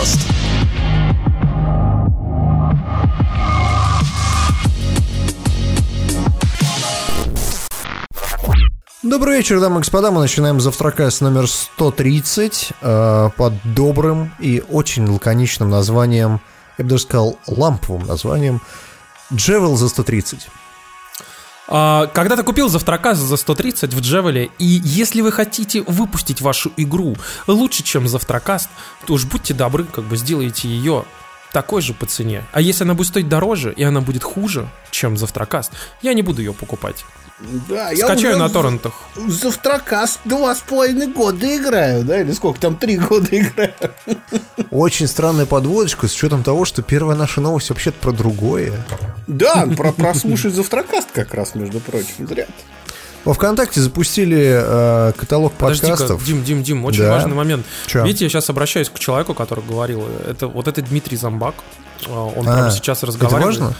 Завтракаст. Добрый вечер, дамы и господа. Мы начинаем завтракаст номер 130 э, под добрым и очень лаконичным названием, я бы даже сказал, ламповым названием Джевел за 130. А, когда ты купил завтрака за 130 в Джевеле, и если вы хотите выпустить вашу игру лучше, чем завтракаст, то уж будьте добры, как бы сделайте ее такой же по цене. А если она будет стоить дороже, и она будет хуже, чем завтракаст, я не буду ее покупать. Да, Скачаю уже на торрентах. В Завтракаст два с половиной года играю, да, или сколько там, три года играю. Очень странная подводочка с учетом того, что первая наша новость вообще-то про другое. Да, про прослушать Завтракаст как раз, между прочим, зря. Во ВКонтакте запустили э, каталог Подожди-ка, подкастов. Дим, Дим, Дим, очень Да. важный момент. Чё? Видите, я сейчас обращаюсь к человеку, который говорил, это вот это Дмитрий Замбак, а, он А, прямо сейчас Это разговаривает. важно?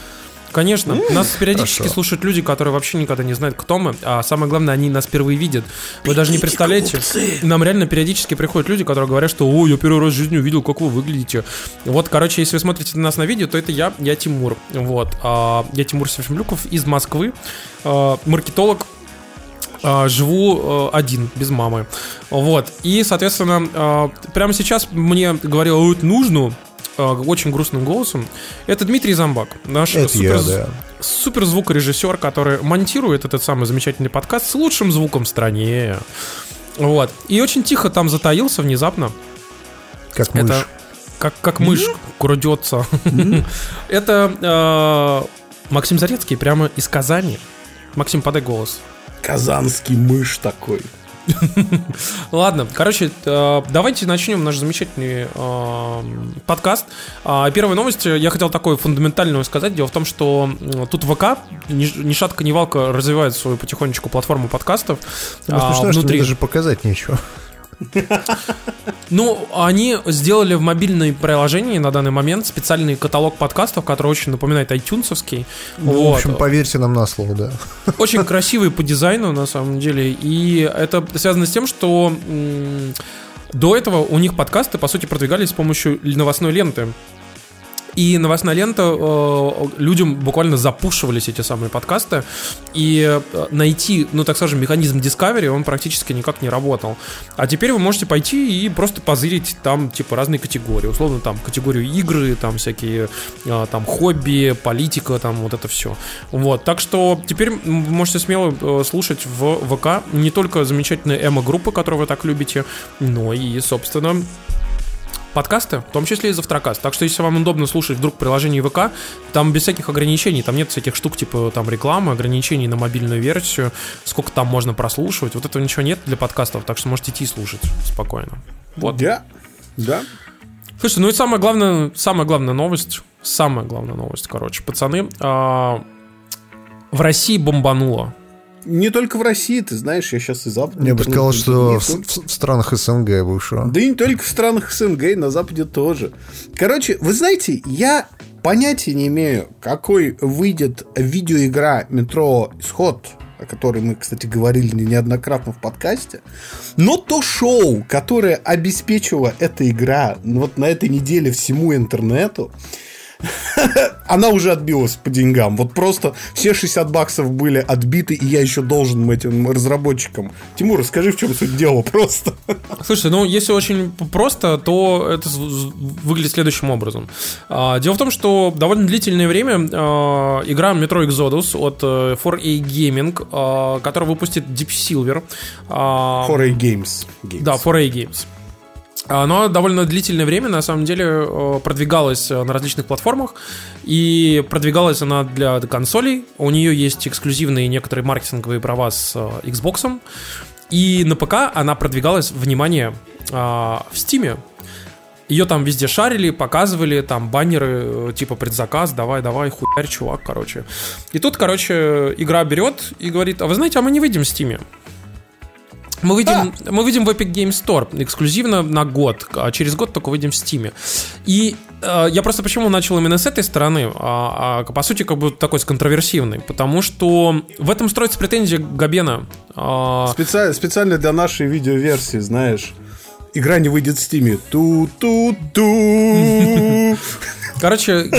Конечно, нас периодически хорошо. слушают люди, которые вообще никогда не знают, кто мы, а самое главное, они нас впервые видят. Вы даже не представляете, нам реально периодически приходят люди, которые говорят, что «О, я первый раз в жизни увидел, как вы выглядите». Вот, короче, если вы смотрите на нас на видео, то это я, я Тимур. Вот, а, я Тимур Сефимлюков из Москвы, а, маркетолог, а, живу один, без мамы. Вот. И, соответственно, прямо сейчас мне говорил, «Ой, нужно очень грустным голосом. Это Дмитрий Замбак, наш Это я, супер, да. супер звукорежиссер, который монтирует этот самый замечательный подкаст с лучшим звуком в стране. Вот. И очень тихо там затаился внезапно. Как мышь. Это как, как мышь крадется. Это э, Максим Зарецкий прямо из Казани. Максим, подай голос. Казанский мышь такой. Ладно, короче, э, давайте начнем наш замечательный э, подкаст. А, Первая новость, я хотел такое фундаментальную сказать. Дело в том, что тут ВК, ни шатка, ни валка, развивает свою потихонечку платформу подкастов. Самое а, смешное, что внутри. мне даже показать нечего. Ну, они сделали в мобильном приложении на данный момент специальный каталог подкастов, который очень напоминает iTunes-овский. Ну, Вот. В общем, поверьте нам на слово, да. Очень красивый по дизайну, на самом деле. И это связано с тем, что до этого у них подкасты, по сути, продвигались с помощью новостной ленты. И новостная лента, э, людям буквально запушивались эти самые подкасты, и э, найти, ну так скажем, механизм Discovery, он практически никак не работал. А теперь вы можете пойти и просто позырить там, типа, разные категории. Условно, там, категорию игры, там, всякие, э, там, хобби, политика, там, вот это все. Вот, так что теперь вы можете смело э, слушать в ВК не только замечательные эмо-группы, которые вы так любите, но и, собственно, подкасты, в том числе и завтракаст. Так что, если вам удобно слушать вдруг приложение ВК, там без всяких ограничений, там нет всяких штук типа там рекламы, ограничений на мобильную версию, сколько там можно прослушивать. Вот этого ничего нет для подкастов, так что можете идти слушать спокойно. Вот. Да, да. Слушайте, ну и самая главная, самая главная новость, самая главная новость, короче, пацаны, а, в России бомбануло. Не только в России, ты знаешь, я сейчас и Запад. Я бы сказал, что Не в, в- в странах СНГ бывшего. Да и не только в странах СНГ, на Западе тоже. Короче, вы знаете, я понятия не имею, какой выйдет видеоигра метро Исход, о которой мы, кстати, говорили неоднократно в подкасте. Но то шоу, которое обеспечила эта игра вот на этой неделе всему интернету, она уже отбилась по деньгам. Вот просто все 60 баксов были отбиты, и я еще должен этим разработчикам. Тимур, расскажи, в чем суть дела просто. Слушайте, ну если очень просто, то это выглядит следующим образом. А, Дело в том, что довольно длительное время а, игра Metro Exodus от э, 4A Gaming, а, которая выпустит Deep Silver. а, 4A Games. Games. Да, 4A Games. Оно довольно длительное время, на самом деле, э, продвигалось э, на различных платформах, и продвигалась она для консолей. У нее есть эксклюзивные некоторые маркетинговые права с э, Xbox. И на ПК она продвигалась, внимание, в Steam. Ее там везде шарили, показывали, там баннеры, типа предзаказ, давай, давай, хуярь, чувак, короче. И тут, короче, игра берет и говорит, а вы знаете, а мы не выйдем в Steam. Мы выйдем, мы выйдем в Epic Games Store эксклюзивно на год, а через год только выйдем в Steam. И э, я просто почему начал именно с этой стороны, а, а, по сути, как бы такой с контроверсивной, потому что в этом строится претензия Габена. А, Специально, специально для нашей видеоверсии, знаешь. игра не выйдет в Стиме. Ту-ту-ту. Короче,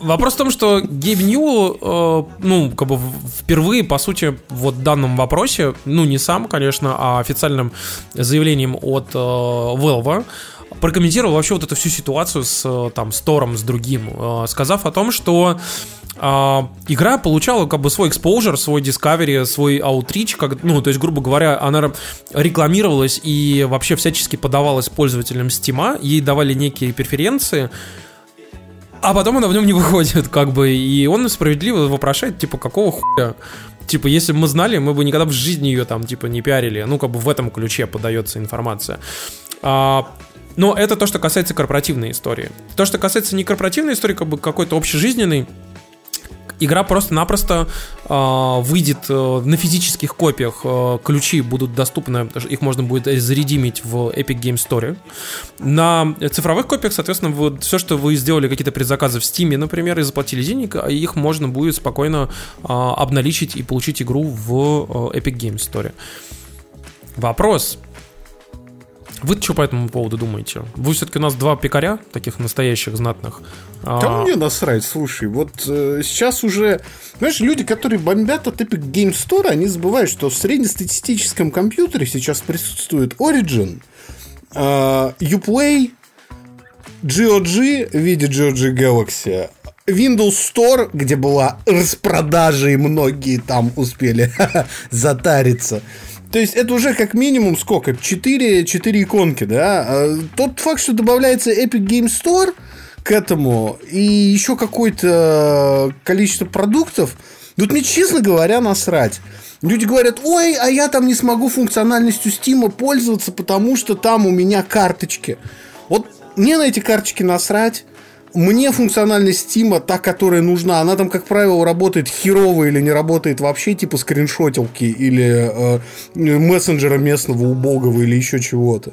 вопрос в том, что Гейб Ньюэлл, э, ну, как бы впервые, по сути, вот в данном вопросе, ну, не сам, конечно, а официальным заявлением от э, Valve, прокомментировал вообще вот эту всю ситуацию с э, там с Тором, с другим, э, сказав о том, что а, игра получала как бы свой exposure, свой discovery, свой outreach, как, ну, то есть, грубо говоря, она рекламировалась и вообще всячески подавалась пользователям Steam, ей давали некие преференции, а потом она в нем не выходит, как бы, и он справедливо вопрошает, типа, какого хуя? Типа, если бы мы знали, мы бы никогда в жизни ее там, типа, не пиарили. Ну, как бы в этом ключе подается информация. А, но это то, что касается корпоративной истории. То, что касается не корпоративной истории, как бы какой-то общежизненной, игра просто-напросто э, выйдет э, на физических копиях. Э, ключи будут доступны, их можно будет заредимить в Epic Game Store. На цифровых копиях, соответственно, вы, все, что вы сделали, какие-то предзаказы в Steam, например, и заплатили денег, их можно будет спокойно э, обналичить и получить игру в э, Epic Game Store. Вопрос, вы что по этому поводу думаете? Вы все-таки у нас два пекаря, таких настоящих, знатных. Да а... мне насрать, слушай, вот э, сейчас уже, знаешь, люди, которые бомбят от Epic Game Store, они забывают, что в среднестатистическом компьютере сейчас присутствует Origin, э, Uplay, GOG в виде GOG Galaxy, Windows Store, где была распродажа, и многие там успели затариться. То есть это уже как минимум сколько? 4, 4 иконки, да? А тот факт, что добавляется Epic Game Store к этому и еще какое-то количество продуктов, тут мне, честно говоря, насрать. Люди говорят, ой, а я там не смогу функциональностью Steam пользоваться, потому что там у меня карточки. Вот мне на эти карточки насрать. Мне функциональность Steam, та, которая нужна, она там, как правило, работает херово или не работает вообще, типа скриншотилки или э, мессенджера местного убогого или еще чего-то.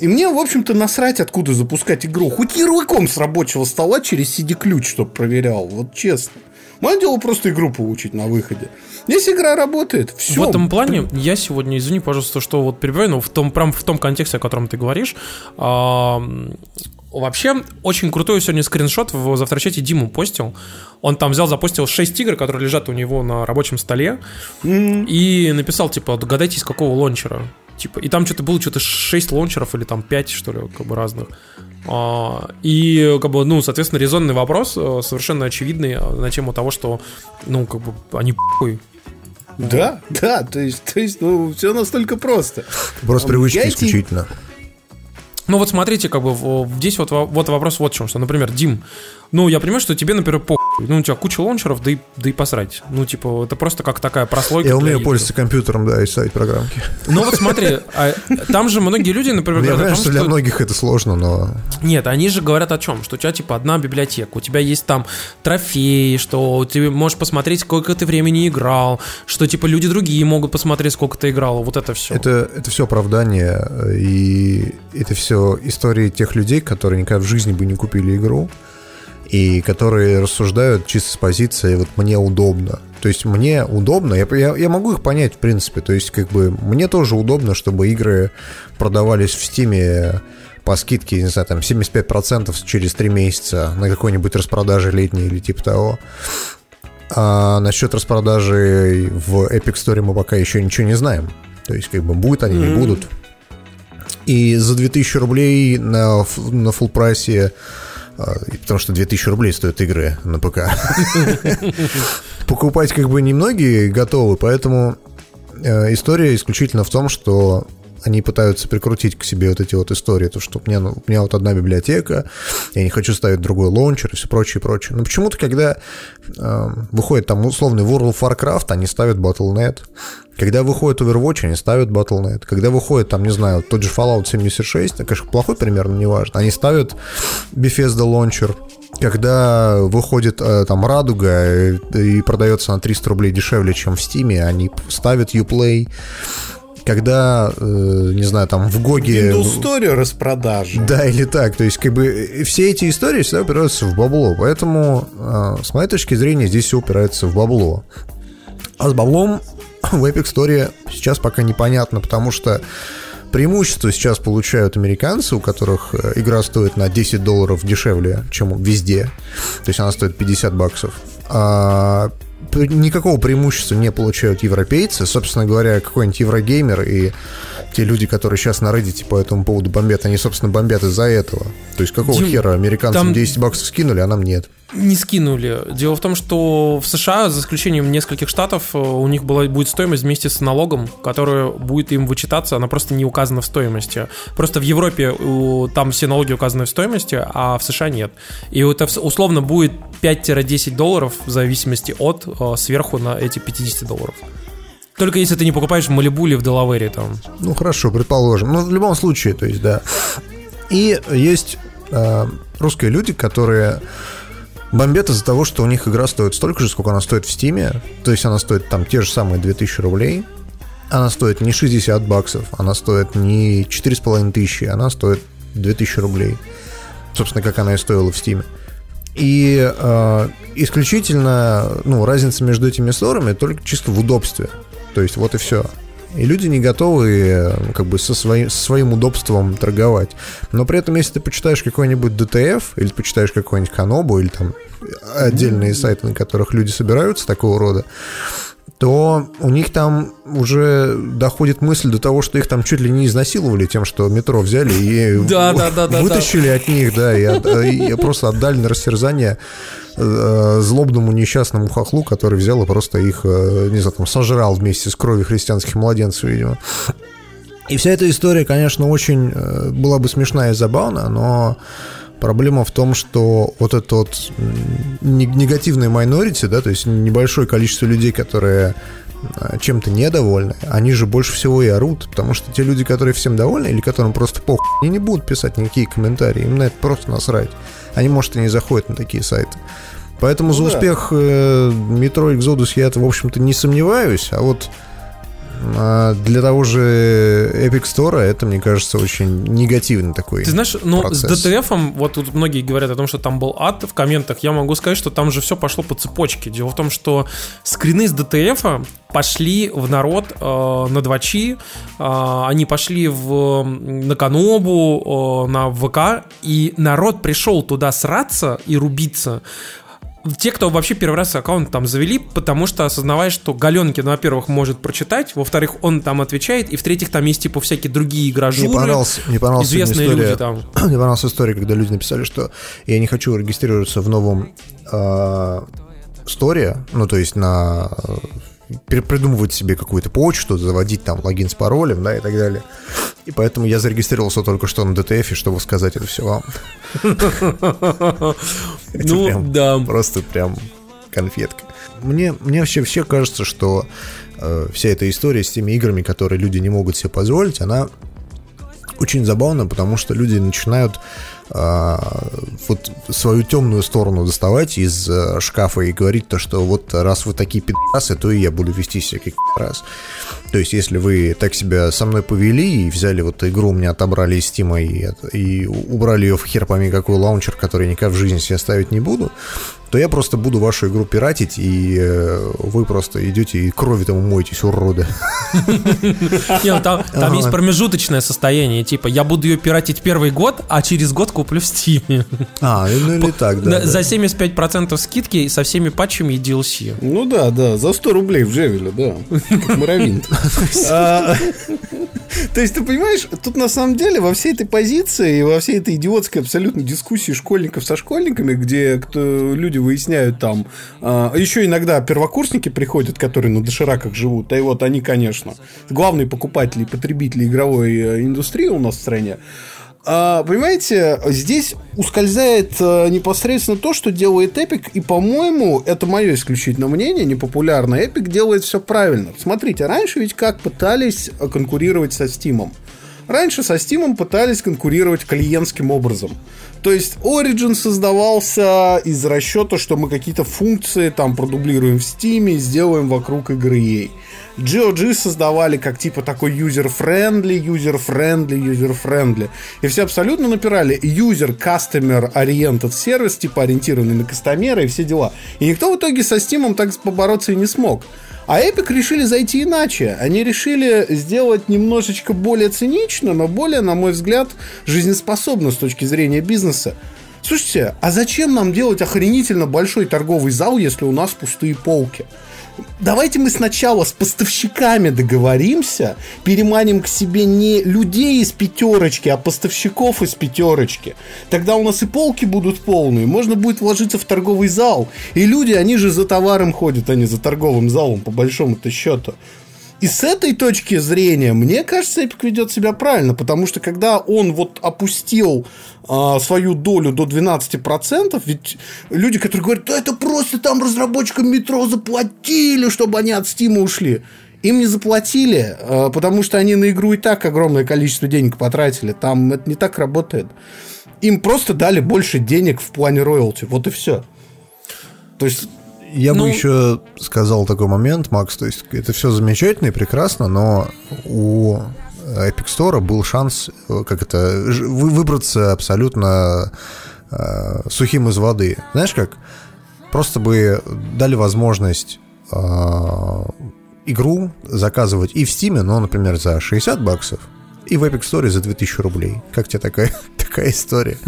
И мне, в общем-то, насрать, откуда запускать игру. Хоть ярлыком с рабочего стола через CD-ключ, чтобы проверял. Вот честно. Мое дело просто игру получить на выходе. Если игра работает, все. В этом плане я сегодня, извини, пожалуйста, что вот перебиваю, но в том, прям в том контексте, о котором ты говоришь, Вообще, очень крутой сегодня скриншот в завтрачате Диму постил. Он там взял, запостил 6 игр, которые лежат у него на рабочем столе, mm-hmm. и написал, типа, догадайтесь, какого лончера. Типа, и там что-то было, что-то 6 лончеров или там 5, что ли, как бы разных. А, и, как бы, ну, соответственно, резонный вопрос, э, совершенно очевидный э, на тему того, что, ну, как бы, они похуй. Да, да, то есть, то есть, ну, все настолько просто. Просто привычки исключительно. Ну вот смотрите, как бы здесь вот, вот вопрос вот в чем, что, например, Дим, ну я понимаю, что тебе, например, по ну, у тебя куча лончеров, да и, да и посрать. Ну, типа, это просто как такая прослойка. Я умею пользоваться компьютером, да, и ставить программки. Ну, вот смотри, а, там же многие люди, например, Я говорят что, что для многих это сложно, но... Нет, они же говорят о чем? Что у тебя, типа, одна библиотека, у тебя есть там трофеи, что ты можешь посмотреть, сколько ты времени играл, что, типа, люди другие могут посмотреть, сколько ты играл, вот это все. Это, это все оправдание, и это все истории тех людей, которые никогда в жизни бы не купили игру, и которые рассуждают чисто с позиции вот мне удобно. То есть мне удобно, я, я, я могу их понять в принципе, то есть как бы мне тоже удобно, чтобы игры продавались в Стиме по скидке, не знаю, там 75% через 3 месяца на какой-нибудь распродаже летней или типа того. А насчет распродажи в Epic Store мы пока еще ничего не знаем. То есть, как бы, будут они, mm-hmm. не будут. И за 2000 рублей на, на full прайсе потому что 2000 рублей стоят игры на ПК. Покупать как бы немногие готовы, поэтому э, история исключительно в том, что они пытаются прикрутить к себе вот эти вот истории, то, что у меня, у меня вот одна библиотека, я не хочу ставить другой лаунчер и все прочее, прочее. Но почему-то, когда э, выходит там условный World of Warcraft, они ставят Battle.net. Когда выходит Overwatch, они ставят Battle.net. Когда выходит, там, не знаю, тот же Fallout 76, это, конечно, плохой пример, но неважно, они ставят Bethesda Launcher. Когда выходит э, там Радуга и, и продается на 300 рублей дешевле, чем в Steam, они ставят Uplay когда, э, не знаю, там в Гоге... Story распродажи. Да, или так. То есть, как бы, все эти истории всегда упираются в бабло. Поэтому, э, с моей точки зрения, здесь все упирается в бабло. А с баблом в Epic Story сейчас пока непонятно, потому что преимущество сейчас получают американцы, у которых э, игра стоит на 10 долларов дешевле, чем везде. То есть она стоит 50 баксов. А никакого преимущества не получают европейцы. Собственно говоря, какой-нибудь еврогеймер и те люди, которые сейчас на Reddit по этому поводу бомбят, они, собственно, бомбят из-за этого. То есть какого Дим, хера американцам там... 10 баксов скинули, а нам нет? Не скинули. Дело в том, что в США, за исключением нескольких штатов, э, у них была, будет стоимость вместе с налогом, которая будет им вычитаться, она просто не указана в стоимости. Просто в Европе там все налоги указаны в стоимости, а в США нет. И это условно будет 5-10 долларов в зависимости от э, сверху на эти 50 долларов. Только если ты не покупаешь в в Делавере там. Ну хорошо, предположим. Ну, в любом случае, то есть, да. И есть э, русские люди, которые бомбят из-за того, что у них игра стоит столько же, сколько она стоит в Стиме. То есть она стоит там те же самые 2000 рублей. Она стоит не 60 баксов, она стоит не 4,5 тысячи, она стоит 2000 рублей. Собственно, как она и стоила в Стиме. И э, исключительно ну, разница между этими сторами только чисто в удобстве. То есть вот и все. И люди не готовы как бы со своим, со своим удобством торговать. Но при этом, если ты почитаешь какой-нибудь DTF, или почитаешь какой-нибудь Канобу, или там отдельные сайты, на которых люди собираются такого рода, то у них там уже доходит мысль до того, что их там чуть ли не изнасиловали тем, что метро взяли и вытащили от них, да, и просто отдали на растерзание э, злобному несчастному хохлу, который взял и просто их, э, не знаю, там, сожрал вместе с кровью христианских младенцев, видимо. И вся эта история, конечно, очень э, была бы смешная и забавная, но Проблема в том, что вот это вот негативное майнорити, да, то есть небольшое количество людей, которые а, чем-то недовольны, они же больше всего и орут, потому что те люди, которые всем довольны или которым просто похуй, они не будут писать никакие комментарии, им на это просто насрать. Они, может, и не заходят на такие сайты. Поэтому ну, за да. успех э, метро Exodus я, в общем-то, не сомневаюсь, а вот для того же Epic Store это, мне кажется, очень негативный такой Ты знаешь, ну, процесс. с DTF, вот тут многие говорят о том, что там был ад в комментах, я могу сказать, что там же все пошло по цепочке. Дело в том, что скрины с DTF пошли в народ э, на двачи, э, они пошли в, на Канобу, э, на ВК, и народ пришел туда сраться и рубиться те, кто вообще первый раз аккаунт там завели, потому что осознавая, что Галенкин, во-первых, может прочитать, во-вторых, он там отвечает, и в-третьих, там есть типа всякие другие игражуры, мне понравился, мне понравился известные история, люди там. Мне понравилась история, когда люди написали, что я не хочу регистрироваться в новом э, сторе, ну то есть на придумывать себе какую-то почту, заводить там логин с паролем, да, и так далее. И поэтому я зарегистрировался только что на DTF, чтобы сказать это все вам. Ну, да. Просто прям конфетка. Мне, мне вообще все кажется, что э, вся эта история с теми играми, которые люди не могут себе позволить, она очень забавна, потому что люди начинают вот свою темную сторону доставать из э, шкафа и говорить то, что вот раз вы такие пидорасы, то и я буду вести себя как пидорас. То есть, если вы так себя со мной повели и взяли вот игру, у меня отобрали из Steam и, и убрали ее в хер пойми какой лаунчер, который никак в жизни себе ставить не буду, то я просто буду вашу игру пиратить, и э, вы просто идете и крови там моетесь, уроды. Ну там есть промежуточное состояние, типа, я буду ее пиратить первый год, а через год куплю в Steam. А, ну или так, да. За 75% скидки со всеми патчами и DLC. Ну да, да, за 100 рублей в Джевеле, да. Как. А, то есть, ты понимаешь, тут на самом деле во всей этой позиции и во всей этой идиотской абсолютно дискуссии школьников со школьниками, где кто, люди выясняют там... А, еще иногда первокурсники приходят, которые на дошираках живут, а и вот они, конечно, главные покупатели и потребители игровой э, индустрии у нас в стране. А, понимаете, здесь ускользает а, непосредственно то, что делает Epic, и, по-моему, это мое исключительное мнение, непопулярно. Epic делает все правильно. Смотрите, раньше ведь как пытались конкурировать со Steam. Раньше со Steam пытались конкурировать клиентским образом. То есть Origin создавался из расчета, что мы какие-то функции там продублируем в Steam и сделаем вокруг игры EA. GOG создавали как типа такой user-friendly, user-friendly, user-friendly. И все абсолютно напирали user, customer oriented сервис, типа ориентированный на кастомеры и все дела. И никто в итоге со Steam так побороться и не смог. А Epic решили зайти иначе. Они решили сделать немножечко более цинично, но более, на мой взгляд, жизнеспособно с точки зрения бизнеса. Слушайте, а зачем нам делать охренительно большой торговый зал, если у нас пустые полки? Давайте мы сначала с поставщиками договоримся, переманим к себе не людей из пятерочки, а поставщиков из пятерочки. Тогда у нас и полки будут полные, можно будет вложиться в торговый зал. И люди, они же за товаром ходят, а не за торговым залом, по большому-то счету. И с этой точки зрения, мне кажется, Эпик ведет себя правильно, потому что когда он вот опустил а, свою долю до 12%, ведь люди, которые говорят, да это просто там разработчикам метро заплатили, чтобы они от Стима ушли. Им не заплатили, а, потому что они на игру и так огромное количество денег потратили. Там это не так работает. Им просто дали больше денег в плане роялти. Вот и все. То есть я ну... бы еще сказал такой момент, Макс, то есть это все замечательно и прекрасно, но у Epic Store был шанс, э, как это, выбраться абсолютно э, сухим из воды. Знаешь как? Просто бы дали возможность э, игру заказывать и в Steam, но, например, за 60 баксов, и в Epic Store за 2000 рублей. Как тебе такая, такая история?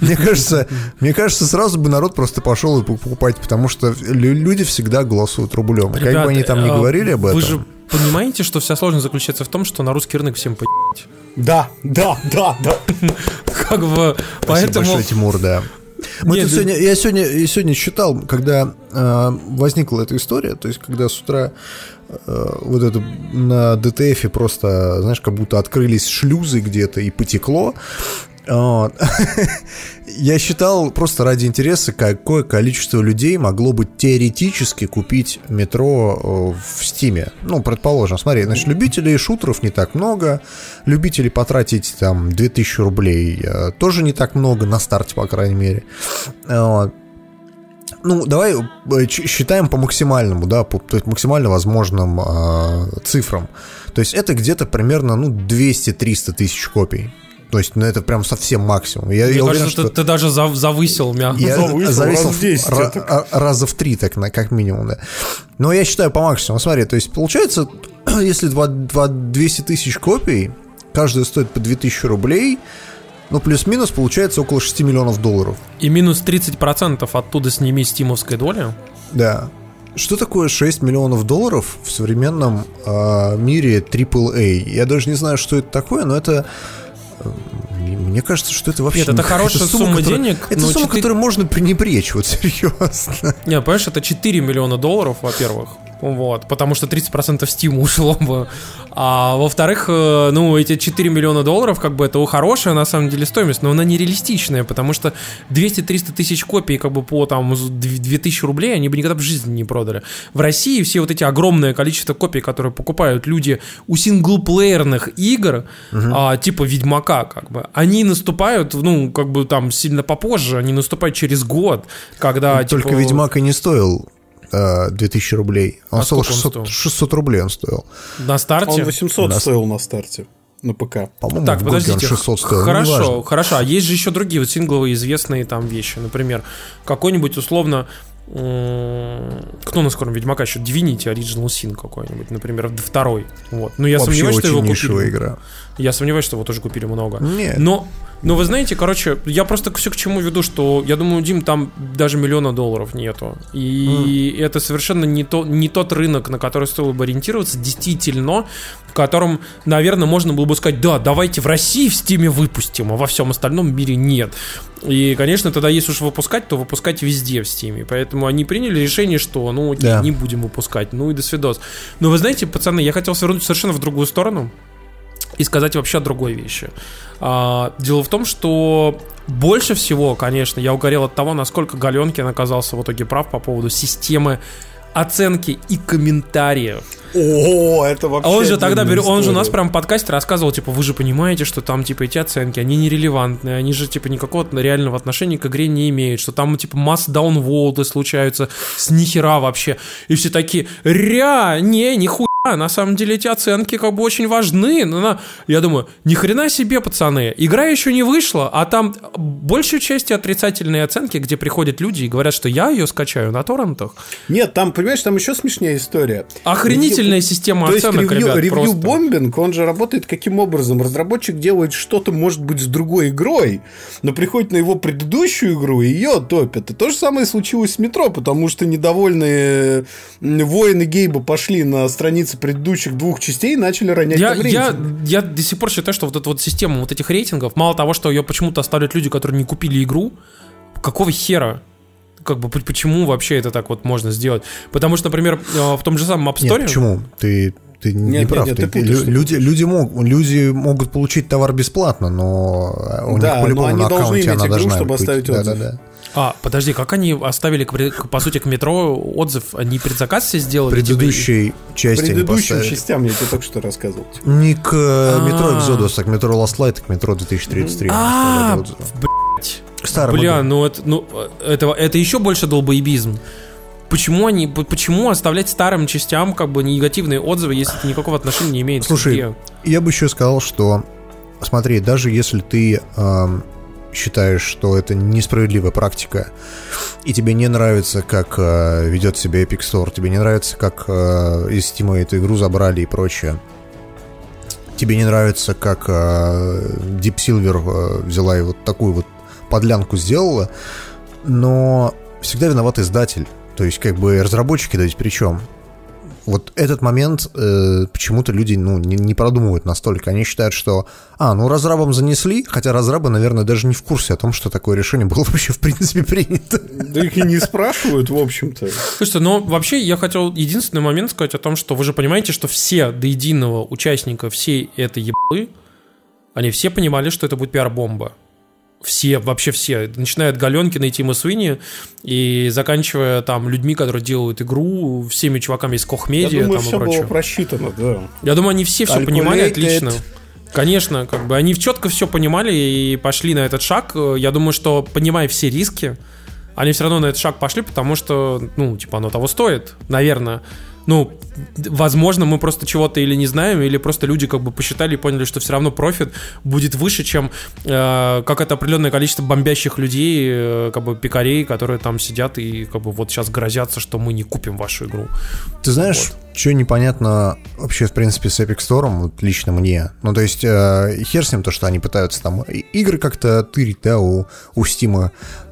Мне кажется, мне кажется, сразу бы народ просто пошел и покупать, потому что люди всегда голосуют рублем. Ребят, как бы они там не а говорили об этом. Вы же понимаете, что вся сложность заключается в том, что на русский рынок всем поебать. Да, да, да, да. Как бы, поэтому... большое, Тимур, да. Мы Нет, сегодня, я сегодня, я сегодня считал, когда э, возникла эта история, то есть когда с утра Э, вот это на DTF просто, знаешь, как будто открылись шлюзы где-то и потекло. Я считал просто ради интереса, какое количество людей могло бы теоретически купить метро э, в Стиме. Ну, предположим, смотри, значит, любителей шутеров не так много, любителей потратить там 2000 рублей э, тоже не так много, на старте, по крайней мере. Ну, давай э, считаем по максимальному, да, по то есть максимально возможным э, цифрам. То есть это где-то примерно, ну, 200-300 тысяч копий. То есть, ну, это прям совсем максимум. Я, Мне я кажется, уверен, что... ты, ты даже за, завысил мягко. Я завысил, завысил раз в 10. Ra- так. раза в 3, так, на, как минимум, да. Но я считаю по максимуму. Смотри, то есть, получается, если 2, 2, 200 тысяч копий, каждая стоит по 2000 рублей, ну, плюс-минус получается около 6 миллионов долларов. И минус 30% оттуда сними стимовской доли? Да. Что такое 6 миллионов долларов в современном э, мире AAA? Я даже не знаю, что это такое, но это... Мне кажется, что это вообще... Нет, это хорошая это сумма, сумма которая, денег. Это сумма, 4... которую можно пренебречь, вот серьезно. Нет, понимаешь, это 4 миллиона долларов, во-первых. Вот, потому что 30% Steam ушло бы. А во-вторых, э, ну, эти 4 миллиона долларов, как бы, это хорошая, на самом деле, стоимость, но она нереалистичная, потому что 200-300 тысяч копий, как бы, по, там, 2000 рублей, они бы никогда в жизни не продали. В России все вот эти огромное количество копий, которые покупают люди у синглплеерных игр, угу. а, типа Ведьмака, как бы, они наступают, ну, как бы, там, сильно попозже, они наступают через год, когда, Только типа... Ведьмак и не стоил 2000 э, рублей. Он а стоил 600, он стоил 600 рублей он стоил. На старте? Он 800 на... стоил на старте. На ПК. По-моему, так, подождите. 600 стоил. Хорошо, хорошо. А есть же еще другие вот сингловые известные там вещи. Например, какой-нибудь условно кто на скором Ведьмака еще? Divinity Original Sin какой-нибудь, например, второй. Вот. Но я Вообще сомневаюсь, что его купили. игра. Я сомневаюсь, что его тоже купили много. Нет. Но, но вы знаете, короче, я просто все к чему веду, что я думаю, Дим, там даже миллиона долларов нету. И mm. это совершенно не, то, не тот рынок, на который стоило бы ориентироваться, действительно, в котором, наверное, можно было бы сказать, да, давайте в России в Стиме выпустим, а во всем остальном мире нет. И, конечно, тогда если уж выпускать, то выпускать везде в Стиме. Поэтому они приняли решение, что, ну, окей, да. не будем выпускать. Ну и до свидос. Но вы знаете, пацаны, я хотел свернуть совершенно в другую сторону и сказать вообще о другой вещи. А, дело в том, что больше всего, конечно, я угорел от того, насколько Галенкин оказался в итоге прав по поводу системы оценки и комментариев. О, это вообще. А он же тогда берет, он же у нас прям в подкасте рассказывал, типа, вы же понимаете, что там, типа, эти оценки, они нерелевантные, они же, типа, никакого реального отношения к игре не имеют, что там, типа, масс даунволды случаются с нихера вообще. И все такие, ря, не, нихуя а на самом деле эти оценки как бы очень важны. Но на... Я думаю, ни хрена себе, пацаны, игра еще не вышла, а там большую часть отрицательные оценки, где приходят люди и говорят, что я ее скачаю на торрентах. Нет, там, понимаешь, там еще смешнее история. Охренительная ревью... система То оценок, есть ревью, ребят, ревью просто. бомбинг, он же работает каким образом? Разработчик делает что-то, может быть, с другой игрой, но приходит на его предыдущую игру и ее топят. И то же самое случилось с метро, потому что недовольные воины Гейба пошли на страницы предыдущих двух частей начали ронять Я, там я, рейтинг. я до сих пор считаю, что вот эта вот система вот этих рейтингов, мало того, что ее почему-то оставляют люди, которые не купили игру, какого хера? Как бы почему вообще это так вот можно сделать? Потому что, например, э, в том же самом App Store... Нет, почему? Ты, ты не Нет, прав. нет, Ты- ты путаешь. лю- люди, люди, мог, люди могут получить товар бесплатно, но у Да, них по-любому на должны аккаунте иметь она игру, должна чтобы быть. оставить отзыв. Да-да-да. А, подожди, как они оставили, к по сути, к метро отзыв? Они предзаказ все сделали? Типа, предыдущей части они Предыдущим частям я тебе только что рассказывал. Не к э, метро А. Exodus, а к метро Last Light, а к метро 2033. они А, блядь. К Бля, ну это, ну это, это еще больше долбоебизм. Почему они, почему оставлять старым частям как бы негативные отзывы, если это никакого отношения не имеет? к Слушай? Я бы еще сказал, что смотри, даже если ты эм, считаешь, что это несправедливая практика, и тебе не нравится, как э, ведет себя Epic Store, тебе не нравится, как э, из Steam эту игру забрали и прочее, тебе не нравится, как э, Deep Silver э, взяла и вот такую вот подлянку сделала, но всегда виноват издатель. То есть, как бы разработчики, да ведь при? Вот этот момент э, почему-то люди ну, не, не продумывают настолько. Они считают, что, а, ну разрабам занесли, хотя разрабы, наверное, даже не в курсе о том, что такое решение было вообще в принципе принято. Да их и не спрашивают, в общем-то. Слушайте, но вообще я хотел единственный момент сказать о том, что вы же понимаете, что все до единого участника всей этой ебы, они все понимали, что это будет пиар-бомба. Все, вообще все. Начиная от Галенкина и Тима Свини и заканчивая там людьми, которые делают игру, всеми чуваками из Я Кохмедиа думаю, там и все было просчитано, да. Я думаю, они все все понимали отлично. Конечно, как бы они четко все понимали и пошли на этот шаг. Я думаю, что понимая все риски, они все равно на этот шаг пошли, потому что, ну, типа, оно того стоит, наверное. Ну, возможно, мы просто чего-то или не знаем, или просто люди как бы посчитали и поняли, что все равно профит будет выше, чем э, какое-то определенное количество бомбящих людей, э, как бы пикарей, которые там сидят и как бы вот сейчас грозятся, что мы не купим вашу игру. Ты знаешь, что непонятно вообще, в принципе, с Epic Store, вот лично мне. Ну, то есть, э, хер с ним то, что они пытаются там игры как-то тырить, да, у, у Steam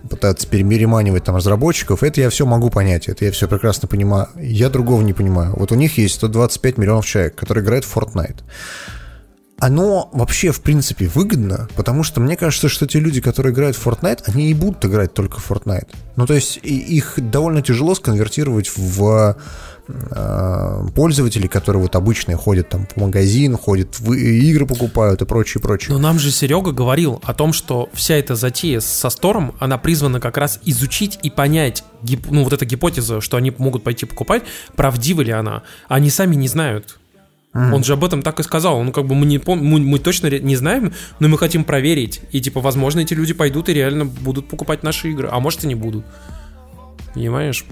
пытаются переманивать там разработчиков. Это я все могу понять, это я все прекрасно понимаю. Я другого не понимаю. Вот у них есть 125 миллионов человек, которые играют в Fortnite. Оно вообще, в принципе, выгодно, потому что мне кажется, что те люди, которые играют в Fortnite, они и будут играть только в Fortnite. Ну, то есть, их довольно тяжело сконвертировать в пользователей, которые вот обычные ходят там в магазин, ходят в игры покупают и прочее, прочее. Но нам же Серега говорил о том, что вся эта затея со Стором, она призвана как раз изучить и понять, гип- ну, вот эта гипотеза, что они могут пойти покупать, правдива ли она. Они сами не знают. Он же об этом так и сказал. Ну, как бы мы, не пом- мы, мы точно не знаем, но мы хотим проверить. И, типа, возможно, эти люди пойдут и реально будут покупать наши игры. А может, и не будут. Понимаешь?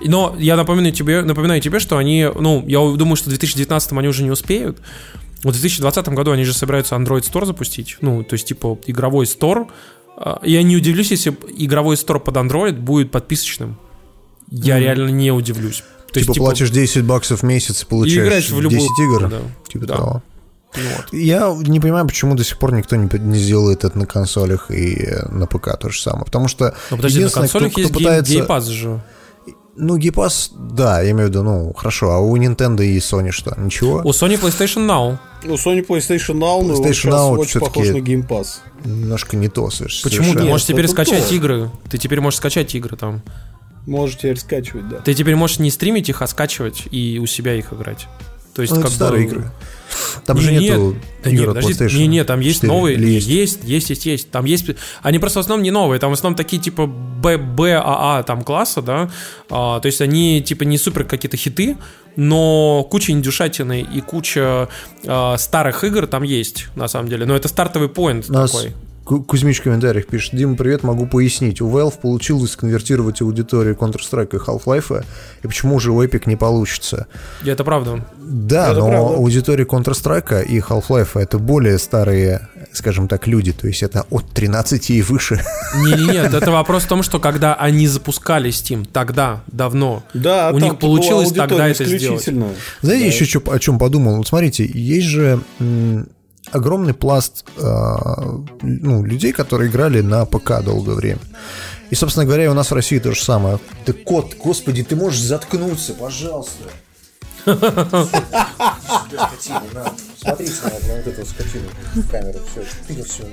И- Но я напоминаю тебе, напоминаю тебе, что они, ну, я думаю, что в 2019 они уже не успеют. В 2020 году они же собираются Android Store запустить. Ну, то есть, типа, игровой стор. А, Я не удивлюсь, если игровой стор под Android будет подписочным. Я реально не удивлюсь. То типа, платишь 10 баксов в месяц и и получаешь играешь в любую 10 игр. Да. Типа Да. того. Ну вот. Я не понимаю, почему до сих пор никто не, не сделает это на консолях и э, на ПК то же самое. Потому что Ну, подожди, на единственное, консолях кто, есть кто пытается... геймпас же. Ну, гейпас, да, я имею в виду, ну, хорошо, а у Nintendo и Sony что, ничего? У Sony PlayStation Now. Ну, Sony PlayStation Now, но PlayStation сейчас Now очень похож на Game Pass. Немножко не то соверш- Почему ты совершенно. можешь теперь это скачать то. игры? Ты теперь можешь скачать игры там. Можешь теперь скачивать, да. Ты теперь можешь не стримить их, а скачивать и у себя их играть. То есть, Ну, как это старые бы- игры. Там Не, же нет. нету Да игр нет, от подожди, PlayStation не, не, там есть 4, новые, есть? есть? есть, есть, есть, Там есть, они просто в основном не новые, там в основном такие типа Б, Б, А, А там класса, да, А, то есть они типа не супер какие-то хиты, но куча индюшатины и куча а, старых игр там есть на самом деле, но это стартовый поинт Нас- такой. Ку- Кузьмич в комментариях пишет, Дима, привет, могу пояснить. У Valve получилось сконвертировать аудиторию Counter-Strike и Half-Life, и почему же у Epic не получится? И это правда. Да, Это но правда. аудитория Counter-Strike и Half-Life это более старые, скажем так, люди, то есть это от 13 и выше. Не, не, нет, это вопрос в том, что когда они запускали Steam, тогда, давно, Да, у них получилось тогда это сделать. Знаете, еще чё- о чем подумал? Вот смотрите, есть же м, огромный пласт а, ну, людей, которые играли на ПК долгое время. И, собственно говоря, у нас в России то же самое. Ты кот, господи, ты можешь заткнуться, пожалуйста. Смотрите на вот эту скотину камеру. Все, все.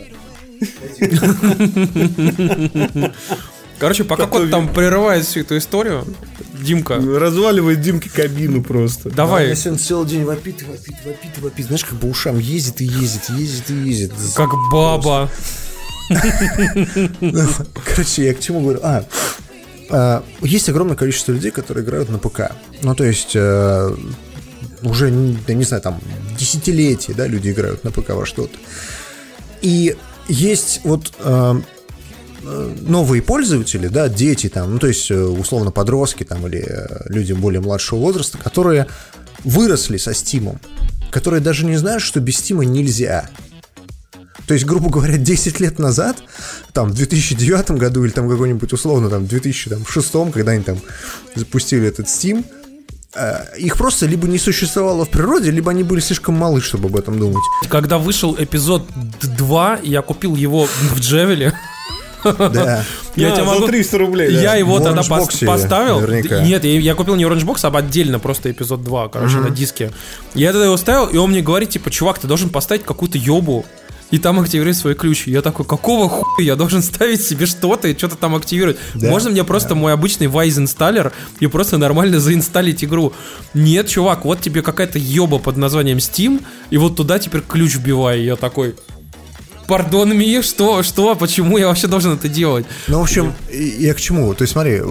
Короче, пока Который- кот там прерывает всю эту историю, Димка, Разваливает Димке кабину просто. давай, Если он целый день вопит, и вопит, вопит, и вопит. Знаешь, как по ушам ездит и ездит, ездит и ездит. как баба. Короче, я к чему говорю? А, а, есть огромное количество людей, которые играют на ПК. Ну, то есть, э, уже, я не знаю, там, десятилетия, да, люди играют на ПК во что-то. И есть вот э, новые пользователи, да, дети там, ну, то есть, э, условно, подростки там или э, люди более младшего возраста, которые выросли со Стимом, которые даже не знают, что без Стима нельзя. То есть, грубо говоря, 10 лет назад, там, в 2009 году или там какой-нибудь условно там 2006, когда они там запустили этот Steam, э, их просто либо не существовало в природе, либо они были слишком малы, чтобы об этом думать. Когда вышел эпизод 2, я купил его в Джевеле. Да. Я тебе за могу... 300 рублей, да. Я его тогда поставил. Нет, я, купил не Orange Box, а отдельно просто эпизод 2, короче, на диске. Я тогда его ставил, и он мне говорит, типа, чувак, ты должен поставить какую-то ёбу. И там активировать свой ключ. Я такой, какого хуя я должен ставить себе что-то и что-то там активировать? Да, Можно мне просто мой обычный Wise инсталлер и просто нормально заинсталить игру? Нет, чувак, вот тебе какая-то ёба под названием Steam, и вот туда теперь ключ вбивай. Я такой, pardon me, что, что, почему я вообще должен это делать? Ну, в общем, я к чему? То есть, смотри,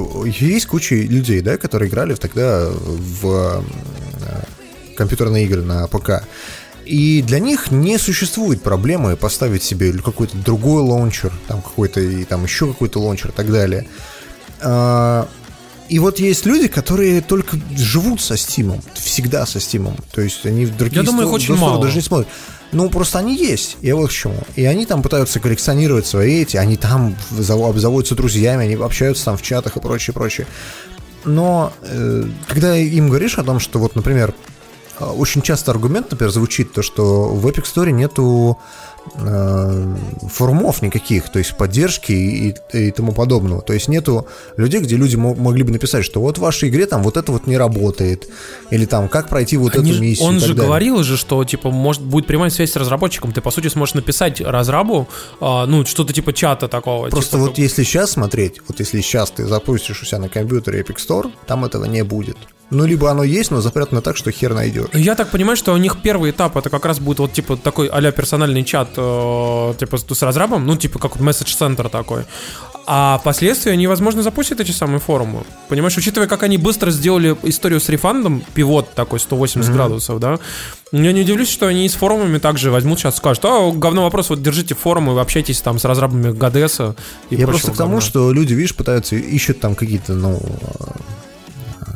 есть куча людей, да, которые играли тогда в э, компьютерные игры на ПК. И для них не существует проблемы поставить себе какой-то другой лаунчер, там какой-то и там еще какой-то лаунчер и так далее. А, И вот есть люди, которые только живут со Стимом, всегда со Стимом. То есть они в другие Я думаю, их очень мало. даже не смотрят. Ну, просто они есть, я вот к чему. И они там пытаются коллекционировать свои эти, они там зав- обзаводятся друзьями, они общаются там в чатах и прочее, прочее. Но э, когда им говоришь о том, что вот, например, э, очень часто аргумент, например, звучит то, что в Epic Store нету форумов никаких, то есть поддержки и, и тому подобного. То есть нету людей, где люди мо- могли бы написать, что вот в вашей игре там вот это вот не работает, или там как пройти вот Они эту миссию. он же далее. говорил же, что типа может будет прямая связь с разработчиком. Ты по сути сможешь написать разрабу, а, ну что-то типа чата такого. Просто типа, вот если сейчас смотреть, вот если сейчас ты запустишь у себя на компьютере Epic Store, там этого не будет. Ну, либо оно есть, но запрятано так, что хер найдешь. Я так понимаю, что у них первый этап это как раз будет вот типа такой а персональный чат э, типа с разрабом, ну типа как месседж центр такой. А впоследствии они, возможно, запустят эти самые форумы. Понимаешь, учитывая, как они быстро сделали историю с рефандом, пивот такой 180 градусов, да, я не удивлюсь, что они с форумами также возьмут сейчас скажут, а, говно вопрос, вот держите форумы, вы общайтесь там с разрабами Гадеса и Я просто к тому, говна. что люди, видишь, пытаются, ищут там какие-то, ну,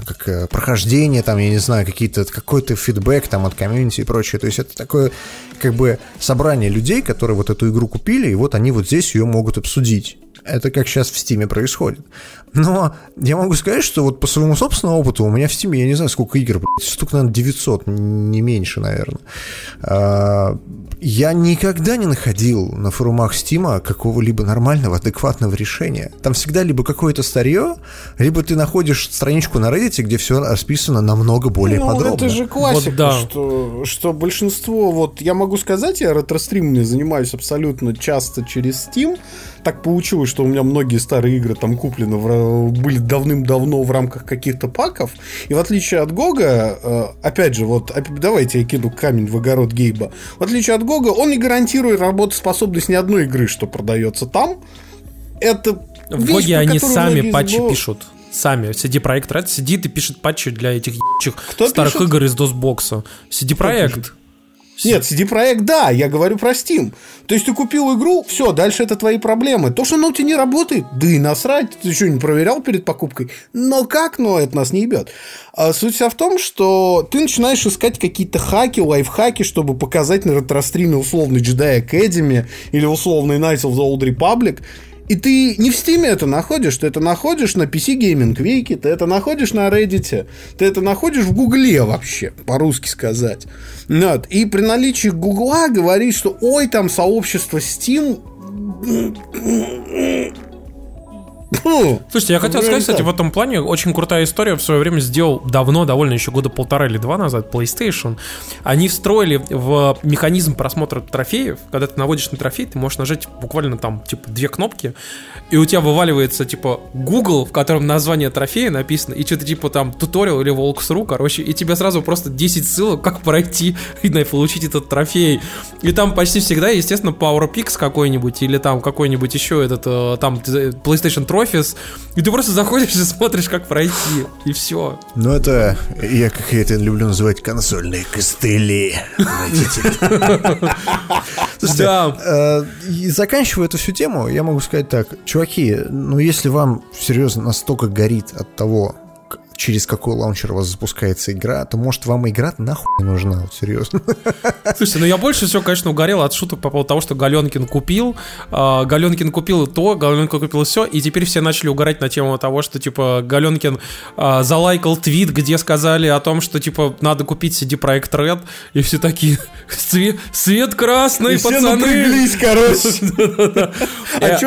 как э, прохождение, там, я не знаю, какие-то, какой-то фидбэк там от комьюнити и прочее. То есть это такое, как бы, собрание людей, которые вот эту игру купили, и вот они вот здесь ее могут обсудить. Это как сейчас в Стиме происходит. Но я могу сказать, что вот по своему собственному опыту у меня в Стиме, я не знаю, сколько игр, блядь, штук, наверное, 900, не меньше, наверное. А, Я никогда не находил на форумах Стима какого-либо нормального, адекватного решения. Там всегда либо какое-то старье, либо ты находишь страничку на Reddit, где все расписано намного более Ну, подробно. это же классика, Вот да. что, что большинство, вот я могу сказать, я ретро-стримами занимаюсь абсолютно часто через Steam. Так получилось, что у меня многие старые игры там куплены, в были давным-давно в рамках каких-то паков. И в отличие от Гога, э, опять же, вот давайте я кину камень в огород Гейба. В отличие от Гога, он не гарантирует работоспособность ни одной игры, что продается там. Это В вещь, Гоге они сами патчи забывают. пишут. Сами. CD Projekt Red сидит и пишет патчи для этих ебачих старых пишет? игр из DOS-бокса. CD Projekt. Нет, CD Projekt, да, я говорю про Steam. То есть ты купил игру, все, дальше это твои проблемы. То, что оно у тебя не работает, да и насрать, ты еще не проверял перед покупкой. Но как, но это нас не ебет. А суть вся в том, что ты начинаешь искать какие-то хаки, лайфхаки, чтобы показать на ретростриме условный Jedi Academy или условный Knights of the Old Republic, и ты не в Steam это находишь, ты это находишь на PC Gaming Week, ты это находишь на Reddit, ты это находишь в Гугле вообще, по-русски сказать. Вот. И при наличии Гугла говорить, что ой, там сообщество Steam Слушайте, я хотел сказать, кстати, в этом плане очень крутая история. В свое время сделал давно, довольно еще года полтора или два назад PlayStation. Они встроили в механизм просмотра трофеев. Когда ты наводишь на трофей, ты можешь нажать буквально там, типа, две кнопки, и у тебя вываливается, типа, Google, в котором название трофея написано, и что-то типа там туториал или walkthrough, короче, и тебе сразу просто 10 ссылок, как пройти и получить этот трофей. И там почти всегда, естественно, PowerPix какой-нибудь, или там какой-нибудь еще этот, э, там, PlayStation Trophy офис, и ты просто заходишь и смотришь, как пройти, и все. Ну, это, я как я это люблю называть, консольные костыли. Слушайте, э, заканчивая эту всю тему, я могу сказать так, чуваки, ну если вам серьезно настолько горит от того, через какой лаунчер у вас запускается игра, то может вам игра нахуй не нужна, вот серьезно. Слушайте, ну я больше всего, конечно, угорел от шуток по поводу того, что Галенкин купил, э, Галенкин купил то, Галенкин купил все, и теперь все начали угорать на тему того, что, типа, Галенкин э, залайкал твит, где сказали о том, что, типа, надо купить CD Projekt Red, и все такие, свет, свет красный, и пацаны. все короче. А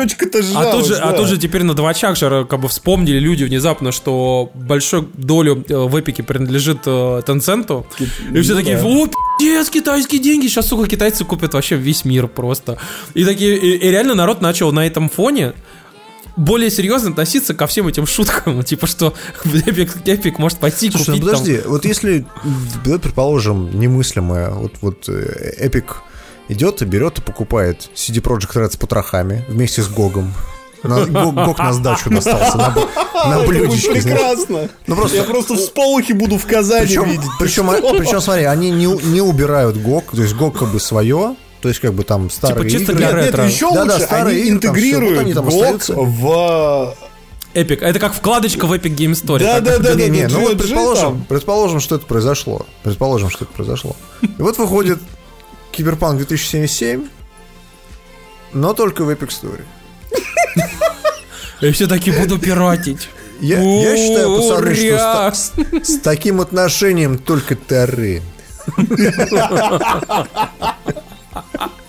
А тут же, а тут же теперь на двачах же как бы вспомнили люди внезапно, что большой большую долю э, в Эпике принадлежит э, Tencent. И все такие, о, пиздец, китайские деньги, сейчас, сука, китайцы купят вообще весь мир просто. И такие, и, и реально народ начал на этом фоне более серьезно относиться ко всем этим шуткам, типа что Эпик, Эпик может пойти Слушай, купить ну подожди, там... вот если, предположим, немыслимое, вот, вот Эпик идет и берет и покупает CD Projekt Red с потрохами вместе с Гогом, на, Гок на сдачу достался. На, на блюдечке. Прекрасно. Ну, просто, Я просто в сполохе буду в Казани причем, видеть. Причем, причем, смотри, они не, не убирают Гок, то есть Гок как бы свое, то есть, как бы там старые типа, чисто игры. Для ретро. Нет, еще да, лучше, да, старые они игры, интегрируют там, все, вот они там GOG в Эпик. Это как вкладочка в Epic Game Story. Да, да, да, да. Не, ну вот предположим, предположим, что это произошло. Предположим, что это произошло. И вот выходит Киберпанк 2077, но только в Epic Story. Я все-таки буду пиратить. Я, я считаю, пацаны, что с, с таким отношением только Тары.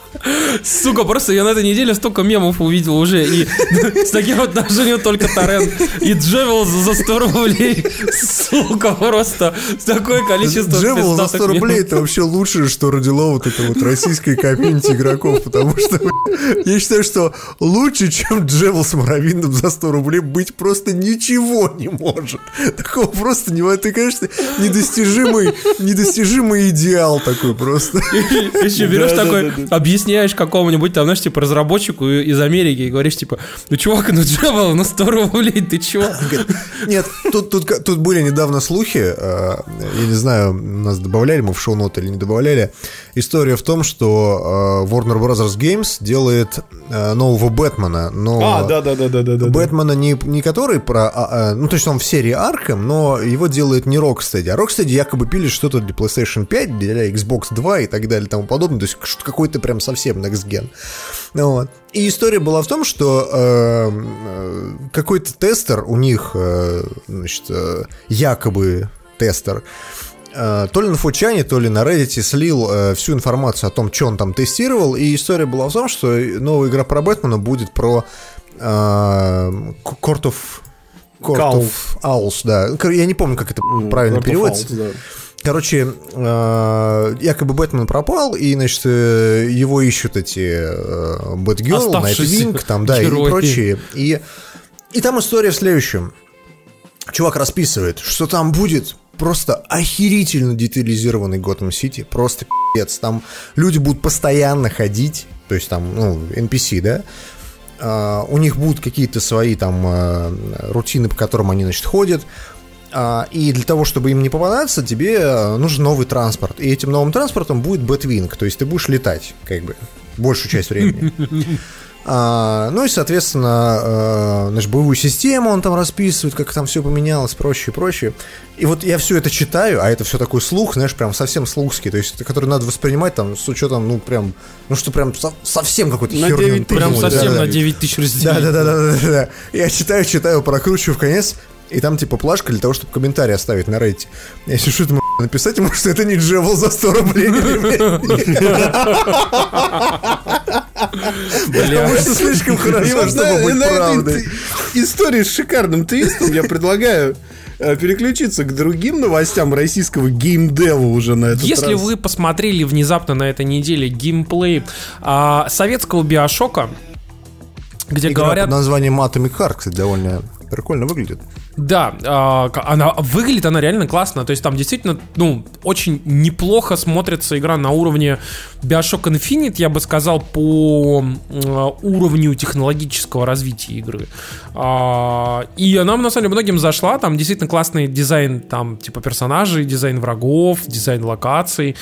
Сука, просто я на этой неделе столько мемов увидел уже. И с таким отношением только Торрент. И Джевел за 100 рублей. Сука, просто такое количество Джевел за 100 рублей это вообще лучшее, что родило вот это вот российское комьюнити игроков. Потому что я считаю, что лучше, чем Джевел с Муравьиным за 100 рублей быть просто ничего не может. Такого просто не Это, конечно, недостижимый, недостижимый идеал такой просто. Еще берешь такой, объясняешь, какому-нибудь там, знаешь, типа разработчику из Америки и говоришь, типа, ну, чувак, ну, Java на 100 рублей, ты чего? Нет, тут, тут, тут были недавно слухи, э, я не знаю, нас добавляли мы в шоу-ноты или не добавляли, история в том, что э, Warner Bros. Games делает э, нового Бэтмена, но... А, да-да-да-да-да. Бэтмена не, не который про... А, а, ну, то есть он в серии Arkham, но его делает не Rocksteady, а Rocksteady якобы пили что-то для PlayStation 5, для Xbox 2 и так далее и тому подобное, то есть какой-то прям совсем next gen. Вот. И история была в том, что э, э, какой-то тестер у них, э, значит, э, якобы тестер, э, то ли на Фучане, то ли на Reddit слил э, всю информацию о том, что он там тестировал, и история была в том, что новая игра про Бэтмена будет про э, Court of Court of Owls, да. Я не помню, как это правильно переводится. Да. Короче, э, якобы Бэтмен пропал, и, значит, э, его ищут эти э, Бэтгерл, Найтвинг, там, да, герои. и прочие. И, и там история в следующем. Чувак расписывает, что там будет просто охерительно детализированный Готэм Сити, просто пи***ц. Там люди будут постоянно ходить, то есть там, ну, NPC, да, Uh, у них будут какие-то свои там uh, рутины, по которым они, значит, ходят и для того, чтобы им не попадаться, тебе э, нужен новый транспорт. И этим новым транспортом будет Бэтвинг, то есть ты будешь летать, как бы, большую часть времени. А, ну и, соответственно, э, значит, боевую систему он там расписывает, как там все поменялось, прочее, и прочее. И вот я все это читаю, а это все такой слух, знаешь, прям совсем слухский, то есть, который надо воспринимать там с учетом, ну, прям, ну, что прям со- совсем какой-то На херню 9 тысяч. Прям совсем Да-да. на 9 тысяч разделить. Да, да, да, да, да, да. Я читаю, читаю, прокручиваю в конец, и там типа плашка для того, чтобы комментарий оставить на рейте. Я сижу, думаю, написать ему, что это не Джевел за 100 рублей. Потому что слишком хорошо, чтобы быть правдой. истории с шикарным твистом я предлагаю э, переключиться к другим новостям российского геймдева уже на этот Если раз. вы посмотрели внезапно на этой неделе геймплей а, советского биошока, где Игра говорят... под названием Atomic Heart, кстати, довольно прикольно выглядит. Да, а, она выглядит она реально классно. То есть там действительно, ну, очень неплохо смотрится игра на уровне Bioshock Infinite, я бы сказал, по м, уровню технологического развития игры. А, И она, на самом деле, многим зашла. Там действительно классный дизайн там, типа персонажей, дизайн врагов, дизайн локаций.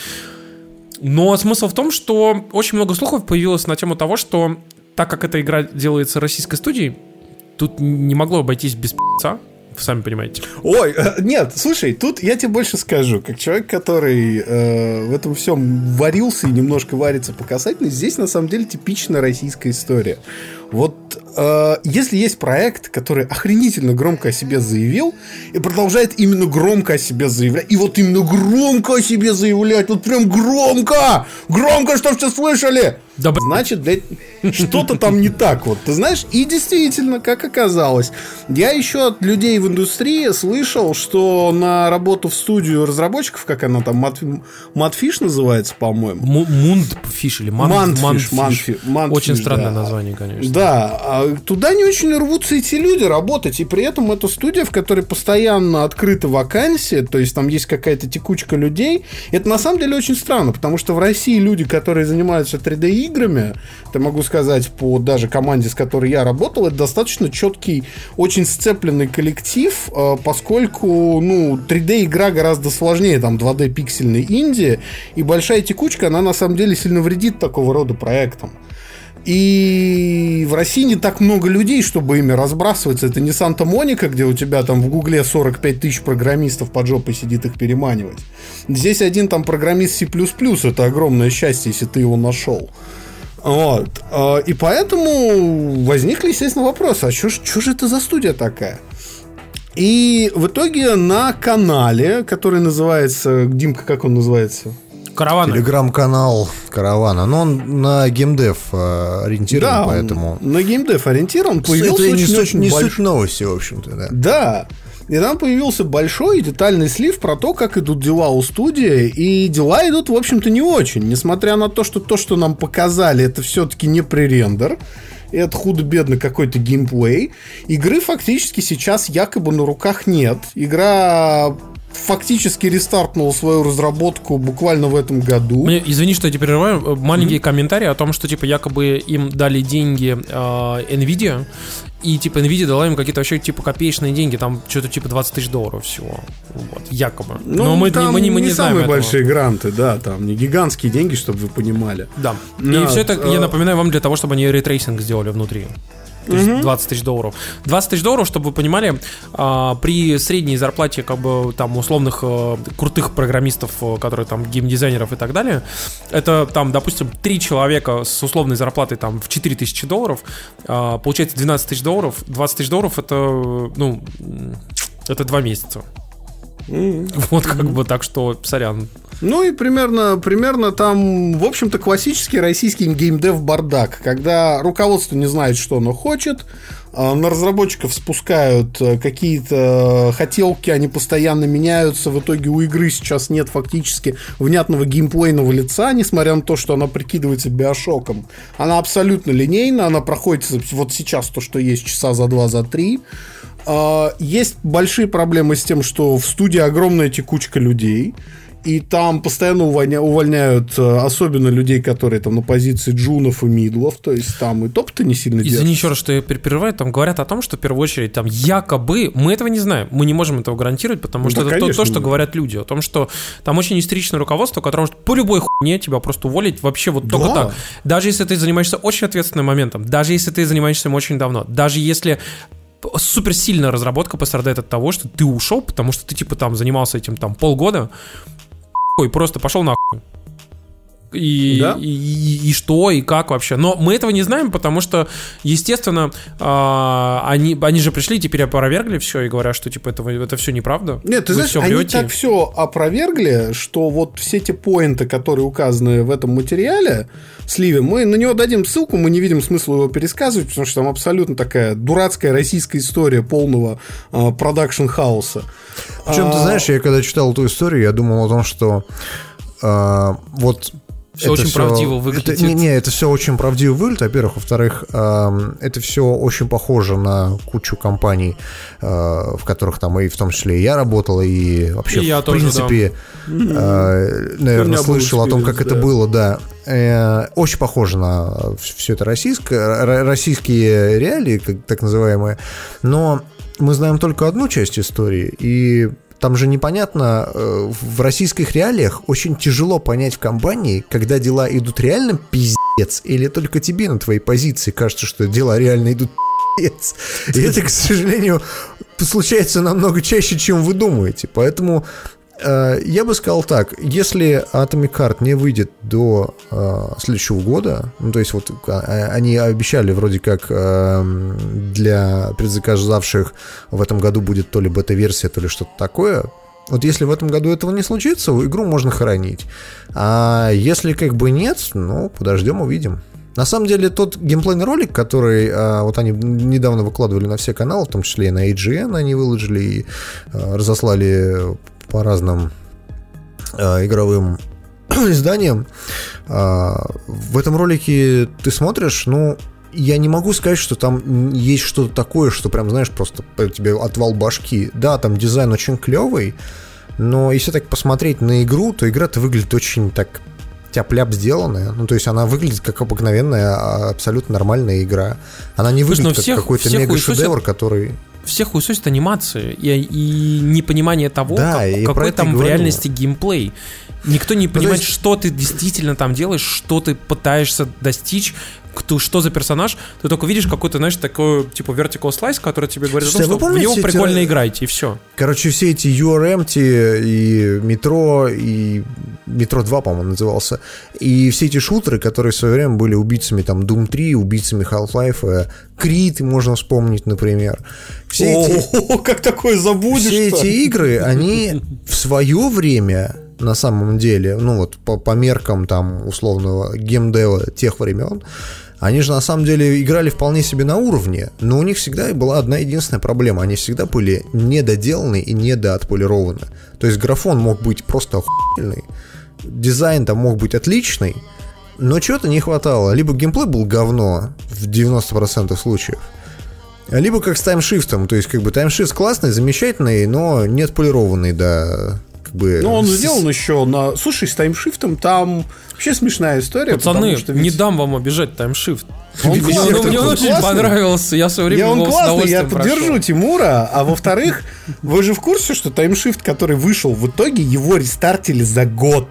Но смысл в том, что очень много слухов появилось на тему того, что так как эта игра делается российской студией, тут не могло обойтись без пи***ца, вы сами понимаете. Ой, э, нет, слушай, тут я тебе больше скажу, как человек, который э, в этом всем варился и немножко варится по касательной, здесь на самом деле типичная российская история. Вот э, если есть проект, который охренительно громко о себе заявил и продолжает именно громко о себе заявлять, и вот именно громко о себе заявлять, вот прям громко, громко, чтобы все слышали, Да. Значит, блядь, что-то там не так вот. Ты знаешь, и действительно, как оказалось, я еще от людей в индустрии слышал, что на работу в студию разработчиков, как она там, Мат- Матфиш называется, по-моему. Мундфиш или Ман- Манфиш, Очень странное да. название, конечно. Да, а туда не очень рвутся эти люди работать, и при этом это студия, в которой постоянно открыты вакансии, то есть там есть какая-то текучка людей. Это на самом деле очень странно, потому что в России люди, которые занимаются 3D-играми, это могу сказать по даже команде, с которой я работал, это достаточно четкий, очень сцепленный коллектив, э, поскольку, ну, 3D-игра гораздо сложнее, там, 2D-пиксельной инди, и большая текучка, она на самом деле сильно вредит такого рода проектам. И в России не так много людей, чтобы ими разбрасываться. Это не Санта-Моника, где у тебя там в Гугле 45 тысяч программистов под жопой сидит их переманивать. Здесь один там программист C++, это огромное счастье, если ты его нашел. Вот. А, И поэтому возникли, естественно, вопросы, а что же это за студия такая? И в итоге на канале, который называется... Димка, как он называется? Караваны. Телеграм-канал Каравана. Но он на геймдев э, ориентирован, Да, поэтому... на геймдев ориентирован. Появился это не суть, очень-очень не большой- суть новости, в общем-то, да. Да. И там появился большой детальный слив про то, как идут дела у студии. И дела идут, в общем-то, не очень. Несмотря на то, что то, что нам показали, это все-таки не пререндер. Это худо-бедно какой-то геймплей. Игры фактически сейчас якобы на руках нет. Игра фактически рестартнула свою разработку буквально в этом году. Мне, извини, что я тебя прерываю. Э, Маленький комментарий о том, что типа якобы им дали деньги э, Nvidia, и типа Nvidia дала им какие-то вообще типа копеечные деньги, там что-то типа 20 тысяч долларов всего. Вот, якобы. Ну, Но мы, там мы, не- мы не, знаем самые этого. большие гранты, да, там не гигантские деньги, чтобы вы понимали. Да. И все это, э, я напоминаю вам, для того, чтобы они рейтрейсинг сделали внутри. То есть 20 тысяч долларов. 20 тысяч долларов, чтобы вы понимали, а, при средней зарплате как бы там условных э, крутых программистов, э, которые там геймдизайнеров и так далее, это там, допустим, три человека с условной зарплатой там в 4 тысячи долларов, а, получается 12 тысяч долларов. 20 тысяч долларов это, ну, это два месяца. Вот как бы, так что, сорян. Ну и примерно, примерно там, в общем-то, классический российский геймдев бардак, когда руководство не знает, что оно хочет, а, на разработчиков спускают э, какие-то хотелки, они постоянно меняются, в итоге у игры сейчас нет фактически внятного геймплейного лица, несмотря на то, что она прикидывается биошоком. Она абсолютно линейна, она проходит вот сейчас то, что есть часа за два, за три. А, Есть большие проблемы с тем, что в студии огромная текучка людей. и там постоянно увольня, увольняют э, особенно людей, которые там на позиции джунов и мидлов, то есть там и топ-то не сильно Извини еще раз, что я перебиваю, там говорят о том, что в первую очередь там якобы, мы этого не знаем, мы не можем этого гарантировать, потому Ну что да, это то, конечно, то, что нет. говорят люди, о том, что там очень истеричное руководство, которое может по любой хуйне тебя просто уволить вообще вот только Да. так. Даже если ты занимаешься очень ответственным моментом, даже если ты занимаешься им очень давно, даже если супер сильная разработка пострадает от того, что ты ушел, потому что ты типа там занимался этим там полгода, ой, просто пошел нахуй. И, Да. и, и- и что, и как вообще. Но мы этого не знаем, потому что, естественно, а, они, они же пришли и теперь опровергли все и говорят, что типа это, это все неправда. Нет, ты Вы знаешь, всё они врете. так все опровергли, что вот все те поинты, которые указаны в этом материале, Сливе, мы на него дадим ссылку, мы не видим смысла его пересказывать, потому что там абсолютно такая дурацкая российская история полного а, production house а. Причем, ты А, знаешь, я когда читал эту историю, я думал о том, что а, вот Всё это очень всё- правдиво это- выглядит. не, не, это все очень правдиво выглядит, во-первых. Во-вторых, ам, это все очень похоже на кучу компаний, а, в которых там и в том числе и я работал, и вообще, И я в тоже, принципе, а, У наверное, слышал о том, как experience, это да. было, да. Э, Очень похоже на все это российское, российские реалии, как, так называемые. Но мы знаем только одну часть истории, и там же непонятно, э, в российских реалиях очень тяжело понять в компании, когда дела идут реально пиздец, или только тебе на твоей позиции кажется, что дела реально идут пиздец. И это, к сожалению, случается намного чаще, чем вы думаете. Поэтому я бы сказал так, если Atomic Heart не выйдет до э, следующего года, ну, то есть вот а, они обещали вроде как э, для предзаказавших в этом году будет то ли бета-версия, то ли что-то такое, вот если в этом году этого не случится, игру можно хоронить. А если как бы нет, ну, подождем, увидим. На самом деле, тот геймплейный ролик, который а, вот они недавно выкладывали на все каналы, в том числе и на IGN они выложили и а, разослали по разным а, игровым изданиям. А, в этом ролике ты смотришь, ну, я не могу сказать, что там есть что-то такое, что прям, знаешь, просто тебе отвал башки. Да, там дизайн очень клевый, но если так посмотреть на игру, то игра-то выглядит очень так тяп-ляп сделанная. Ну, то есть она выглядит как обыкновенная, а, абсолютно нормальная игра. Она не Слушай, ну выглядит как всех- какой-то всех мега-шедевр, который... Всех хуесосит анимация и, и непонимание того, Да, как- какой там в говорю. реальности геймплей. Никто не то понимает, есть- что ты действительно там делаешь, что ты пытаешься достичь, кто, что за персонаж. Ты только видишь какой-то, знаешь, такой, типа, vertical slice, который тебе говорит Слушайте, о а том, вы что в него помните эти- прикольно играете, и все. Короче, все эти URMT и Метро, и Метро 2, по-моему, назывался, и все эти шутеры, которые в свое время были убийцами там Doom 3, убийцами Half-Life, Крит можно вспомнить, например. Все эти, О, как такое забудешь все эти игры, они в свое время на самом деле, ну вот по, по меркам там условного геймдева тех времен, они же на самом деле играли вполне себе на уровне, но у них всегда была одна единственная проблема. Они всегда были недоделаны и недоотполированы. То есть графон мог быть просто охуительный, дизайн там мог быть отличный, но чего-то не хватало. Либо геймплей был говно в 90% случаев, либо как с таймшифтом, то есть как бы таймшифт классный, замечательный, но не отполированный до бы... Ну, он сделан еще на... Слушай, с таймшифтом там вообще смешная история. Пацаны, что ведь- не дам вам обижать таймшифт. Он классный, он- мне он очень классный. понравился. Я в свое время Я он классный, я поддержу прошел. Тимура. А во-вторых, вы же в курсе, что таймшифт, который вышел в итоге, его рестартили за год.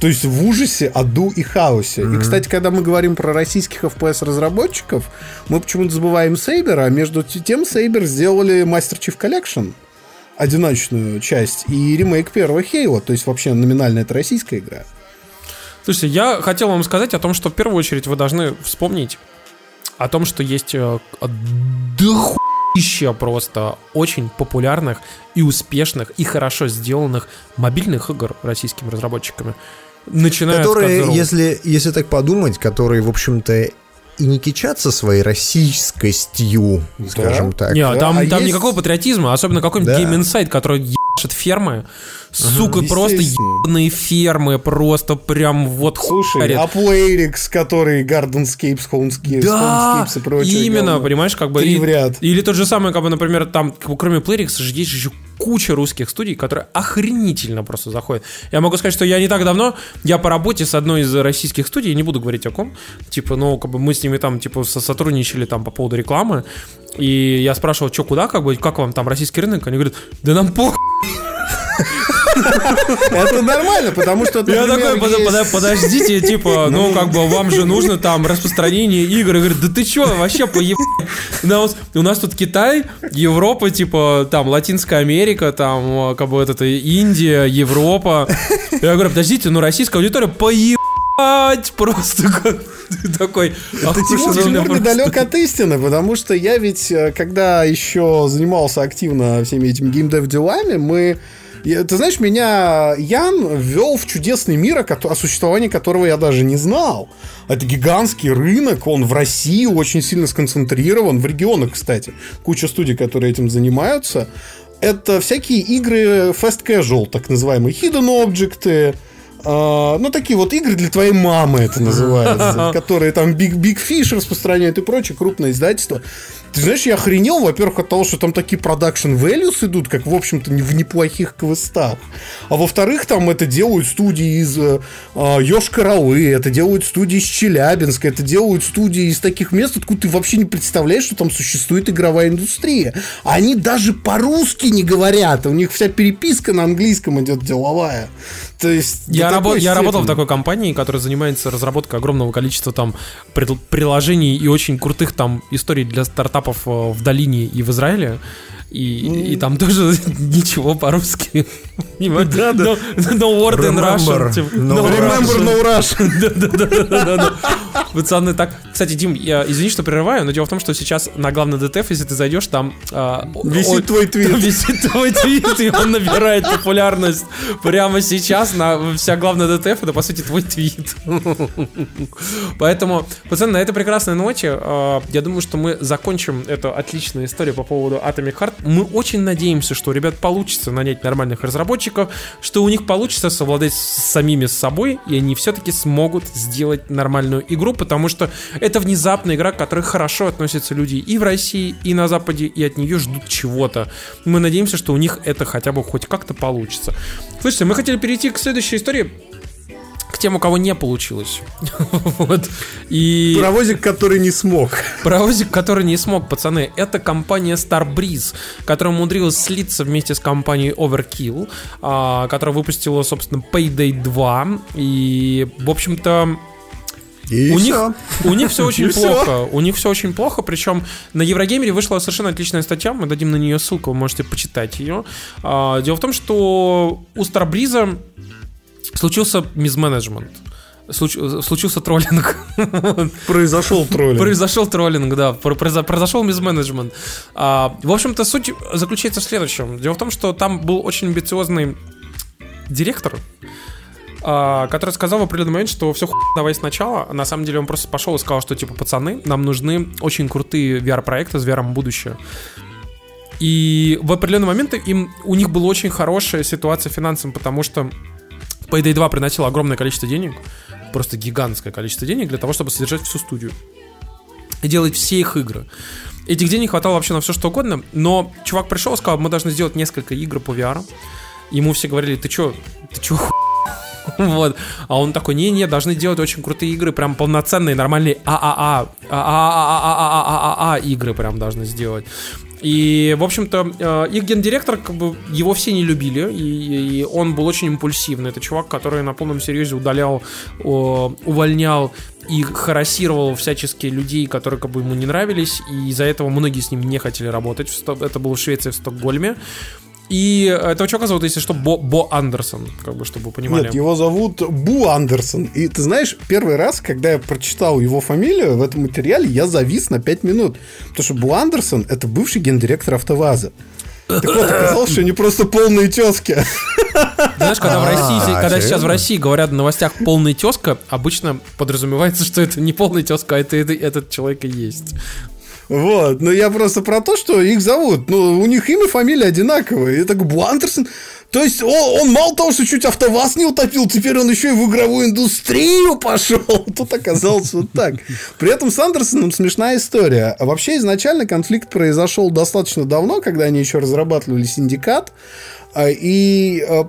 То есть в ужасе, аду и хаосе. И, кстати, когда мы говорим про российских FPS-разработчиков, мы почему-то забываем Сейбер, а между тем Сейбер сделали Master Chief Collection, одиночную часть, и ремейк первого Хейла. То есть вообще номинально это российская игра. Слушайте, я хотел вам сказать о том, что в первую очередь вы должны вспомнить о том, что есть э, дохуища просто очень популярных и успешных и хорошо сделанных мобильных игр российскими разработчиками. Начиная от которые, если, если так подумать, которые, в общем-то, и не кичатся своей российскостью, скажем так. Не, Да, там, а там есть- никакого патриотизма, особенно какой-нибудь Да. Game Insight, который ебашит фермы. Сука, просто естественно. ебаные фермы, просто прям вот Слушай, хуярит. а Playrix, который Gardenscapes, Homescapes, Да, Homescapes и прочее. именно, говно. понимаешь, как бы... Три и- в ряд. Или тот же самый, как бы, например, там, как бы, кроме Playrix же есть же куча русских студий, которые охренительно просто заходят. Я могу сказать, что я не так давно, я по работе с одной из российских студий, не буду говорить о ком, типа, ну, как бы мы с ними там, типа, сотрудничали там по поводу рекламы, и я спрашивал, что, куда, как бы, как вам там российский рынок? Они говорят, да нам похуй. Это нормально, потому что... Я такой, подождите, типа, ну, как бы, вам же нужно там распространение игр. И говорит, да ты чё, вообще поеб... У нас тут Китай, Европа, типа, там, Латинская Америка, там, как бы, это Индия, Европа. Я говорю, подождите, ну, российская аудитория поеб просто такой Это Тимур недалек от истины, потому что я ведь, э, когда еще занимался активно всеми этими геймдев делами, мы я, ты знаешь, меня Ян ввел в чудесный мир, о, о существовании которого я даже не знал. Это гигантский рынок, он в России очень сильно сконцентрирован, в регионах, кстати. Куча студий, которые этим занимаются. Это всякие игры fast casual, так называемые hidden objects, Uh, ну, такие вот игры для твоей мамы это называется, которые там Big, Big Fish распространяют и прочее, крупное издательство. Ты знаешь, я охренел, во-первых, от того, что там такие продакшн values идут, как, в общем-то, в неплохих квестах. А во-вторых, там это делают студии из э, а, Йошкар-Олы, это делают студии из Челябинска, это делают студии из таких мест, откуда ты вообще не представляешь, что там существует игровая индустрия. Они даже по-русски не говорят, у них вся переписка на английском идет деловая. То есть я, рабо- я работал в такой компании, которая занимается разработкой огромного количества там приложений и очень крутых там историй для стартапов э, в долине и в Израиле. И, mm. и там тоже ничего по-русски. Да, да. No, no word in Russian. Типа, no, remember no Russian. Да, да, да. Пацаны, так... Кстати, Дим, я извини, что прерываю, но дело в том, что сейчас на главный DTF, если ты зайдешь, там... А, висит твой твит. Висит твой твит, и он набирает популярность прямо сейчас на вся главная DTF, это, по сути, твой твит. Поэтому, пацаны, на этой прекрасной ноте а, я думаю, что мы закончим эту отличную историю по поводу Atomic Heart мы очень надеемся, что у ребят получится нанять нормальных разработчиков, что у них получится совладать с самими собой, и они все-таки смогут сделать нормальную игру, потому что это внезапная игра, к которой хорошо относятся люди и в России, и на Западе, и от нее ждут чего-то. Мы надеемся, что у них это хотя бы хоть как-то получится. Слушайте, мы хотели перейти к следующей истории к тем, у кого не получилось. вот. И... Паровозик, который не смог. Паровозик, который не смог, пацаны. Это компания Starbreeze, которая умудрилась слиться вместе с компанией Overkill, а, которая выпустила, собственно, Payday 2. И, в общем-то, и у, них, у них все очень плохо. У них все очень плохо. Причем на Еврогеймере вышла совершенно отличная статья. Мы дадим на нее ссылку, вы можете почитать ее. А, дело в том, что у Старбриза случился мизменеджмент. Случ, случился троллинг. Произошел троллинг. Произошел троллинг, да. Произошел мизменеджмент. А, в общем-то, суть заключается в следующем. Дело в том, что там был очень амбициозный директор, а, который сказал в определенный момент, что все хуй давай сначала. На самом деле он просто пошел и сказал, что типа, пацаны, нам нужны очень крутые VR-проекты с VR будущее. И в определенный момент им, у них была очень хорошая ситуация финансовым, потому что Payday 2 приносил огромное количество денег, просто гигантское количество денег для того, чтобы содержать всю студию и делать все их игры. Этих денег хватало вообще на все что угодно, но чувак пришел и сказал, мы должны сделать несколько игр по VR. Ему все говорили, ты чё, ты чё, вот. А он такой, не-не, должны делать очень крутые игры, прям полноценные, нормальные ААА, ААА игры прям должны сделать. И, в общем-то, э, их гендиректор, как бы, его все не любили, и, и он был очень импульсивный. Это чувак, который на полном серьезе удалял, увольнял и харасировал всячески людей, которые как бы ему не нравились, и из-за этого многие с ним не хотели работать. Это было в Швеции, в Стокгольме. И этого чувака зовут, если что, Бо, Бо Андерсон, как бы, чтобы вы понимали. Нет, его зовут Бу Андерсон. И ты знаешь, первый раз, когда я прочитал его фамилию в этом материале, я завис на 5 минут. Потому что Бу Андерсон — это бывший гендиректор АвтоВАЗа. Так вот, оказалось, что они просто полные тески. Знаешь, когда в России, а, когда сейчас в России говорят в новостях полная тезка, обычно подразумевается, что это не полная тезка, а это, это этот человек и есть. Вот, но я просто про то, что их зовут. Ну, у них имя, фамилия одинаковые. И так Бу Андерсон. То есть он, он мало того, что чуть АвтоВАЗ не утопил, теперь он еще и в игровую индустрию пошел. Тут оказалось вот так. При этом с Андерсоном смешная история. Вообще изначально конфликт произошел достаточно давно, когда они еще разрабатывали синдикат. А, и а,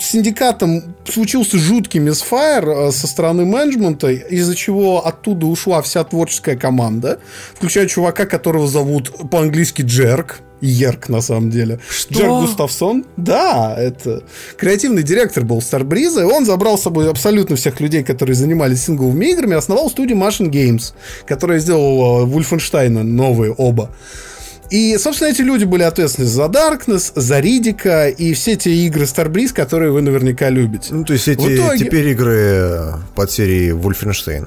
с синдикатом случился жуткий мисфайр а, со стороны менеджмента, из-за чего оттуда ушла вся творческая команда, включая чувака, которого зовут по-английски Джерк, Ерк, на самом деле. Что? Джерк Густавсон. Да, это креативный директор был Старбриза, и он забрал с собой абсолютно всех людей, которые занимались сингловыми играми, основал студию Machine Games, которая сделала Вульфенштейна новые оба. И, собственно, эти люди были ответственны за Darkness, за Ридика и все те игры Starbreeze, которые вы наверняка любите. Ну, то есть эти В итоге- теперь игры под серией Wolfenstein.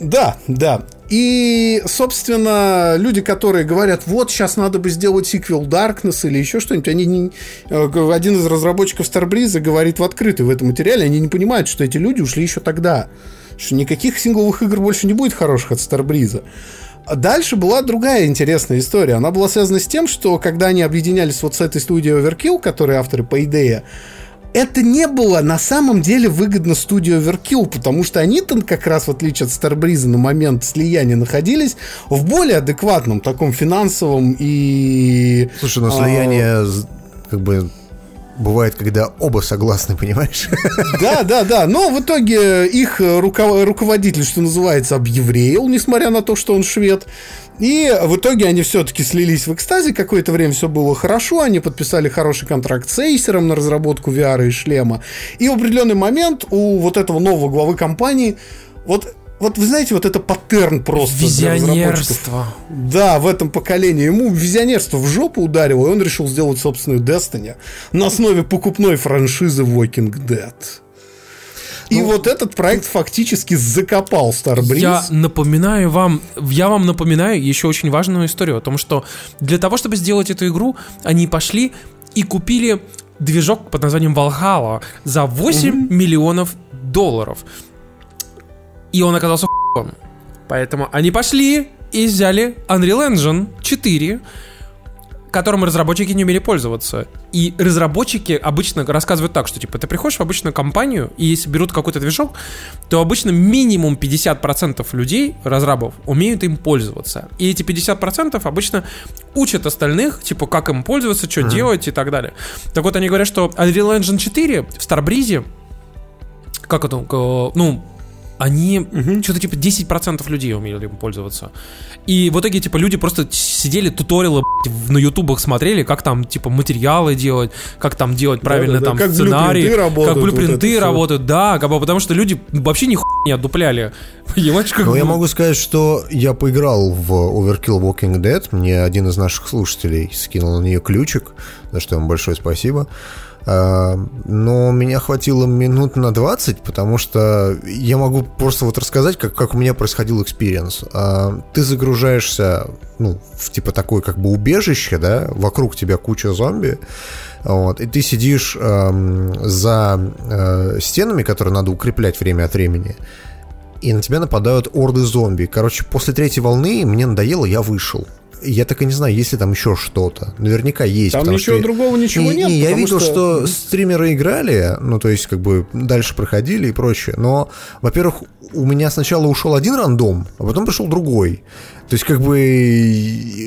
Да, да. И, собственно, люди, которые говорят, вот, сейчас надо бы сделать сиквел Darkness или еще что-нибудь, они не... э, Один из разработчиков Starbreeze говорит в открытый в этом материале, они не понимают, что эти люди ушли еще тогда. Что никаких сингловых игр больше не будет хороших от Starbreeze. А Дальше была другая интересная история. Она была связана с тем, что когда они объединялись вот с этой студией Overkill, которые авторы по идее, это не было на самом деле выгодно студии Overkill, потому что они-то как раз, в отличие от Starbreeze, на момент слияния находились в более адекватном таком финансовом и... Слушай, но а, слияние з- как бы бывает, когда оба согласны, понимаешь? Да, да, да. Но в итоге их э, руко- руководитель, что называется, объевреил, несмотря на то, что он швед. И в итоге они все-таки слились в экстазе. Какое-то время все было хорошо. Они подписали хороший контракт с Acer на разработку VR и шлема. И в определенный момент у вот этого нового главы компании вот вот вы знаете, вот это паттерн просто. Визионерство. Да, в этом поколении. Ему визионерство в жопу ударило, и он решил сделать собственную Destiny на основе покупной франшизы Walking Dead. И вот этот проект фактически закопал Starbreeze. Я напоминаю вам, я вам напоминаю еще очень важную историю о том, что для того, чтобы сделать эту игру, они пошли и купили движок под названием Valhalla за 8 миллионов долларов. И он оказался хуевым. Поэтому они пошли и взяли Unreal Engine 4, которым разработчики не умели пользоваться. И разработчики обычно рассказывают так, что типа ты приходишь в обычную компанию, и если берут какой-то движок, то обычно минимум 50% людей, разрабов, умеют им пользоваться. И эти 50% обычно учат остальных, типа, как им пользоваться, что делать и так далее. Так вот, они говорят, что Unreal Engine 4 в Starbreeze, как это, ну, они что-то типа 10% людей умели им пользоваться. И в итоге, типа, люди просто сидели, туториалы блядь, на ютубах смотрели, как там, типа, материалы делать, как там делать правильно Да-да-да, там как сценарий, блюпринты работают, как вот блюпринты всё. работают, да, как бы, потому что люди вообще ни хуя не отдупляли. Понимаешь, как Но я могу сказать, что я поиграл в Overkill Walking Dead. Мне один из наших слушателей скинул на нее ключик, за что ему большое спасибо. Но меня хватило минут на 20, потому что я могу просто вот рассказать, как, как у меня происходил experience. А, Ты загружаешься ну, в типа такое как бы убежище, да, вокруг тебя куча зомби, вот, и ты сидишь эм, за э, стенами, которые надо укреплять время от времени, и на тебя нападают орды зомби. Короче, после третьей волны мне надоело, я вышел. Я так и не знаю, есть ли там еще что-то. Наверняка есть. Там ничего что- другого ничего Не, нет. не, я видел, что... стримеры играли, ну, то есть, как бы, дальше проходили и прочее. Но, во-первых, у меня сначала ушел один рандом, а потом пришел другой. То есть, как бы,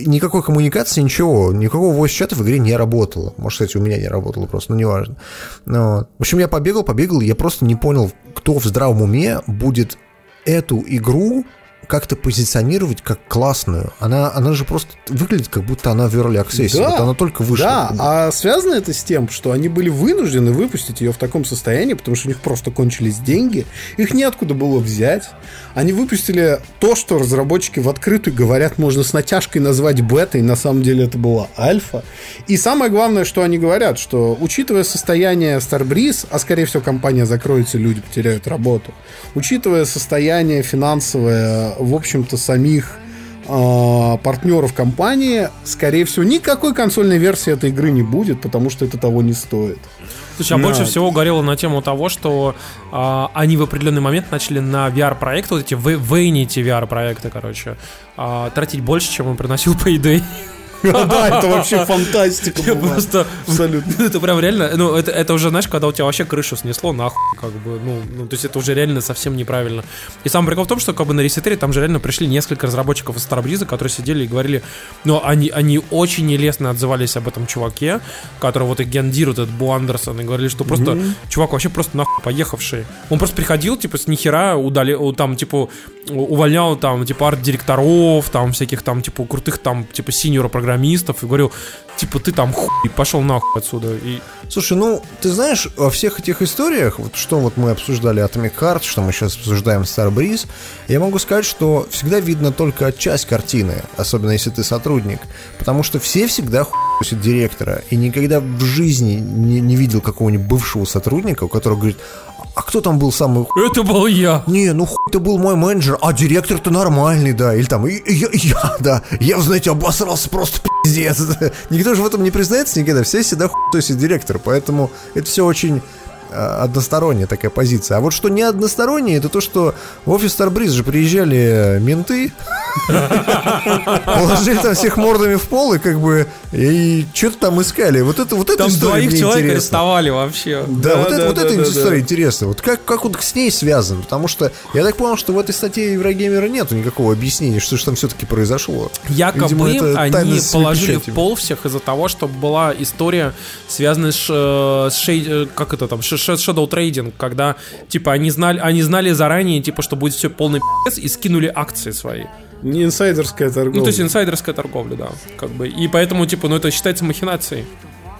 никакой коммуникации, ничего, никакого voice-чата в игре не работало. Может, кстати, у меня не работало просто, но неважно. Ну, вот. В общем, я побегал, побегал, я просто не понял, кто в здравом уме будет эту игру как-то позиционировать как классную. Она, она же просто выглядит, как будто она в Early Access. Да, вот она только вышла. Да, а связано это с тем, что они были вынуждены выпустить ее в таком состоянии, потому что у них просто кончились деньги, их неоткуда было взять. Они выпустили то, что разработчики в открытую говорят, можно с натяжкой назвать бетой, на самом деле это была альфа. И самое главное, что они говорят, что учитывая состояние Starbreeze, а скорее всего компания закроется, люди потеряют работу, учитывая состояние финансовое, в общем-то, самих а, партнеров компании, скорее всего, никакой консольной версии этой игры не будет, потому что это того не стоит. Слушай, а На- больше всего горело на тему того, что а, они в определенный момент начали на VR-проекты, вот эти Vanity VR-проекты, короче, а, тратить больше, чем он приносил по идее. Да, это вообще фантастика. Я просто... Абсолютно. Это прям реально, ну, это, это уже, знаешь, когда у тебя вообще крышу снесло, нахуй, как бы, ну, ну, то есть это уже реально совсем неправильно. И самый прикол в том, что как бы на ресетере там же реально пришли несколько разработчиков из Starbreeze, которые сидели и говорили, ну, они, они очень нелестно отзывались об этом чуваке, который вот и гендирует этот Бу Андерсон, и говорили, что просто, чувак вообще просто нахуй поехавший. Он просто приходил, типа, с нихера удали, там, типа, увольнял там, типа, арт-директоров, там, всяких там, типа, крутых там, типа, синьора-программистов, и говорил, типа, ты там хуй, пошел нахуй отсюда. И Слушай, ну, ты знаешь, во всех этих историях, вот что вот мы обсуждали Atomic Heart, что мы сейчас обсуждаем Starbreeze, я могу сказать, что всегда видно только часть картины, особенно если ты сотрудник, потому что все всегда хуйсят директора, и никогда в жизни не, не видел какого-нибудь бывшего сотрудника, у которого говорит, а кто там был самый это был я. Не, ну хуй ты был мой менеджер, а директор-то нормальный, да. Или там, я, я, да, я, знаете, обосрался просто пиздец. Никто же в этом не признается никогда, все всегда хуй то есть директор, поэтому это все очень односторонняя такая позиция. А вот что не одностороннее, это то, что в офис Старбриз же приезжали менты, положили там всех мордами в пол и как бы и что-то там искали. Вот это вот эта Там история двоих человек арестовали вообще. Да, вот, это, вот эта история да. интересна. Вот как, как он с ней связан? Потому что я так понял, что в этой статье Еврогеймера нету никакого объяснения, что же там все-таки произошло. Якобы это они положили в пол всех из-за того, что была история, связанная с, э, с э, как это там, shadow trading, когда типа они знали, они знали заранее, типа, что будет все полный пи***ц, и скинули акции свои. Не инсайдерская торговля. Ну, то есть инсайдерская торговля, да. Как бы. И поэтому, типа, ну это считается махинацией.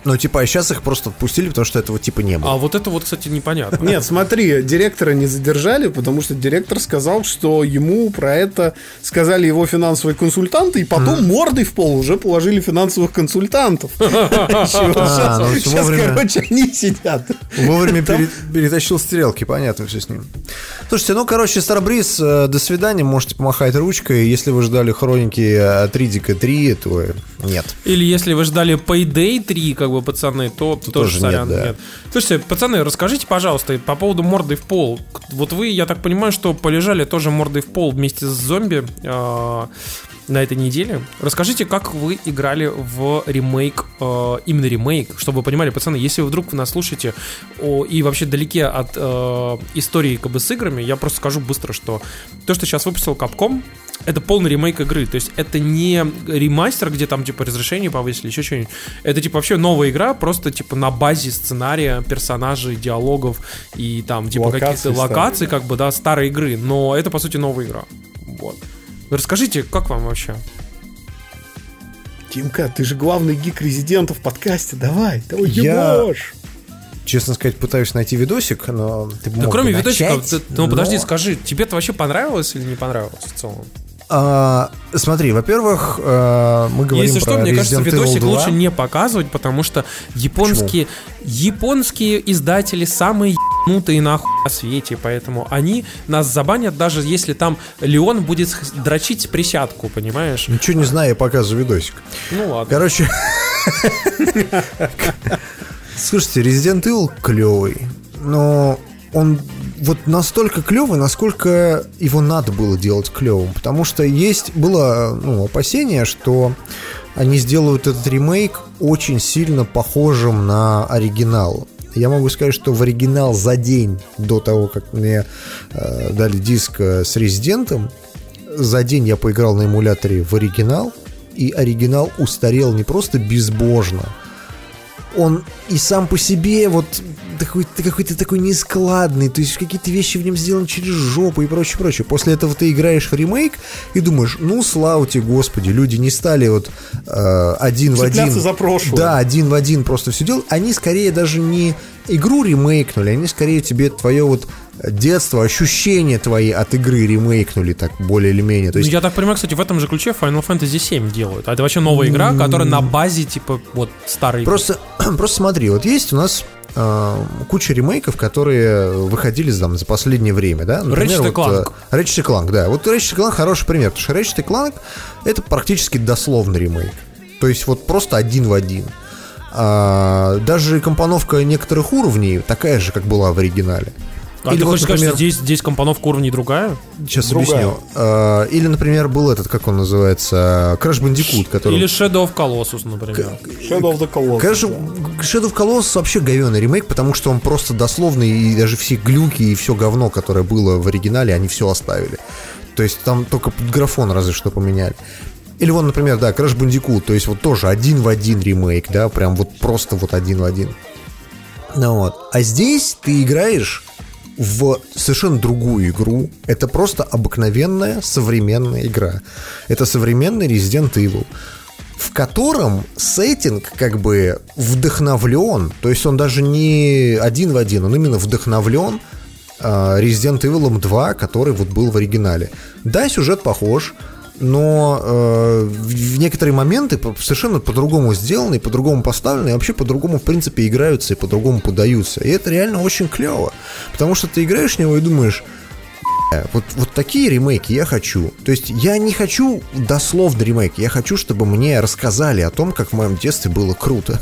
Ну, типа, а сейчас их просто отпустили, потому что этого типа не было. А вот это вот, кстати, непонятно. Нет, смотри, директора не задержали, потому что директор сказал, что ему про это сказали его финансовые консультанты, и потом мордой в пол уже положили финансовых консультантов. А, ну, Сейчас, короче, они сидят. Вовремя пере- перетащил стрелки, понятно все с ним. Слушайте, ну, короче, Старбриз, э, до свидания, можете помахать ручкой. Если вы ждали хроники от Ридика 3, то нет. Или если вы ждали Payday 3, как бы, пацаны, то, тоже, тоже нет, сорян, да. нет. Слушайте, пацаны, расскажите, пожалуйста, по поводу морды в пол. Вот вы, я так понимаю, что полежали тоже мордой в пол вместе с зомби э, на этой неделе. Расскажите, как вы играли в ремейк, э, именно ремейк, чтобы вы понимали, пацаны, если вы вдруг вы нас слушаете о, и вообще далеки от э, истории как бы с играми, я просто скажу быстро, что то, что сейчас выпустил Capcom, это полный ремейк игры. То есть это не ремастер, где там типа разрешение повысили, еще что-нибудь. Это типа вообще новая игра, просто типа на базе сценария, персонажей, диалогов и там типа каких-то локаций, как бы, да, старой игры. Но это по сути новая игра. Вот. Расскажите, как вам вообще? Тимка, ты же главный гик резидента в подкасте, давай, давай, Я-. Честно сказать, пытаюсь найти видосик, но ты бы Да мог кроме бы видосика, начать, ты- ну подожди, но- скажи, тебе это вообще понравилось или не понравилось в целом? А, смотри, во-первых, э, мы говорим Если про что, мне кажется, Resident Evil видосик 2. лучше не показывать, потому что японские, японские издатели самые ебанутые нахуй на свете, поэтому они нас забанят, даже если там Леон будет дрочить присядку, понимаешь? Ничего не знаю, я показываю видосик. Ну ладно. Короче, слушайте, Resident Evil клевый, но он вот настолько клевый, насколько его надо было делать клевым, потому что есть было ну, опасение, что они сделают этот ремейк очень сильно похожим на оригинал. Я могу сказать, что в оригинал за день до того, как мне э, дали диск э, с Резидентом, за день я поиграл на эмуляторе в оригинал, и оригинал устарел не просто безбожно, он и сам по себе вот такой, какой-то такой нескладный, то есть какие-то вещи в нем сделаны через жопу и прочее, прочее. После этого ты играешь в ремейк и думаешь, ну, слава тебе, господи, люди не стали вот э, один в один... Цепляться за прошлое. Да, один в один просто все делать. Они скорее даже не игру ремейкнули, они скорее тебе твое вот детство, ощущения твои от игры ремейкнули так более или менее. То Ну, есть я так понимаю, кстати, в этом же ключе Final Fantasy 7 делают. А это вообще новая игра, которая на базе, типа, вот, старой. Просто, просто смотри, вот есть у нас э, куча ремейков, которые выходили там, за последнее время, да? Ratchet и вот, Clank. э, Ratchet и Clank, да. Вот Ratchet Clank хороший пример, потому что Ratchet Clank это практически дословный ремейк. То есть вот просто один в один. А, даже компоновка некоторых уровней такая же, как была в оригинале. А ты хочешь сказать, что здесь, здесь компоновка уровней другая? Сейчас Другая. объясню. А, или, например, был этот, как он называется, Crash Bandicoot, который... Или Shadow of Colossus, например. Shadow of the Colossus. Crash... Shadow of Colossus вообще говёный ремейк, потому что он просто дословный, и даже все глюки и все говно, которое было в оригинале, они все оставили. То есть там только графон разве что поменяли. Или вон, например, да, Crash Bandicoot, то есть вот тоже один в один ремейк, да, прям вот просто вот один в один. Ну вот. А здесь ты играешь в совершенно другую игру. Это просто обыкновенная современная игра. Это современный Resident Evil в котором сеттинг как бы вдохновлен, то есть он даже не один в один, он именно вдохновлен а, Resident Evil 2, который вот был в оригинале. Да, сюжет похож, но э, в некоторые моменты совершенно по-другому сделаны, по-другому поставлены, и вообще по-другому, в принципе, играются и по-другому подаются. И это реально очень клево, потому что ты играешь в него и думаешь, вот, вот такие ремейки я хочу. То есть я не хочу дословно ремейки, я хочу, чтобы мне рассказали о том, как в моем детстве было круто.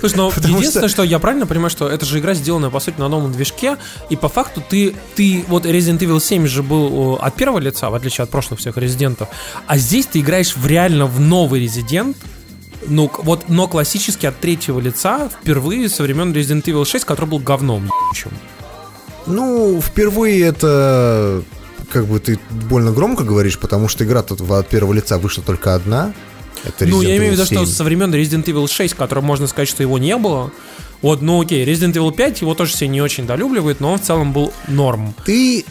Слушай, ну единственное, что... что я правильно понимаю, что это же игра сделанная, по сути, на новом движке, и по факту ты, ты вот Resident Evil 7 же был от первого лица, в отличие от прошлых всех резидентов, а здесь ты играешь в реально в новый резидент, ну, вот, но классически от третьего лица впервые со времен Resident Evil 6, который был говном ебучим. Ну, впервые это как бы ты больно громко говоришь, потому что игра тут от первого лица вышла только одна. Это ну, я имею в виду, что со времен Resident Evil 6, которым можно сказать, что его не было. Вот, ну окей, Resident Evil 5 его тоже все не очень долюбливает, но он в целом был норм. Ты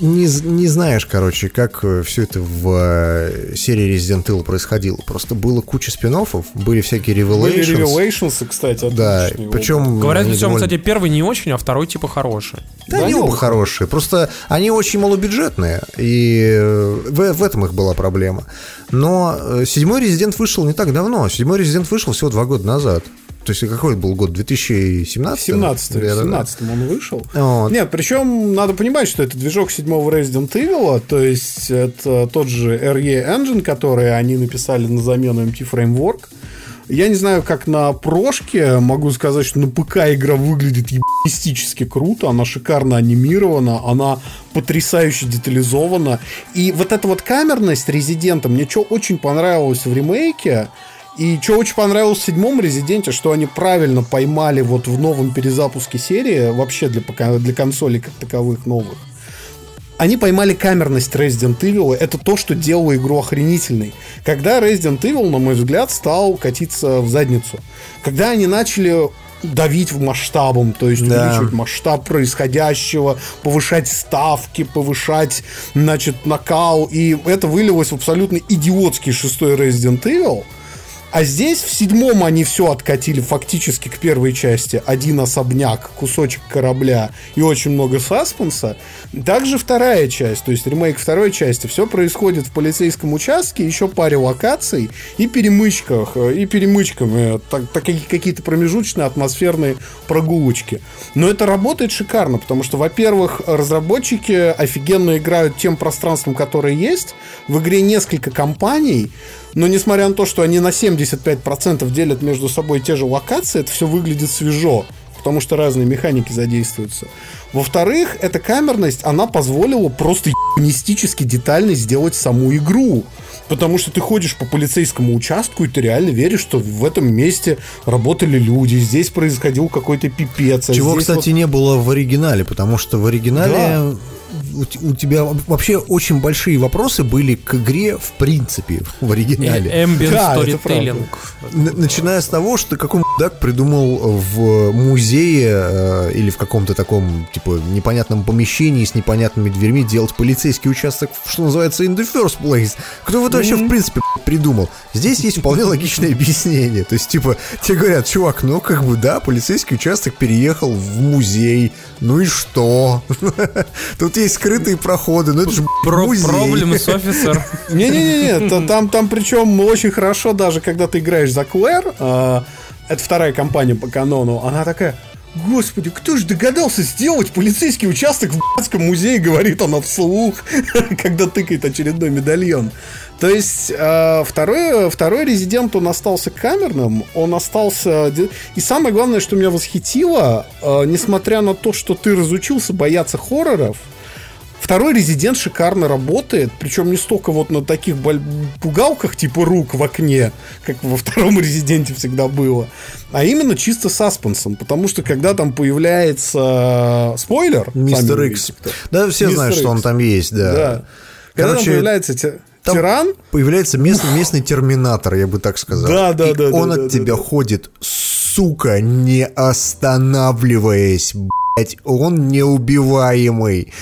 не, не знаешь, короче, как э, все это в э, серии Resident Evil происходило. Просто было куча спин были всякие Revelations. Были Revelations, кстати, Да, причем... Говорят, причем, довольно... кстати, первый не очень, а второй типа хороший. Да, да они оба хорошие, просто они очень малобюджетные, и э, в, в этом их была проблема. Но седьмой Резидент вышел не так давно. Седьмой Резидент вышел всего два года назад. То есть какой был год? 2017? 17 в 17 он вышел. Вот. Нет, причем надо понимать, что это движок седьмого Resident Evil, то есть это тот же RE Engine, который они написали на замену MT Framework. Я не знаю, как на прошке, могу сказать, что на ПК игра выглядит ебанистически круто, она шикарно анимирована, она потрясающе детализована. И вот эта вот камерность Резидента мне что очень понравилось в ремейке, и что очень понравилось в седьмом Резиденте, что они правильно поймали вот в новом перезапуске серии, вообще для, для консолей как таковых новых. Они поймали камерность Resident Evil, это то, что делало игру охренительной. Когда Resident Evil, на мой взгляд, стал катиться в задницу. Когда они начали давить в масштабом, то есть да. увеличивать масштаб происходящего, повышать ставки, повышать, значит, накал, и это вылилось в абсолютно идиотский шестой Resident Evil – а здесь в седьмом они все откатили фактически к первой части. Один особняк, кусочек корабля и очень много саспенса. Также вторая часть, то есть ремейк второй части, все происходит в полицейском участке, еще паре локаций и перемычках, э, и перемычками, так, так, какие-то промежуточные атмосферные прогулочки. Но это работает шикарно, потому что, во-первых, разработчики офигенно играют тем пространством, которое есть. В игре несколько компаний, но несмотря на то, что они на 75% делят между собой те же локации, это все выглядит свежо, потому что разные механики задействуются. Во-вторых, эта камерность, она позволила просто ебанистически детально сделать саму игру. Потому что ты ходишь по полицейскому участку, и ты реально веришь, что в этом месте работали люди, здесь происходил какой-то пипец. А Чего, кстати, вот... не было в оригинале, потому что в оригинале да у тебя вообще очень большие вопросы были к игре в принципе в оригинале. Ambient да, storytelling. Начиная с того, что какой мудак придумал в музее э, или в каком-то таком типа непонятном помещении с непонятными дверьми делать полицейский участок, что называется, in the first place. Кто это вообще в принципе придумал? Здесь есть вполне логичное объяснение. То есть, типа, тебе говорят, чувак, ну как бы да, полицейский участок переехал в музей. Ну и что? Тут есть скрытые проходы, ну это же Про. Проблем с офисер. Не-не-не, там, там причем очень хорошо даже, когда ты играешь за Клэр, э, это вторая компания по канону, она такая, Господи, кто же догадался сделать полицейский участок в Братском музее, говорит она вслух, когда тыкает очередной медальон. То есть э, второй, второй резидент, он остался камерным, он остался... И самое главное, что меня восхитило, э, несмотря на то, что ты разучился бояться хорроров, Второй резидент шикарно работает, причем не столько вот на таких пугалках типа рук в окне, как во втором резиденте всегда было, а именно чисто саспенсом, потому что когда там появляется спойлер, Мистер Икс, да, все Мистер знают, X. что он там есть, да. да. Когда Короче, там появляется там тиран, появляется местный, местный терминатор, я бы так сказал. Да, да, и да. Он да, от да, тебя да. ходит, сука, не останавливаясь, блять, он неубиваемый.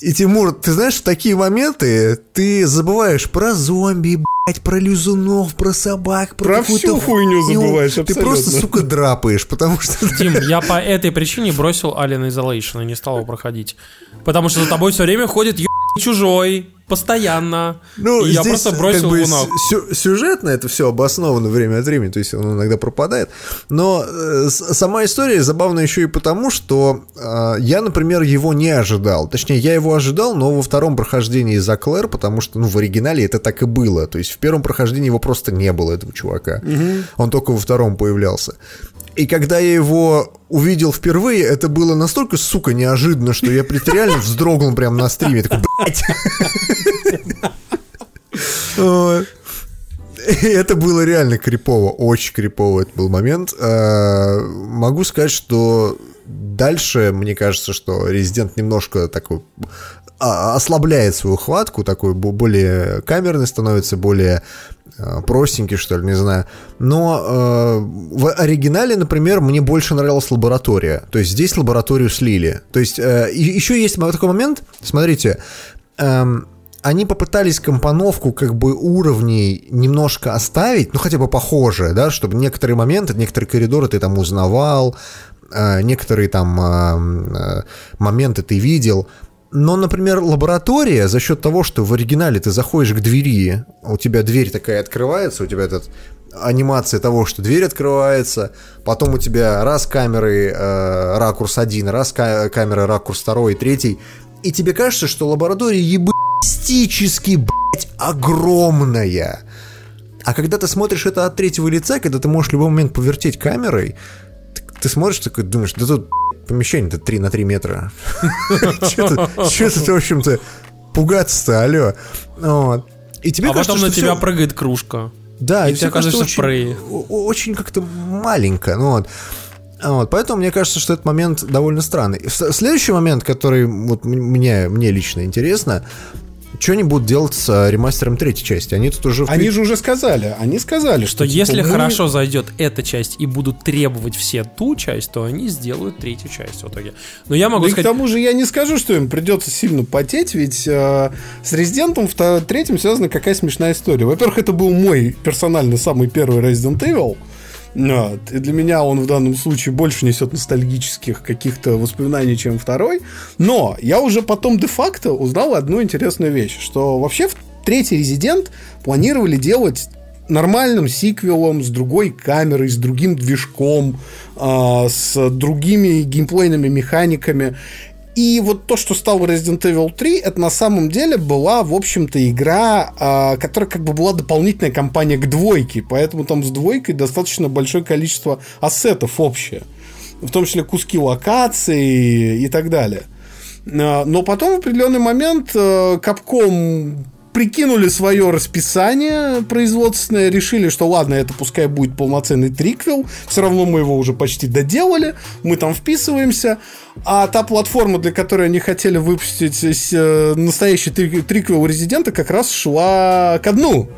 И, Тимур, ты знаешь, в такие моменты ты забываешь про зомби, блядь, про люзунов, про собак, про, про всю хуйню забываешь, Ты абсолютно. просто, сука, драпаешь, потому что... Дим, я по этой причине бросил Alien Isolation и не стал его проходить. Потому что за тобой все время ходит чужой, постоянно. Ну, и я просто бросил как бы, его сю- Сюжетно это все обосновано время от времени, то есть он иногда пропадает. Но э, сама история забавна еще и потому, что э, я, например, его не ожидал. Точнее, я его ожидал, но во втором прохождении за Клэр, потому что ну, в оригинале это так и было. То есть в первом прохождении его просто не было, этого чувака. Угу. Он только во втором появлялся. И когда я его увидел впервые, это было настолько, сука, неожиданно, что я реально вздрогнул прямо на стриме. Такой, блядь! Это было реально крипово, очень крипово это был момент. А, могу сказать, что дальше, мне кажется, что Резидент немножко такой ослабляет свою хватку, такой более камерный становится, более Э, простенький, что ли, не знаю. Но э, в оригинале, например, мне больше нравилась лаборатория. То есть здесь лабораторию слили. То есть э, еще есть такой момент, смотрите, э, они попытались компоновку как бы уровней немножко оставить, ну хотя бы похожие, да, чтобы некоторые моменты, некоторые коридоры ты там узнавал, э, некоторые там э, э моменты ты видел, но, например, лаборатория за счет того, что в оригинале ты заходишь к двери, у тебя дверь такая открывается, у тебя этот анимация того, что дверь открывается, потом у тебя раз камеры э, ракурс один, раз ка- камера ракурс второй, третий, и тебе кажется, что лаборатория ебастически, блядь, огромная. А когда ты смотришь это от третьего лица, когда ты можешь в любой момент повертеть камерой, ты смотришь такой, думаешь, да тут помещение-то 3 на 3 метра. Что тут, в общем-то, пугаться-то, алло. Вот. И тебе а кажется, потом на тебя все... прыгает кружка. Да, и, и тебе кажется, очень, очень, очень как-то маленько. Ну, вот. Вот, поэтому мне кажется, что этот момент довольно странный. Следующий момент, который вот мне, мне лично интересно, что они будут делать с э, ремастером третьей части? Они тут уже... Они же уже сказали, они сказали, что... Что типа, если мы... хорошо зайдет эта часть и будут требовать все ту часть, то они сделают третью часть в итоге. Но я могу да сказать... к тому же я не скажу, что им придется сильно потеть, ведь э, с Резидентом в третьем связана какая смешная история. Во-первых, это был мой персональный самый первый Resident Evil. Вот. И для меня он в данном случае больше несет ностальгических каких-то воспоминаний, чем второй. Но я уже потом де-факто узнал одну интересную вещь, что вообще в третий Резидент планировали делать нормальным сиквелом, с другой камерой, с другим движком, э, с другими геймплейными механиками. И вот то, что стало Resident Evil 3, это на самом деле была, в общем-то, игра, э, которая как бы была дополнительная кампания к двойке, поэтому там с двойкой достаточно большое количество ассетов общее, в том числе куски локаций и так далее. А, но потом в определенный момент Capcom э, прикинули свое расписание производственное, решили, что ладно, это пускай будет полноценный триквел, все равно мы его уже почти доделали, мы там вписываемся, а та платформа, для которой они хотели выпустить э, настоящий триквел Резидента, как раз шла ко дну.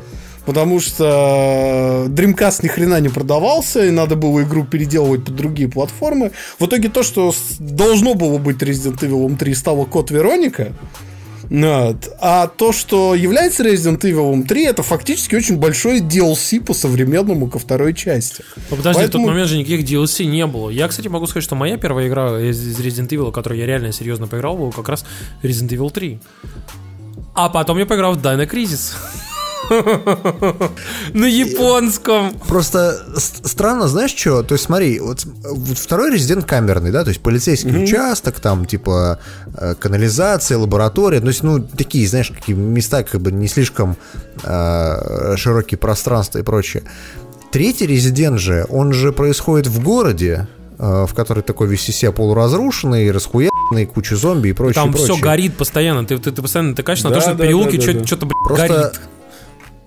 Потому что Dreamcast ни хрена не продавался, и надо было игру переделывать под другие платформы. В итоге то, что должно было быть Resident Evil 3, стало код Вероника. А то, что является Resident Evil 3, это фактически очень большой DLC по современному ко второй части. Ну, подожди, Поэтому... в тот момент же никаких DLC не было. Я, кстати, могу сказать, что моя первая игра из Resident Evil, которую я реально серьезно поиграл, была как раз Resident Evil 3. А потом я поиграл в Dino Crisis. На японском. Просто странно, знаешь что? То есть смотри, вот, второй резидент камерный, да, то есть полицейский участок, там типа э, канализация, лаборатория, то есть ну такие, знаешь, какие места как бы не слишком э, широкие пространства и прочее. Третий резидент же, он же происходит в городе, э, в который такой весь из себя полуразрушенный, расхуянный, куча зомби и прочее. Там прочее. все горит постоянно. Ты, ты, ты постоянно натыкаешься на Да, то, что в да, переулке да, да, да. что-то Просто, горит.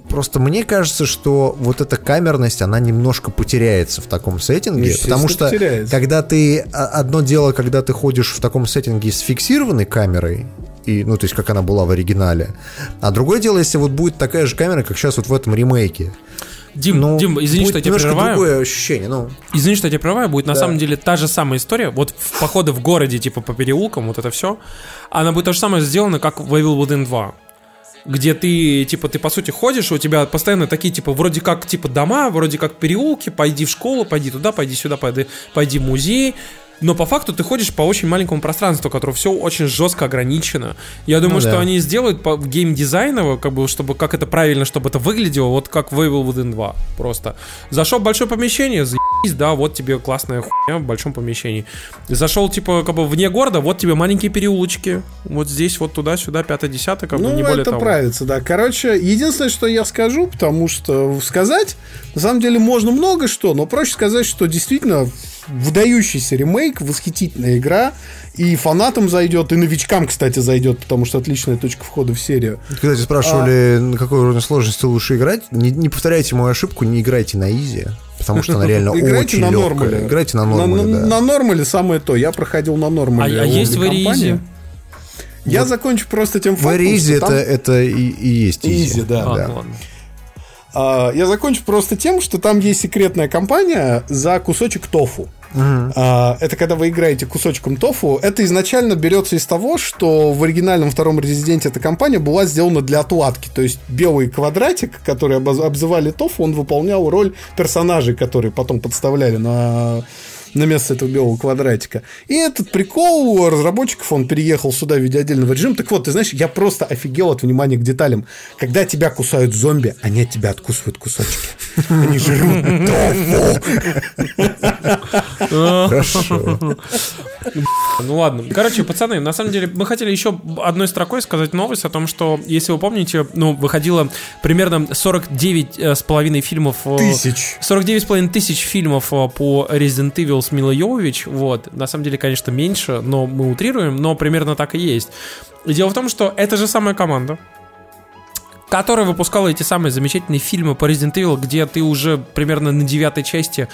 Просто мне кажется, что вот эта камерность, она немножко потеряется в таком сеттинге, потому что потеряется. когда ты а, одно дело, когда ты ходишь в таком сеттинге с фиксированной камерой, и, ну, то есть, как она была в оригинале. А другое дело, если вот будет такая же камера, как сейчас вот в этом ремейке. Дим, Ну, Дим, извини, будет что я тебя прерываю. другое ощущение, ну. Извини, что я тебя прерываю, будет на Да. самом деле та же самая история. Вот в походы в городе, типа по переулкам, вот это все. Она будет то же самое сделана, как в Evil Within 2. Где ты, типа, ты по сути ходишь, у тебя постоянно такие, типа, вроде как, типа, дома, вроде как переулки, пойди в школу, пойди туда, пойди сюда, пойди, пойди в музей. Но по факту ты ходишь по очень маленькому пространству, которое все очень жестко ограничено. Я думаю, Ну что да. они сделают по геймдизайново, как бы, чтобы как это правильно, чтобы это выглядело, вот как в Evil Within 2. Просто. Зашел в большое помещение, заебись, да, вот тебе классная хуйня в большом помещении. Зашел, типа, как бы вне города, вот тебе маленькие переулочки. Вот здесь, вот туда-сюда, пятое-десятое, как бы, Ну, не более это того. правится, да. Короче, единственное, что я скажу, потому что сказать, на самом деле, можно много что, но проще сказать, что действительно выдающийся ремейк, восхитительная игра, и фанатам зайдет, и новичкам, кстати, зайдет, потому что отличная точка входа в серию. Кстати, спрашивали, на какой уровень сложности лучше играть. Не, не повторяйте мою ошибку, не играйте на изи, потому что она реально Играйте очень на легкая. нормале. Играйте на нормале, на, да. на нормале самое то. Я проходил на А, нормале. а есть в Only Эризе? компании. Я закончу просто тем фактом, Эризе что это, там- это и, и есть изи. Изи, да. А, да. ладно. А, Я закончу просто тем, что там есть секретная компания за кусочек тофу. А, Это когда вы играете кусочком тофу. Это изначально берется из того, что в оригинальном втором резиденте эта компания была сделана для отладки. То есть белый квадратик, который обзывали тофу, он выполнял роль персонажей, которые потом подставляли на на место этого белого квадратика. И этот прикол у разработчиков, он переехал сюда в виде отдельного режима. Так вот, ты знаешь, я просто офигел от внимания к деталям. Когда тебя кусают зомби, они от тебя откусывают кусочки. Они жрут тофу. Хорошо. Ну ладно. Короче, пацаны, на самом деле, мы хотели еще одной строкой сказать новость о том, что, если вы помните, ну, выходило примерно 49 э, с половиной фильмов... э, Тысяч. 49 с половиной тысяч фильмов э, по Resident Evil с Милой Йовович. Вот. На самом деле, конечно, меньше, но мы утрируем, но примерно так и есть. И дело в том, что это же самая команда, которая выпускала эти самые замечательные фильмы по Resident Evil, где ты уже примерно на девятой части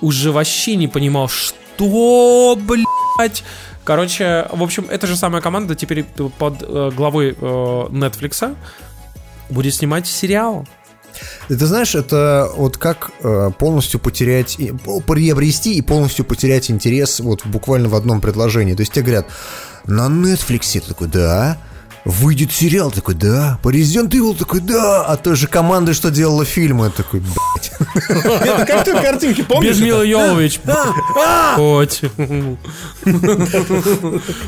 уже вообще не понимал, что, блядь. Короче, в общем, эта же самая команда теперь под э, главой э, Netflix будет снимать сериал. И Ты знаешь, это вот как э, полностью потерять, и- приобрести и полностью потерять интерес вот буквально в одном предложении. То есть тебе говорят, на Netflix ты такой, да, выйдет сериал, такой, да, по Resident Evil такой, да, а той же команды, что делала фильмы, такой, блядь. Это как той картинки, помнишь? Без это? Милы Йовович. Блядь.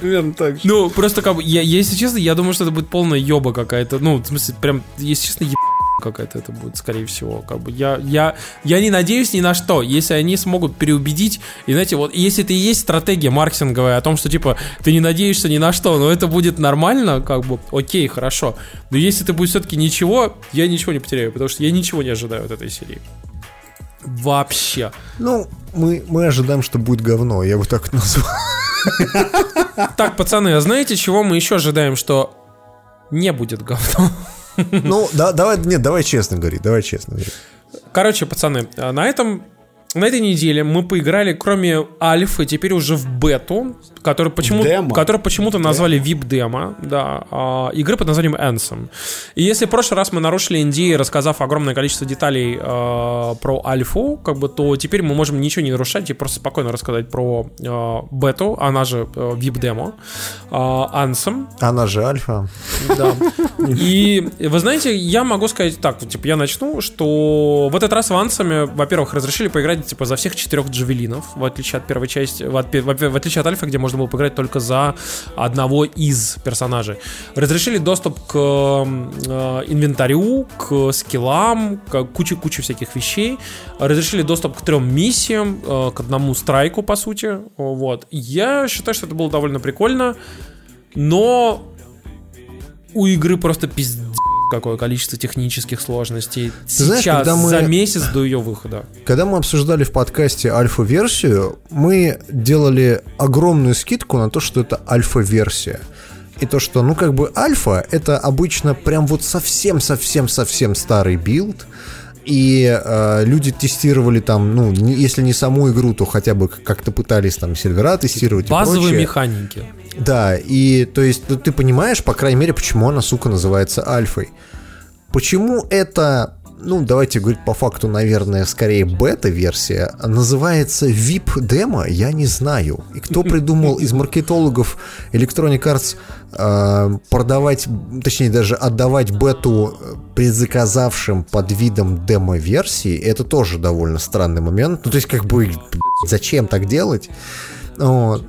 Примерно так. Ну, просто как бы, если честно, я думаю, что это будет полная ёба какая-то. Ну, в смысле, прям, если честно, еб... какая-то это будет, скорее всего. Как бы я, я, я не надеюсь ни на что, если они смогут переубедить. И знаете, вот если это и есть стратегия маркетинговая о том, что типа ты не надеешься ни на что, но это будет нормально, как бы, окей, хорошо. Но если это будет все-таки ничего, я ничего не потеряю, потому что я ничего не ожидаю от этой серии. Вообще. Ну, мы, мы ожидаем, что будет говно, я бы так назвал. Так, пацаны, а знаете, чего мы еще ожидаем, что не будет говно? Ну, да, давай, нет, давай честно говорить, давай честно говорить. Короче, пацаны, а на этом на этой неделе мы поиграли, кроме альфы, теперь уже в бету, почему, который почему-то назвали VIP-демо, да, а, игры под названием Ansem. И если в прошлый раз мы нарушили NDA, рассказав огромное количество деталей а, про альфу, как бы, то теперь мы можем ничего не нарушать и просто спокойно рассказать про а, бету, она же а, VIP-демо, а, Ansem, Она же альфа. да. И вы знаете, я могу сказать так, типа, я начну, что в этот раз в Ансами, во-первых, разрешили поиграть типа за всех четырех джавелинов, в отличие от первой части, в, в- в отличие от Альфа, где можно было поиграть только за одного из персонажей. Разрешили доступ к э, инвентарю, к скиллам, к куче-куче всяких вещей. Разрешили доступ к трем миссиям, э, к одному страйку, по сути. Вот. Я считаю, что это было довольно прикольно, но у игры просто пиздец какое количество технических сложностей. знаешь, Сейчас, когда мы- за месяц до ее выхода. Когда мы обсуждали в подкасте альфа-версию, мы делали огромную скидку на то, что это альфа-версия. И то, что, ну, как бы альфа — это обычно прям вот совсем-совсем-совсем старый билд, и э, люди тестировали там, ну, не- если не саму игру, то хотя бы как-то пытались там сервера тестировать и Базовые прочее. механики. Да, и то есть ну, ты понимаешь, по крайней мере, почему она, сука, называется альфой. Почему это, ну, давайте говорить по факту, наверное, скорее бета-версия, называется VIP-демо, я не знаю. И кто придумал из маркетологов Electronic Arts э, продавать, точнее даже отдавать бету э, предзаказавшим под видом демо-версии, это тоже довольно странный момент. Ну, то есть, как бы, зачем так делать? Вот.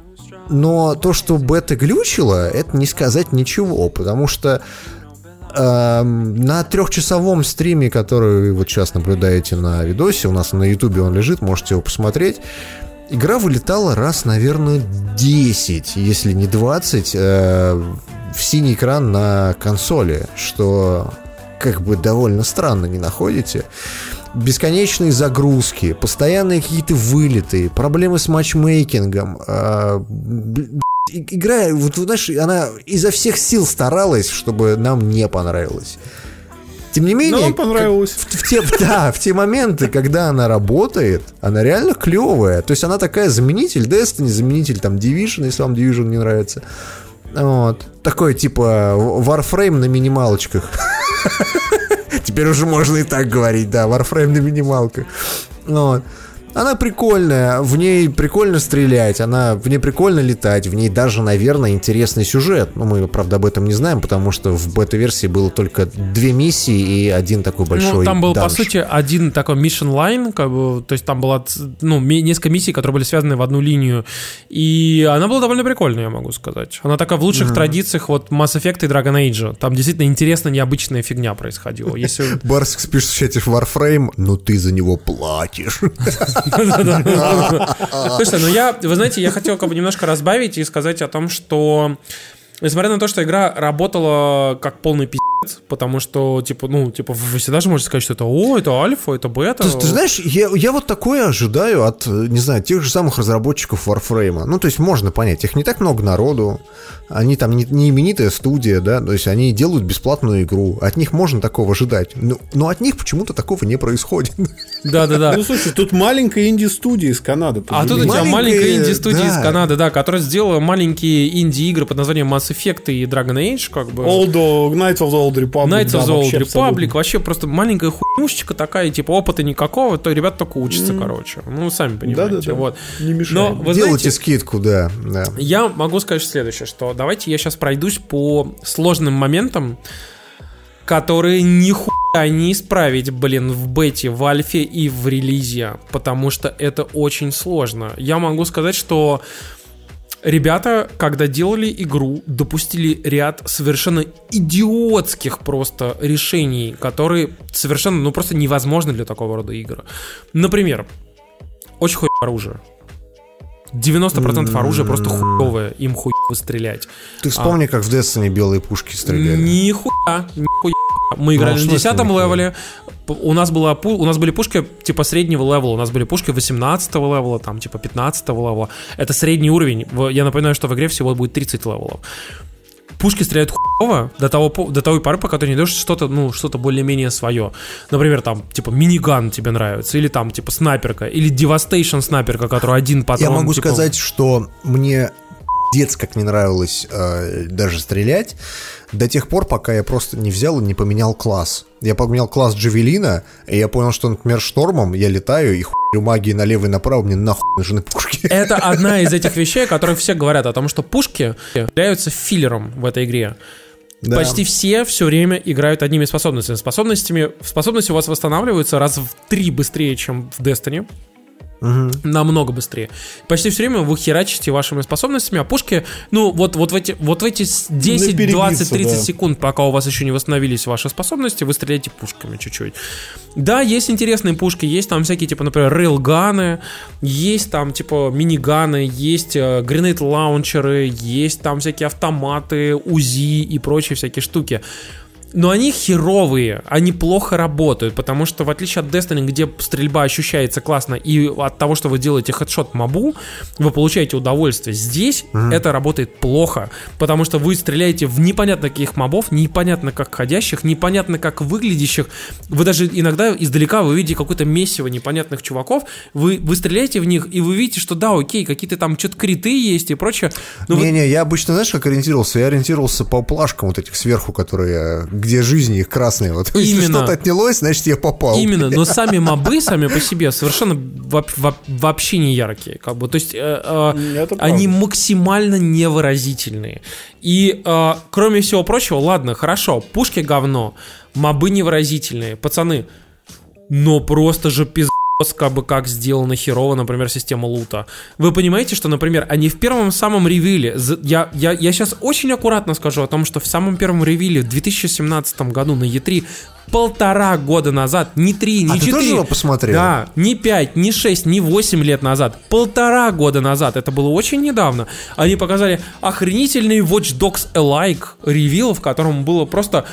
Но то, что бета глючила, это не сказать ничего, потому что эм, на трехчасовом стриме, который вы вот сейчас наблюдаете на видосе, у нас на ютубе он лежит, можете его посмотреть, игра вылетала раз, наверное, 10, если не 20, э, в синий экран на консоли, что как бы довольно странно, не находите? Бесконечные загрузки, постоянные какие-то вылеты, проблемы с матчмейкингом. и- Игра, вот знаешь, она изо всех сил старалась, чтобы нам не понравилось. Тем не менее, как- понравилось. в, в те, да, в те моменты, когда она работает, она реально клевая. То есть она такая заменитель Destiny, заменитель там Division, если вам Division не нравится. Вот. Такой типа Warframe на минималочках. Теперь уже можно и так говорить, да, Warframe на минималках. Вот. Она прикольная, в ней прикольно стрелять, она в ней прикольно летать, в ней даже, наверное, интересный сюжет. Но мы, правда, об этом не знаем, потому что в бета-версии было только две миссии и один такой большой Ну, там был, по данж. сути, один такой mission line, как бы, то есть там было ну, несколько миссий, которые были связаны в одну линию. И она была довольно прикольная, я могу сказать. Она такая в лучших традициях вот Mass Effect и Dragon Age. Там действительно интересная, необычная фигня происходила. Если... Барсик спишет в чате Warframe, но ты за него платишь. Слушайте, ну я, вы знаете, я хотел как бы немножко разбавить и сказать о том, что Несмотря на то, что игра работала как полный пиздец, потому что, типа, ну, типа, вы всегда же можете сказать, что это о, это альфа, это бета. Ты, ты знаешь, я, я вот такое ожидаю от, э, не знаю, тех же самых разработчиков Warframe. Ну, то есть можно понять, их не так много народу, они там не, не именитая студия, да, то есть они делают бесплатную игру, от них можно такого ожидать. Но, но от них почему-то такого не происходит. Да-да-да. Ну, слушай, тут маленькая инди-студия из Канады. А тут у тебя Маленькая, инди-студия из Канады, да, которая сделала маленькие инди-игры под названием Mass Effect и Dragon Age, как бы. Old, uh, Knights of the Old Republic. Knights да, of the Old вообще Republic, абсолютно. вообще просто маленькая хуйнушечка такая, типа опыта никакого, то ребят только учатся, короче. Ну, сами понимаете. Вот. Не мешает. Но вы Делайте знаете, скидку, да, да. я могу сказать следующее, что давайте я сейчас пройдусь по сложным моментам, которые нихуя не исправить, блин, в бете, в альфе и в релизе, потому что это очень сложно. Я могу сказать, что ребята, когда делали игру, допустили ряд совершенно идиотских просто решений, которые совершенно, ну, просто невозможны для такого рода игр. Например, очень хуй оружие. 90% оружия просто хуевое, им хуй стрелять. Ты вспомни, как в Destiny белые пушки стреляли. Нихуя, нихуя. Мы играли Ну, в на смысле 10 нихуя? левеле. У нас, была, у нас были пушки типа среднего левела, у нас были пушки 18 левела, там типа 15 левела. Это средний уровень. Я напоминаю, что в игре всего будет 30 левелов. Пушки стреляют хуево до того, до той поры, пока ты не даешь что-то, ну, что-то более-менее свое. Например, там, типа, миниган тебе нравится, или там, типа, снайперка, или Devastation снайперка, которая один Я патрон. могу типа, сказать, что мне дец как не нравилось э, даже стрелять до тех пор, пока я просто не взял и не поменял класс. Я поменял класс Джавелина, и я понял, что, например, штормом я летаю и хуй магии налево и направо, мне нахуй нужны пушки. Это одна из этих вещей, о которых все говорят, о том, что пушки являются филлером в этой игре. Да. Почти все все время играют одними способностями. Способностями. Способности у вас восстанавливаются раз в три быстрее, чем в Destiny. Намного быстрее. Почти все время вы херачите вашими способностями, а пушки, ну, вот, вот в эти, вот в эти с- 10, перебиться, 20, 30 да. секунд, пока у вас еще не восстановились ваши способности, вы стреляете пушками чуть-чуть. Да, есть интересные пушки, есть там всякие, типа, например, рейлганы, есть там, типа, миниганы, есть э, гренейд-лаунчеры, есть там всякие автоматы, УЗИ и прочие всякие штуки. Но они херовые, они плохо работают, потому что в отличие от Destiny, где стрельба ощущается классно, и от того, что вы делаете хедшот мобу, вы получаете удовольствие. Здесь это работает плохо, потому что вы стреляете в непонятно каких мобов, непонятно как ходящих, непонятно как выглядящих. Вы даже иногда издалека вы видите какое-то месиво непонятных чуваков, вы, вы стреляете в них, и вы видите, что да, окей, какие-то там что-то криты есть и прочее. но вы- Не-не, я обычно, знаешь, как ориентировался? Я ориентировался по плашкам вот этих сверху, которые, где жизни их красные. Вот если Именно. что-то отнялось, значит, я попал. Именно, но сами мобы сами по себе совершенно вообще не яркие, как бы, то есть э, э, Это они правда. максимально невыразительные. И э, кроме всего прочего, ладно, хорошо, пушки говно, мобы невыразительные, пацаны, но просто же пиздец, как бы как сделана херово, например, система лута. Вы понимаете, что, например, они в первом самом ревиле, я, я, я сейчас очень аккуратно скажу о том, что в самом первом ревиле в 2017 году на E3 полтора года назад, не три, не А ты четыре. тоже его посмотрел? Да, не 5, не 6, не 8 лет назад, полтора года назад, это было очень недавно, они показали охренительный Watch Dogs Alike ревил, в котором было просто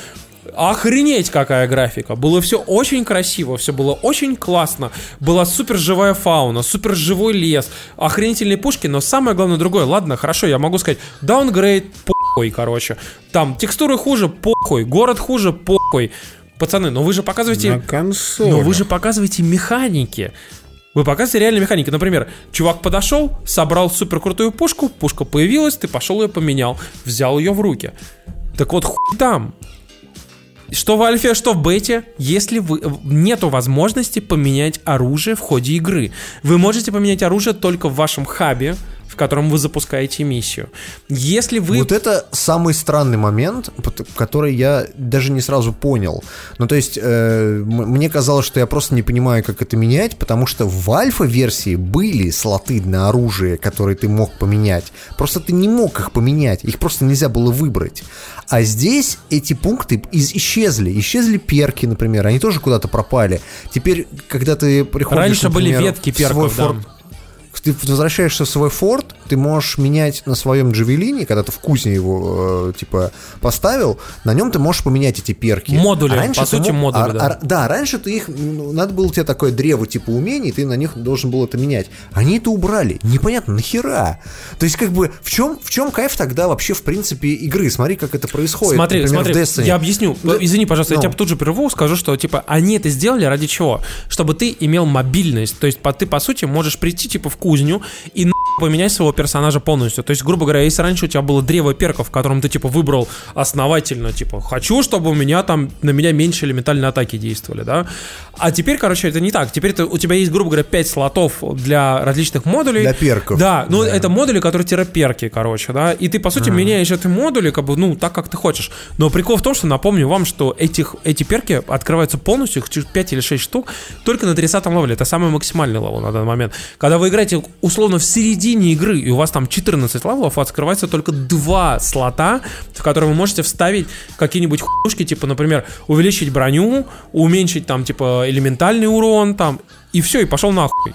охренеть какая графика. Было все очень красиво, все было очень классно. Была супер живая фауна, супер живой лес, охренительные пушки, но самое главное другое. Ладно, хорошо, я могу сказать, даунгрейд, похуй, короче. Там текстуры хуже, похуй, город хуже, похуй. Пацаны, но вы же показываете... На. Но вы же показываете механики. Вы показываете реальные механики. Например, чувак подошел, собрал супер крутую пушку, пушка появилась, ты пошел ее поменял, взял ее в руки. Так вот, хуй там. Что в альфе, что в бете, если вы нету возможности поменять оружие в ходе игры. Вы можете поменять оружие только в вашем хабе, в котором вы запускаете миссию. Если вы... Вот это самый странный момент, который я даже не сразу понял. Ну, то есть, э, мне казалось, что я просто не понимаю, как это менять, потому что в альфа-версии были слоты на оружие, которые ты мог поменять. Просто ты не мог их поменять, их просто нельзя было выбрать. А здесь эти пункты из- исчезли. Исчезли перки, например, они тоже куда-то пропали. Теперь, когда ты приходишь, Раньше были например, ветки в свой перков, да. Ты возвращаешься в свой форт, ты можешь менять на своем джавелине, когда ты в кузне его, э, типа, поставил, на нем ты можешь поменять эти перки. Модули, А раньше по сути, мог- модули, а- да. а- да, раньше ты их, ну, надо было тебе такое древо типа умений, ты на них должен был это менять. Они это убрали. Непонятно, нахера? То есть, как бы, в чем, в чем кайф тогда вообще, в принципе, игры? Смотри, как это происходит. Смотри, например, смотри, в Destiny. я объясню. Да, Извини, пожалуйста, я ну. тебя тут же прерву, скажу, что типа они это сделали ради чего? Чтобы ты имел мобильность. То есть по- ты, по сути, можешь прийти типа в кузню и на поменять своего персонажа полностью. То есть, грубо говоря, если раньше у тебя было древо перков, в котором ты типа выбрал основательно, типа, хочу, чтобы у меня там на меня меньше элементальные атаки действовали, да? А теперь, короче, это не так. Теперь ты, у тебя есть, грубо говоря, 5 слотов для различных модулей. Для перков. Да, ну Да. это модули, которые тироперки, короче, да, и ты, по сути, меняешь эти модули, как бы, ну, так, как ты хочешь. Но прикол в том, что напомню вам, что этих, эти перки открываются полностью, их чуть 5 или 6 штук, только на 30 левеле. Это самый максимальный левел на данный момент. Когда вы играете, условно, в середине игры, и у вас там 14 левелов, открывается только два слота, в которые вы можете вставить какие-нибудь хуйнушки, типа, например, увеличить броню, уменьшить там, типа, элементальный урон, там, и все, и пошел нахуй.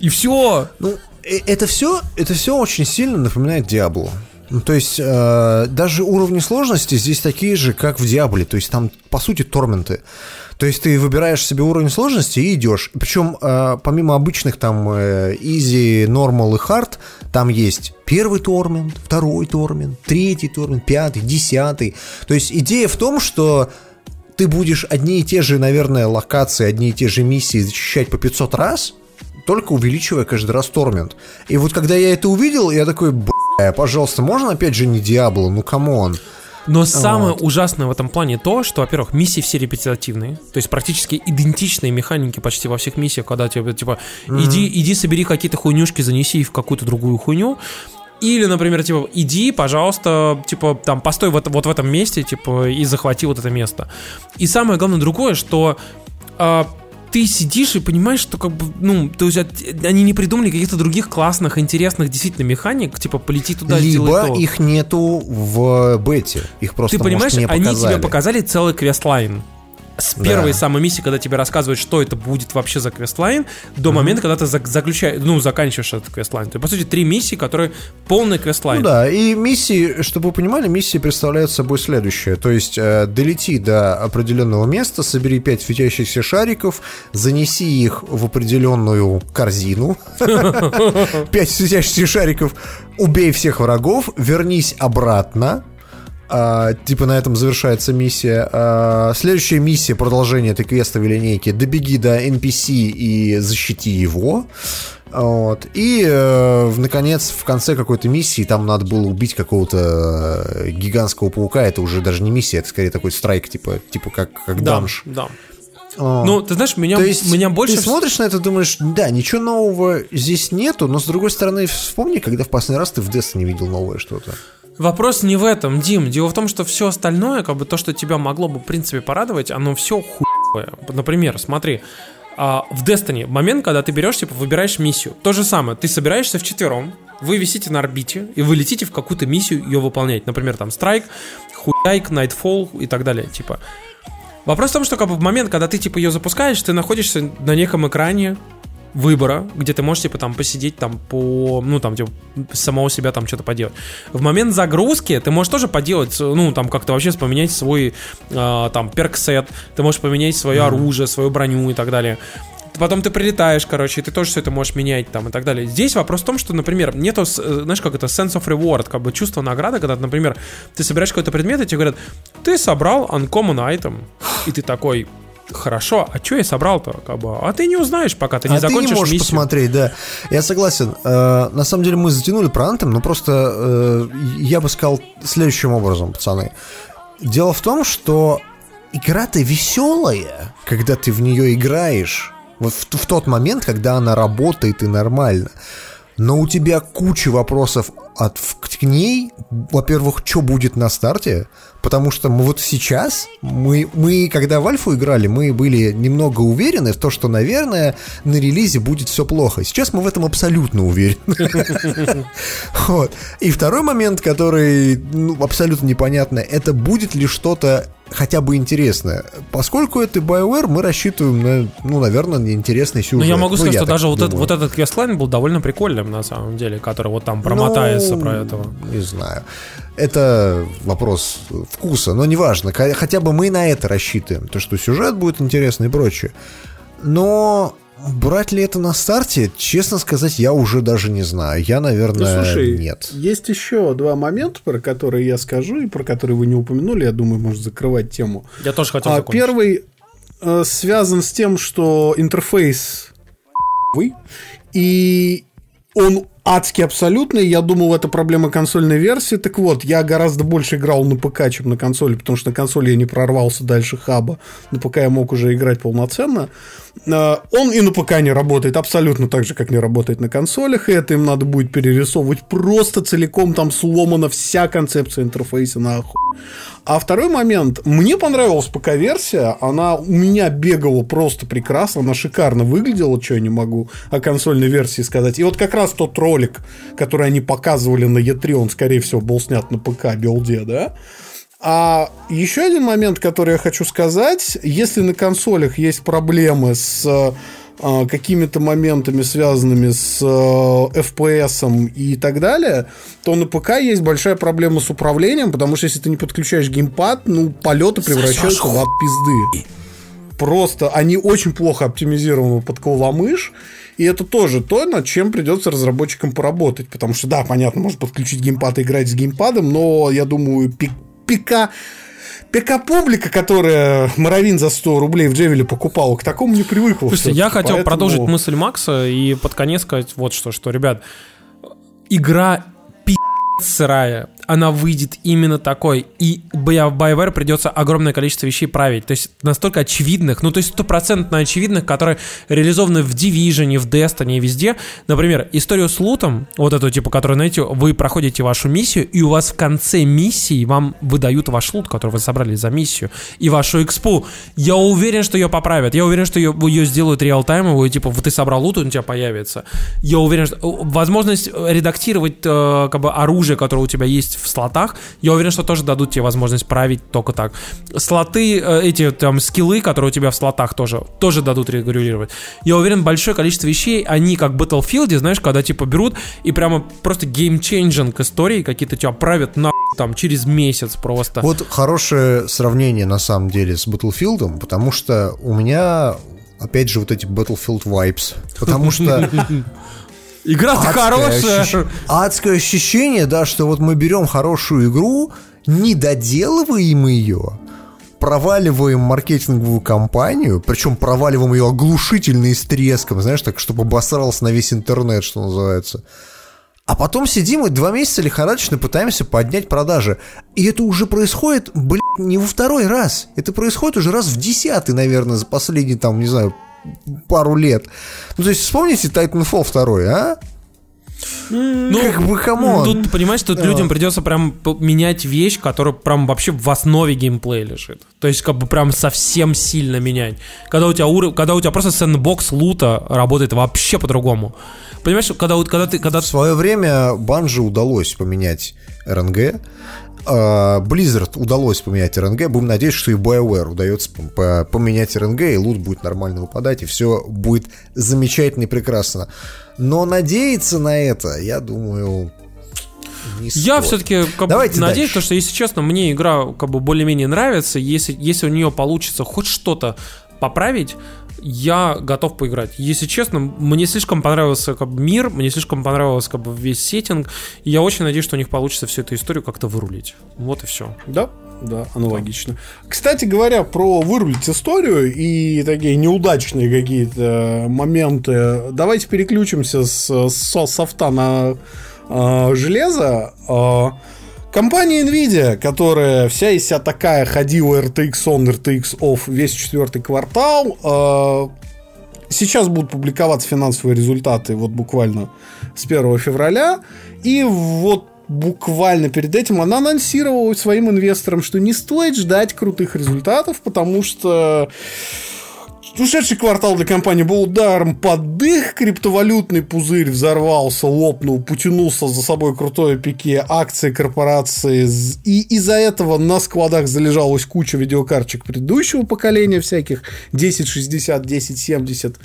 И все. Ну, э, это все, это все очень сильно напоминает Диабло. Ну, то есть э, даже уровни сложности здесь такие же, как в Диабле. То есть там, по сути, торменты. То есть ты выбираешь себе уровень сложности и идешь. Причем э, помимо обычных там э, easy, normal и hard, там есть первый torment, второй torment, третий torment, пятый, десятый. То есть идея в том, что ты будешь одни и те же, наверное, локации, одни и те же миссии зачищать по 500 раз, только увеличивая каждый раз torment. И вот когда я это увидел, я такой, бля, пожалуйста, можно опять же не Диабло, ну come on. Но самое ужасное в этом плане то, что, во-первых, миссии все репетитивные, то есть практически идентичные механики почти во всех миссиях, когда тебе типа иди, иди собери какие-то хуйнюшки, занеси их в какую-то другую хуйню. Или, например, типа, иди, пожалуйста, типа, там, постой вот, вот в этом месте, типа, и захвати вот это место. И самое главное другое, что а, ты сидишь и понимаешь, что как бы, ну, то есть они не придумали каких-то других классных, интересных действительно механик, типа полети туда, сделай Либо их нету в бете. Их просто, Ты понимаешь, может, не они показали. тебе показали целый questline. С Да. первой самой миссии, когда тебе рассказывают, что это будет вообще за questline, до момента, когда ты зак- заключаешь, ну, заканчиваешь этот questline. То есть, по сути, три миссии, которые полный questline. Ну да, и миссии, чтобы вы понимали, миссии представляют собой следующее. То есть э, долети до определенного места, собери пять светящихся шариков, занеси их в определенную корзину. Пять светящихся шариков, убей всех врагов, вернись обратно. А, типа на этом завершается миссия. А, следующая миссия, продолжение этой квестовой линейки. Добеги до NPC и защити его. Вот. И, э, наконец, в конце какой-то миссии там надо было убить какого-то э, гигантского паука. Это уже даже не миссия, это скорее такой страйк, типа, типа как, как Да, данж. да. Вот. Ну, ты знаешь, меня, То есть меня больше... ты смотришь на это, думаешь, да, ничего нового здесь нету, но с другой стороны, вспомни, когда в последний раз ты в Destiny видел новое что-то. Вопрос не в этом, Дим. Дело в том, что все остальное, как бы то, что тебя могло бы, в принципе, порадовать, оно все хуевое. Например, смотри, а, в Destiny момент, когда ты берешь, типа, выбираешь миссию. То же самое, ты собираешься вчетвером, вы висите на орбите, и вы летите в какую-то миссию ее выполнять. Например, там, Страйк, Хуяйк, Nightfall и так далее, типа. Вопрос в том, что как бы в момент, когда ты типа ее запускаешь, ты находишься на неком экране выбора, где ты можешь типа там посидеть там по, ну там типа самого себя там что-то поделать. В момент загрузки ты можешь тоже поделать, ну там как-то вообще поменять свой э, там перк-сет, ты можешь поменять свое оружие, свою броню и так далее. Потом ты прилетаешь, короче, и ты тоже все это можешь менять там и так далее. Здесь вопрос в том, что, например, нету, э, знаешь, как это, sense of reward, как бы чувство награды, когда, например, ты собираешь какой-то предмет, и тебе говорят, ты собрал uncommon item, и ты такой, хорошо, а что я собрал-то, как бы, а ты не узнаешь, пока ты не а ты закончишь не можешь миссию. посмотреть, да. Я согласен. Э, на самом деле мы затянули про Anthem, но просто э, я бы сказал следующим образом, пацаны. Дело в том, что игра-то веселая, когда ты в нее играешь. Вот в, в тот момент, когда она работает и нормально. Но у тебя куча вопросов от, к ней. Во-первых, что будет на старте? Потому что мы вот сейчас, мы, мы когда в Альфу играли, мы были немного уверены в том, что, наверное, на релизе будет все плохо. Сейчас мы в этом абсолютно уверены. Вот. И второй момент, который ну, абсолютно непонятно, это будет ли что-то хотя бы интересное. Поскольку это BioWare, мы рассчитываем на, ну, наверное, на интересный Ну, сюжет. я могу сказать, я что даже вот, этот, думаю. вот этот квестлайн был довольно прикольным, на самом деле, который вот там промотается Ну, про этого. Не знаю. Это вопрос вкуса, но неважно. Хотя бы мы на это рассчитываем. То, что сюжет будет интересный и прочее. Но брать ли это на старте, честно сказать, я уже даже не знаю. Я, Ну, наверное, слушай, нет. есть еще два момента, про которые я скажу, и про которые вы не упомянули, я думаю, может закрывать тему. Я тоже хотел А закончить. первый э, связан с тем, что интерфейс вы и он адски абсолютный. Я думал, это проблема консольной версии. Так вот, я гораздо больше играл на ПК, чем на консоли, потому что на консоли я не прорвался дальше хаба. На ПК я мог уже играть полноценно. Э, Он и на ПК не работает абсолютно так же, как не работает на консолях. И это им надо будет перерисовывать просто целиком. Там сломана вся концепция интерфейса нахуй. А второй момент. Мне понравилась ПК-версия. Она у меня бегала просто прекрасно. Она шикарно выглядела, что я не могу о консольной версии сказать. И вот как раз тот ролик, который они показывали на E3, он, скорее всего, был снят на ПК билде, да? А еще один момент, который я хочу сказать. Если на консолях есть проблемы с э, какими-то моментами, связанными с э, FPS и так далее, то на ПК есть большая проблема с управлением, потому что если ты не подключаешь геймпад, ну, полеты превращаются в ад пизды. Просто они очень плохо оптимизированы под клавомышь, и это тоже то, над чем придется разработчикам поработать. Потому что, да, понятно, можно подключить геймпад и играть с геймпадом, но я думаю, пи- ПК ПК-публика, которая Моровин за 100 рублей в Джевеле покупала, к такому не привыкла. Слушайте, я хотел поэтому- продолжить мысль Макса и под конец сказать вот что, что, ребят, игра пи*** сырая. Она выйдет именно такой. И BioWare придется огромное количество вещей править. То есть настолько очевидных, ну то есть стопроцентно очевидных, которые реализованы в Division, в Destiny, везде. Например, историю с лутом, вот эту типа, которую, знаете, вы проходите вашу миссию, и у вас в конце миссии вам выдают ваш лут, который вы собрали за миссию, и вашу экспу. Я уверен, что ее поправят. Я уверен, что ее, ее сделают real-time овую, типа, вот ты собрал лут, он у тебя появится. Я уверен, что возможность редактировать э, как бы оружие, которое у тебя есть в слотах, я уверен, что тоже дадут тебе возможность править только так. Слоты, э, эти там скиллы, которые у тебя в слотах тоже, тоже дадут регулировать. Я уверен, большое количество вещей, они как в Battlefield, знаешь, когда типа берут и прямо просто game-changing истории какие-то тебя правят на там через месяц просто. Вот хорошее сравнение на самом деле с Battlefield, потому что у меня опять же вот эти Battlefield vibes, потому что Игра-то хорошая. ощущ- Адское ощущение, да, что вот мы берем хорошую игру, не доделываем ее, проваливаем маркетинговую кампанию, причем проваливаем ее оглушительно и с треском, знаешь, так, чтобы обосрался на весь интернет, что называется. А потом сидим и два месяца лихорадочно пытаемся поднять продажи. И это уже происходит, блядь, не во второй раз. Это происходит уже раз в десятый, наверное, за последние, там, не знаю, пару лет. Ну, то есть, вспомните Titanfall 2, а? Ну, как бы, come on. Тут, понимаешь, тут людям придется прям менять вещь, которая прям вообще в основе геймплея лежит. То есть, как бы прям совсем сильно менять. Когда у тебя, уров- когда у тебя просто sandbox лута работает вообще по-другому. Понимаешь, когда, когда ты... Когда... В свое время Банжи удалось поменять РНГ. А, Blizzard удалось поменять РНГ. Будем надеяться, что и BioWare удается пом- по- поменять РНГ, и лут будет нормально выпадать, и все будет замечательно и прекрасно. Но надеяться на это, я думаю, не Я стоит. все-таки как бы, Давайте надеюсь, дальше. то, что, если честно, мне игра как бы более-менее нравится. Если, если у нее получится хоть что-то поправить, я готов поиграть. Если честно, мне слишком понравился как бы, мир, мне слишком понравился как бы, весь сеттинг. И я очень надеюсь, что у них получится всю эту историю как-то вырулить. Вот и все. Да, да, аналогично. Кстати говоря, про вырулить историю и такие неудачные какие-то моменты, давайте переключимся с, с софта на э, железо. Э, Компания Nvidia, которая вся из себя такая ходила RTX on, RTX off весь четвертый квартал, э, сейчас будут публиковаться финансовые результаты вот буквально с 1 февраля. И вот буквально перед этим она анонсировала своим инвесторам, что не стоит ждать крутых результатов, потому что Ушедший квартал для компании был ударом под дых, криптовалютный пузырь взорвался, лопнул, потянулся за собой крутое пике акции корпорации, и из-за этого на складах залежалась куча видеокарточек предыдущего поколения всяких 1060, 1070.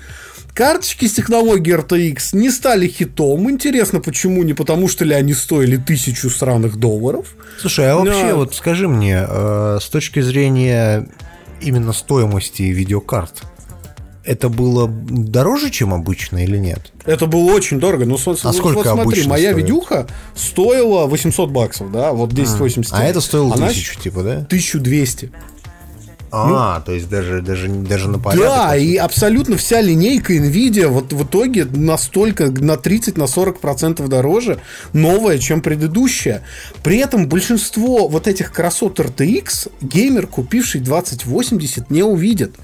Карточки с технологией RTX не стали хитом. Интересно, почему? Не потому, что ли они стоили тысячу сраных долларов. Слушай, а вообще, Да. вот скажи мне, э, с точки зрения именно стоимости видеокарт, это было дороже, чем обычно или нет? Это было очень дорого. Ну, со- вот, сколько вот смотри, моя стоит? видюха стоила 800 баксов, да, вот 1080. А это стоило Она тысячу, типа, да? 1200. А, то есть даже, даже, даже на порядок. Да, и абсолютно вся линейка Nvidia вот в итоге настолько на 30 на 40 процентов дороже новая, чем предыдущая. При этом большинство вот этих красот RTX геймер, купивший 2080, не увидит.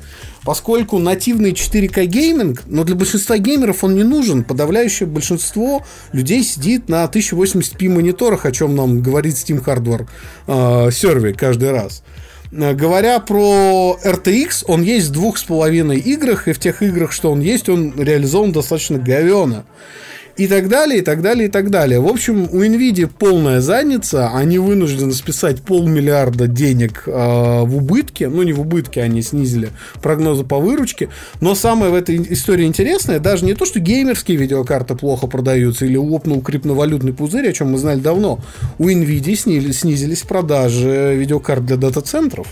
Поскольку нативный 4К гейминг, но для большинства геймеров он не нужен. Подавляющее большинство людей сидит на 1080p мониторах, о чем нам говорит Steam Hardware э, сервер каждый раз. Э, Говоря про RTX, он есть в двух с половиной играх, и в тех играх, что он есть, он реализован достаточно говенно. И так далее, и так далее, и так далее. В общем, у Nvidia полная задница, они вынуждены списать полмиллиарда денег э, в убытке, ну не в убытке, они снизили прогнозы по выручке, но самое в этой истории интересное, даже не то, что геймерские видеокарты плохо продаются или лопнул криптовалютный пузырь, о чем мы знали давно, у Nvidia снили- снизились продажи видеокарт для дата-центров.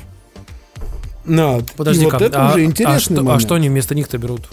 На, Подожди, и вот это уже интересный а, что, а момент. что они вместо них-то берут?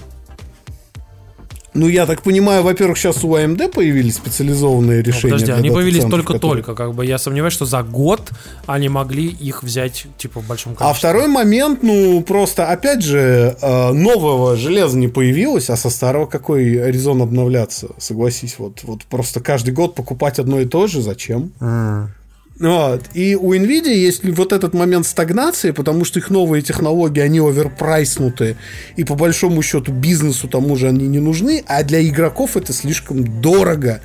Ну, я так понимаю, во-первых, сейчас у AMD появились специализованные Ну, решения. подожди, для они появились дата-центров, которые- только-только. Как бы я сомневаюсь, что за год они могли их взять типа в большом А количестве. второй момент, ну, просто, опять же, э, нового железа не появилось, а со старого какой резон обновляться, согласись, вот, вот просто каждый год покупать одно и то же, зачем? М. Вот. И у Nvidia есть вот этот момент стагнации, потому что их новые технологии, они оверпрайснуты, и по большому счету бизнесу тому же они не нужны, а для игроков это слишком дорого.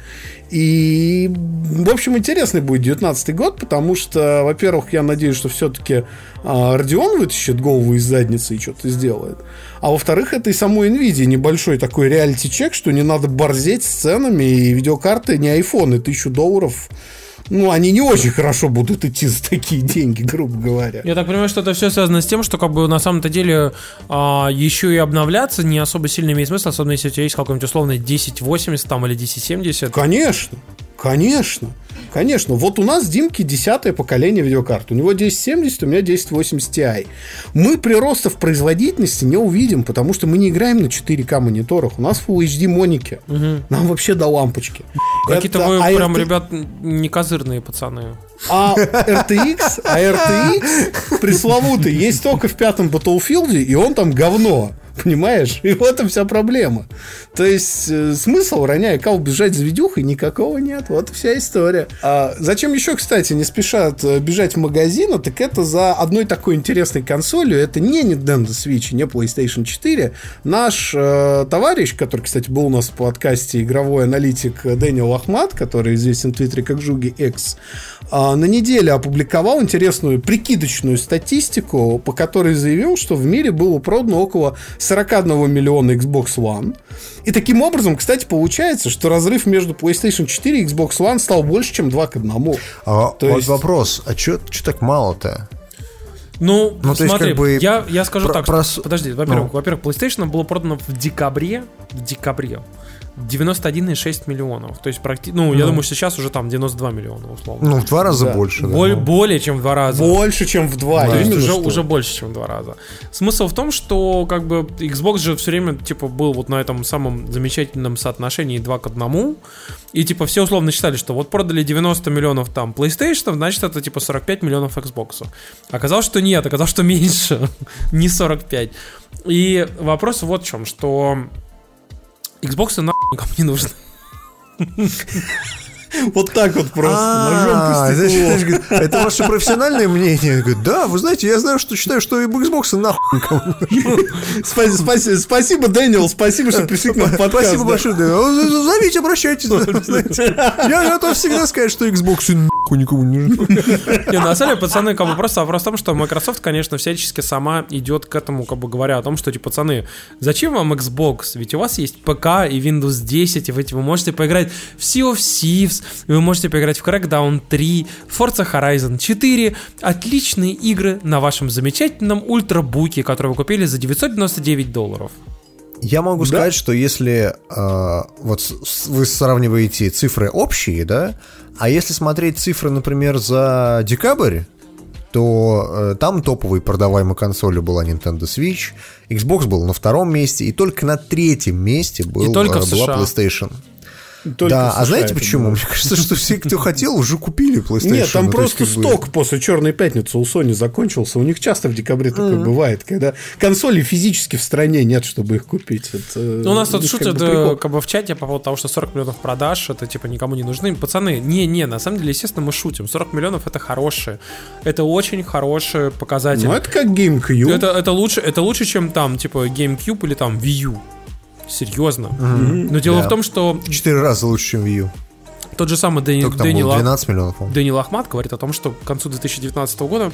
И, в общем, интересный будет 19 год, потому что, во-первых, я надеюсь, что все-таки а, Radeon вытащит голову из задницы и что-то сделает. А во-вторых, это и самой Nvidia небольшой такой реалити-чек, что не надо борзеть с ценами, и видеокарты не и тысячу долларов ну, они не очень хорошо будут идти за такие деньги, грубо говоря. Я так понимаю, что это все связано с тем, что как бы на самом-то деле а, еще и обновляться не особо сильно имеет смысл, особенно если у тебя есть какой-нибудь условный 1080 там или 1070. Конечно, конечно. Конечно, вот у нас Димки десятое поколение видеокарт. У него 1070, у меня 1080 Ti. Мы прироста в производительности не увидим, потому что мы не играем на 4К мониторах. У нас Full HD моники. Угу. Нам вообще до лампочки. Какие-то вы а прям, RT... ребят, не козырные пацаны. А RTX, а RTX пресловутый есть только в пятом Battlefield, и он там говно. Понимаешь? И в этом вся проблема. То есть э, смысл, роняя кал, бежать за видюхой никакого нет. Вот вся история. А зачем еще, кстати, не спешат э, бежать в магазин? Так это за одной такой интересной консолью. Это не Nintendo Switch, не PlayStation 4. Наш э, товарищ, который, кстати, был у нас в подкасте, игровой аналитик Дэниел Ахмат, который известен в Твиттере как Жуги X, э, на неделе опубликовал интересную прикидочную статистику, по которой заявил, что в мире было продано около 41 миллиона Xbox One. И таким образом, кстати, получается, что разрыв между PlayStation 4 и Xbox One стал больше, чем 2 к 1. А, То вот есть... вопрос, а что так мало-то? Ну, ну смотри, есть, как бы я, я скажу про, так, про... подожди, во-первых, ну. во-первых, PlayStation было продано в декабре, в декабре 91,6 миллионов. То есть, практи... ну, ну, я думаю, сейчас уже там 92 миллиона, условно. Ну, в два раза да. больше. Боль, да. Более чем в два раза. Больше, чем в два. Да. То есть, уже, уже больше, чем в два раза. Смысл в том, что, как бы, Xbox же все время, типа, был вот на этом самом замечательном соотношении 2 к 1. И, типа, все условно считали, что вот продали 90 миллионов там PlayStation, значит, это, типа, 45 миллионов Xbox. Оказалось, что нет, оказалось, что меньше. Не 45. И вопрос вот в чем, что Xbox нахуй никому не нужны. Вот так вот просто, а, ножом Это ваше профессиональное мнение? Говорит, да, вы знаете, я знаю, что считаю, что и Xbox нахуй Спасибо, спасибо, Дэниел, спасибо, что пришли к нам в подкаст. Спасибо большое, Дэниел. Зовите, обращайтесь. Я готов всегда сказать, что Xbox нахуй никому не нужен. Не, на самом деле, пацаны, как бы просто вопрос в том, что Microsoft, конечно, всячески сама идет к этому, как бы говоря о том, что, типа, пацаны, зачем вам Xbox? Ведь у вас есть ПК и Windows 10, и вы, вы можете поиграть в Sea of Thieves, вы можете поиграть в Crackdown 3, Forza Horizon 4, отличные игры на вашем замечательном ультрабуке, который вы купили за 999 долларов. Я могу да? сказать, что если э, вот вы сравниваете цифры общие, да, а если смотреть цифры, например, за декабрь, то э, там топовой продаваемой консолью была Nintendo Switch, Xbox был на втором месте, и только на третьем месте был, и только э, была PlayStation. Только да, а знаете почему? Мне кажется, что все, кто хотел, уже купили PlayStation. Нет, там просто есть, сток бы... после Черной пятницы у Sony закончился. У них часто в декабре такое mm-hmm. бывает, когда консоли физически в стране нет, чтобы их купить. Это, ну, у нас тут шутят как бы, как бы в чате по поводу того, что 40 миллионов продаж, это типа никому не нужны. Пацаны, не-не, на самом деле, естественно, мы шутим. 40 миллионов это хорошие. Это очень хороший показатель. Ну, это как GameCube. Это, это, лучше, это лучше, чем там, типа, GameCube или там Wii U. Серьезно. Mm-hmm. Но дело да. в том, что... Четыре раза лучше, чем Wii U. Тот же самый Дэни... Дэниел... 12 миллионов, Дэниел Ахмат говорит о том, что к концу 2019 года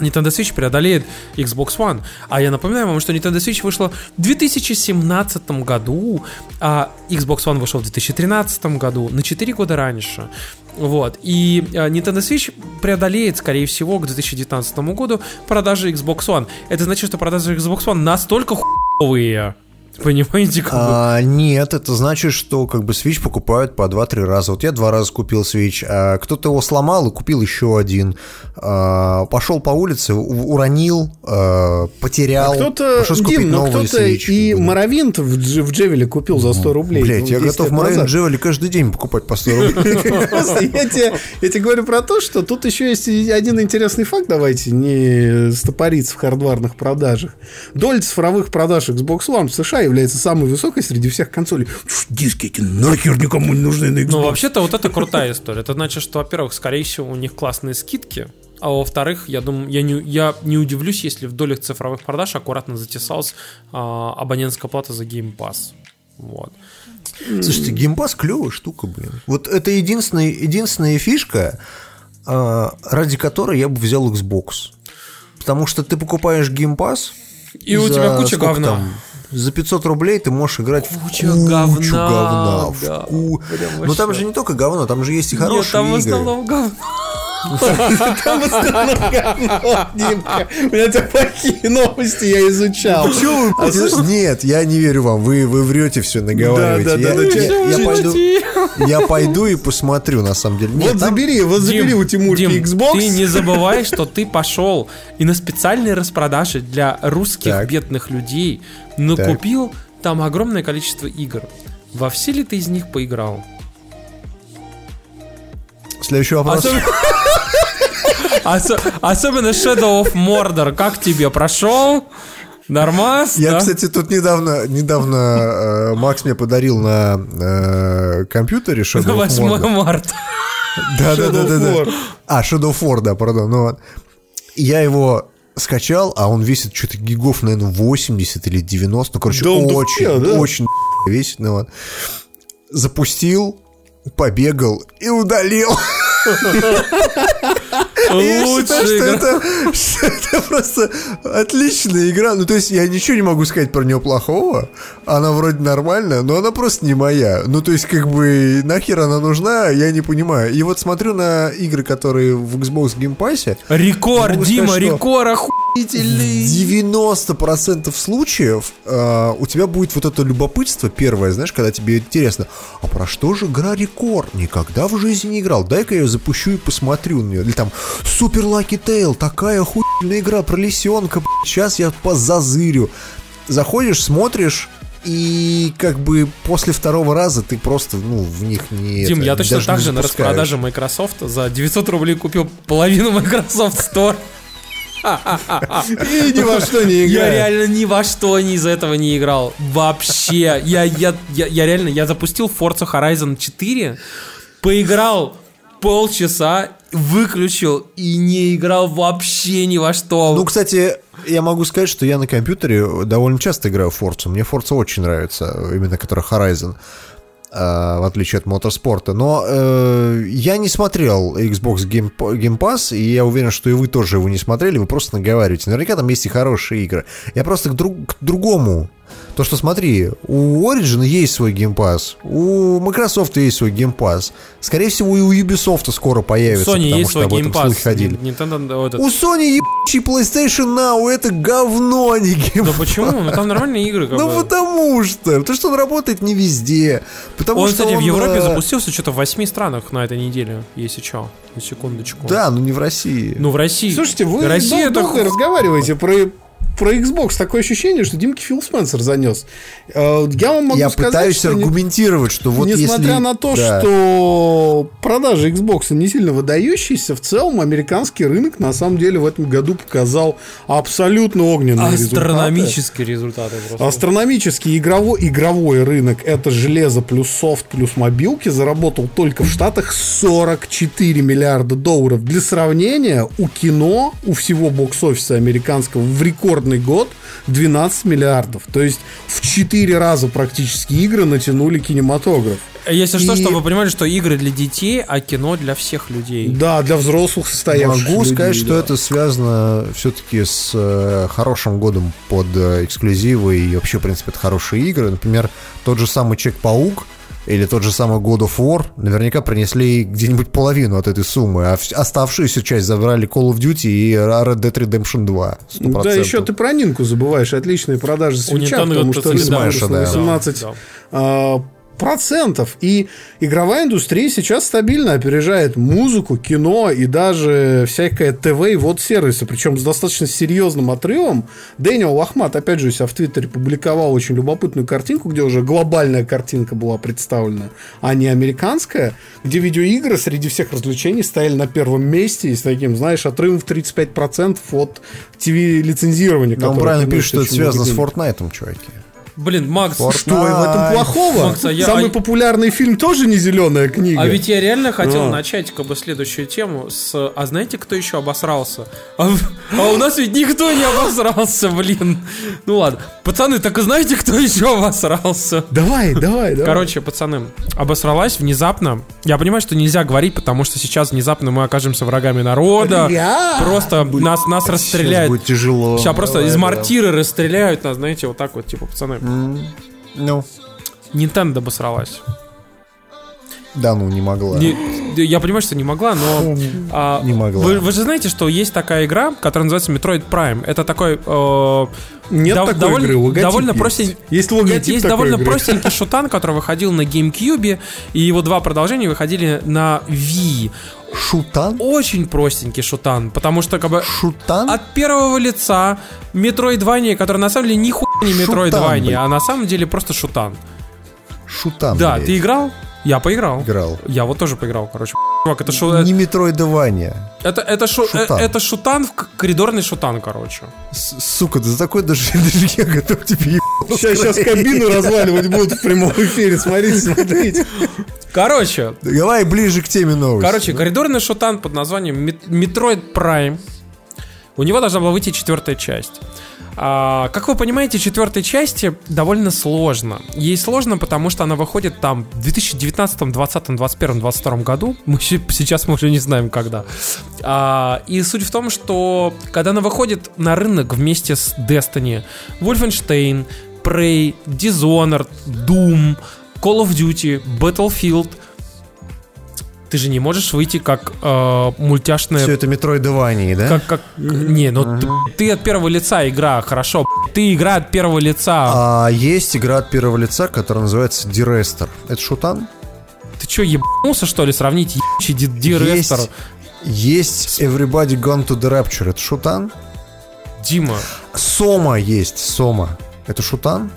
Nintendo Switch преодолеет Xbox One. А я напоминаю вам, что Nintendo Switch вышла в 2017 году, а Xbox One вышел в 2013 году, на 4 года раньше. Вот. И э, Nintendo Switch преодолеет, скорее всего, к 2019 году продажи Xbox One. Это значит, что продажи Xbox One настолько хуевые, Понимаете, как а, Нет, это значит, что как бы Switch покупают по 2-3 раза. Вот я два раза купил Switch, а кто-то его сломал и купил еще один. А, пошел по улице, уронил, а, потерял. А кто-то, Дим, но кто-то Switch, и Моровинт в, в Джевеле купил за 100 рублей. Блять, я готов Моровинт Джевеле каждый день покупать по 100 рублей. Я тебе говорю про то, что тут еще есть один интересный факт, давайте не стопориться в хардварных продажах. Доля цифровых продаж Xbox One в США является самой высокой среди всех консолей. Диски эти нахер никому не нужны на Xbox. Ну, вообще-то вот это крутая история. Это значит, что, во-первых, скорее всего, у них классные скидки, а во-вторых, я думаю, я не, я не удивлюсь, если в долях цифровых продаж аккуратно затесалась а, абонентская плата за Game Pass. Вот. Слушайте, Game Pass клевая штука, блин. Вот это единственная, единственная фишка, а, ради которой я бы взял Xbox. Потому что ты покупаешь Game Pass, И у тебя куча сколько говна. там? За 500 рублей ты можешь играть в Куча кучу говна, говна. в да, ку- Но там же не только говно, там же есть и хорошие Нет, там в игры. основном говно. Там в основном говно, Димка. У меня тебя плохие новости, я изучал. Вы, А Нет, я не верю вам, вы, вы врете все, наговариваете. Я, пойду, и посмотрю, на самом деле. Вот забери, вот забери у Тимурки Xbox. Ты не забывай, что ты пошел и на специальные распродажи для русских бедных людей накупил там огромное количество игр. Во все ли ты из них поиграл? Следующий вопрос. Особ- Осо- Особенно Shadow of Mordor. Как тебе прошел? Нормас? Я, да? кстати, тут недавно, недавно э, Макс мне подарил на э, компьютере Shadow На of 8 Mordor. марта. Да, да, да, Shadow да, of да. А, Shadow of War, да, пардон. Ну, я его скачал, а он весит что-то гигов, наверное, 80 или 90. Ну, короче, Да он очень, дохуя, да? очень весит. Ну, вот. Запустил, побегал и удалил. Я считаю, Лучшая что это, что это просто отличная игра. Ну, то есть, я ничего не могу сказать про нее плохого. Она вроде нормальная, но она просто не моя. Ну, то есть, как бы, нахер она нужна, я не понимаю. И вот смотрю на игры, которые в Xbox Game Pass. Рекорд, Дима, сказать, что- рекорд охуительный. 90% случаев э, у тебя будет вот это любопытство первое, знаешь, когда тебе интересно, а про что же игра Рекорд? Никогда в жизни не играл. Дай-ка я ее запущу и посмотрю на нее. Или там Супер Лаки Тейл, такая охуительная игра про лисенка. Сейчас я позазырю. Заходишь, смотришь, и как бы после второго раза ты просто, ну, в них не... Дим, это, я точно так же на распродаже Microsoft за 900 рублей купил половину Microsoft Store. И ни во что не Я играю. реально ни во что ни из этого не играл. Вообще. Я, я, я, я реально, я запустил Forza Horizon 4, поиграл полчаса, выключил и не играл вообще ни во что. Ну, кстати, я могу сказать, что я на компьютере довольно часто играю в Forza. Мне Forza очень нравится, именно который Horizon, в отличие от моторспорта. Но э, я не смотрел Xbox Game, Game Pass, и я уверен, что и вы тоже его не смотрели, вы просто наговариваете. Наверняка там есть и хорошие игры. Я просто к, друг- к другому. То, что смотри, у Origin есть свой Pass, у Microsoft есть свой Pass. Скорее всего, и у Ubisoft скоро у появится, Sony потому есть что свой об этом Game слухи ходили. Nintendo, вот этот. У Sony ебучий PlayStation Now, это говно, а не Game Да почему? Ну там нормальные игры. как Ну потому что, потому что он работает не везде. Потому Он, что кстати, в Европе э, запустился что-то в восьми странах на этой неделе, если что. На секундочку. Да, но не в России. Ну, в России. Слушайте, вы Россия дол- это долго разговариваете про, про Xbox. Такое ощущение, что Димки Фил Спенсер занес. Э, Я вам могу я сказать, пытаюсь что аргументировать, что вот Несмотря если... на то, Да. что продажи Xbox не сильно выдающиеся, в целом американский рынок на самом деле в этом году показал абсолютно огненные результаты. Астрономические результаты просто. Астрономический игровой, игровой рынок это железо плюс софт плюс мобилки заработал только в Штатах 44 миллиарда долларов. Для сравнения, у кино, у всего бокс-офиса американского в рекордный год 12 миллиардов. То есть в 4 раза практически игры натянули кинематограф. Если что, И- чтобы вы понимали, что игры для детей, а кино для всех людей. Да, для взрослых состоявших Могу людей, сказать, что да. это связано все-таки с э, хорошим годом под э, эксклюзивы и вообще, в принципе, это хорошие игры. Например, тот же самый Чек-паук или тот же самый God of War наверняка принесли где-нибудь половину от этой суммы, а оставшуюся часть забрали Call of Duty и Red Dead Redemption 2. 100%. Да, еще ты про Нинку забываешь. Отличные продажи свеча, Nintendo потому что вырос на да. 18 Да, а, процентов. И игровая индустрия сейчас стабильно опережает музыку, кино и даже всякое ТВ и вот сервисы. Причем с достаточно серьезным отрывом. Дэниел Ахмат, опять же, у себя в Твиттере публиковал очень любопытную картинку, где уже глобальная картинка была представлена, а не американская, где видеоигры среди всех развлечений стояли на первом месте и с таким, знаешь, отрывом в 35% от ТВ-лицензирования. Но он которое правильно пишет, что это связано с. Fortnite, чуваки. Блин, Макс, Fortnite. Что в этом плохого? Макс, а я- Самый а- популярный фильм тоже не зеленая книга. А ведь я реально хотел А. начать как бы следующую тему с «А знаете, кто еще обосрался?» А, а у нас ведь никто не обосрался, блин. Ну ладно. Пацаны, так и знаете, кто еще обосрался? Давай, давай, давай. Короче, пацаны, обосралась внезапно. Я понимаю, что нельзя говорить, потому что сейчас внезапно мы окажемся врагами народа. Бля. Просто нас, нас Сейчас расстреляют. будет тяжело. Сейчас просто Давай, из мортиры расстреляют нас, знаете, вот так вот, типа, пацаны. Ну, Nintendo обосралась. да ну, не могла. Не- я понимаю, что не могла, но... а, Не могла. Вы, вы же знаете, что есть такая игра, которая называется Metroid Prime. Это такой... э, Нет дов- такой довольно, игры, логотип довольно есть. простень- Есть Нет, логотип есть такой довольно игры. простенький шутан, который выходил на GameCube, и его два продолжения выходили на Wii. Шутан? Очень простенький шутан, потому что как бы Шутан? от первого лица Metroidvania, который на самом деле нихуя не Шутан, блин. а на самом деле просто шутан. Шутан, Да, блядь, ты играл? Я поиграл. играл. Я вот тоже поиграл, короче. Чувак, это шу- Не метроидование. Это, это, шу- Шутан. э, это шутан, в к- коридорный шутан, короче. С- Сука, да за такой даже, даже я готов тебе ебать. Сейчас, сейчас кабину разваливать будут в прямом эфире. Смотрите, смотрите. Короче, Давай ближе к теме новости. короче, коридорный шутан под названием Мет- Metroid Prime. У него должна была выйти четвертая часть. А, как вы понимаете, четвертой части довольно сложно. Ей сложно, потому что она выходит там в 2019, 2020, 2021, 2022 году. Мы сейчас мы уже не знаем, когда. А, и суть в том, что когда она выходит на рынок вместе с Destiny, Wolfenstein, Prey, Dishonored, Doom, Call of Duty, Battlefield, ты же не можешь выйти как э, мультяшная Все это метроидование, да? как, как... Не, ну ты, ты от первого лица игра, хорошо. Ты игра от первого лица. А есть игра от первого лица, которая называется Дирестер. Это шутан? Ты что, ебанулся, что ли, сравнить ебучий Ди- Дирестор? Есть, есть Everybody Gone to the Rapture. Это шутан? Дима, Сома есть, Сома. Это шутан?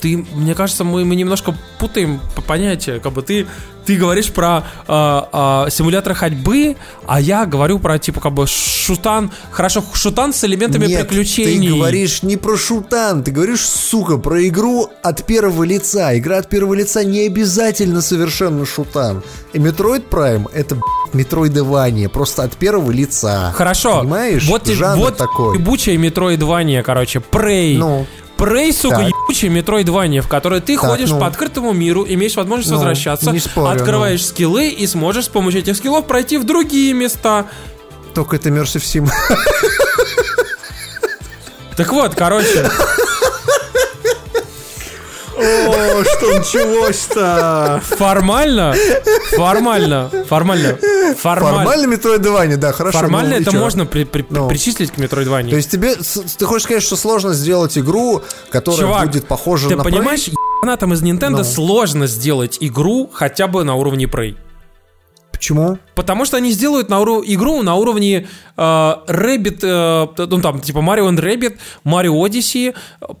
ты, мне кажется, мы, мы немножко путаем по- понятия. Как бы ты, ты говоришь про а, а, симулятор ходьбы, а я говорю про, типа, как бы шутан. Хорошо, шутан с элементами Нет, приключений. ты говоришь не про шутан, ты говоришь, сука, про игру от первого лица. Игра от первого лица не обязательно совершенно шутан. И Metroid Prime это, блядь, метроидование, просто от первого лица. Хорошо. Понимаешь? Вот, Жанр вот такой. ебучая метроидвания, короче, Prey. Ну, Прей, сука, Так. ебучая метроидвания, в которой ты Так, ходишь ну. по открытому миру, имеешь возможность Ну, возвращаться, спорю, открываешь скиллы и сможешь с помощью этих скиллов пройти в другие места. только это Immersive Sim. Так вот, короче, О, что началось-то? формально, формально, формально, формально, Формально метроидование, да, хорошо. формально ну, и это можно при- при- Ну. причислить к метроидванию. То есть тебе, ты хочешь сказать, что сложно сделать игру, которая Чувак, будет похожа ты на Prey? понимаешь, фанатам из Nintendo Ну. сложно сделать игру хотя бы на уровне Prey. Почему? Потому что они сделают на уру- игру на уровне э, Rabbit, э, ну там типа Mario and Rabbit, Mario Odyssey,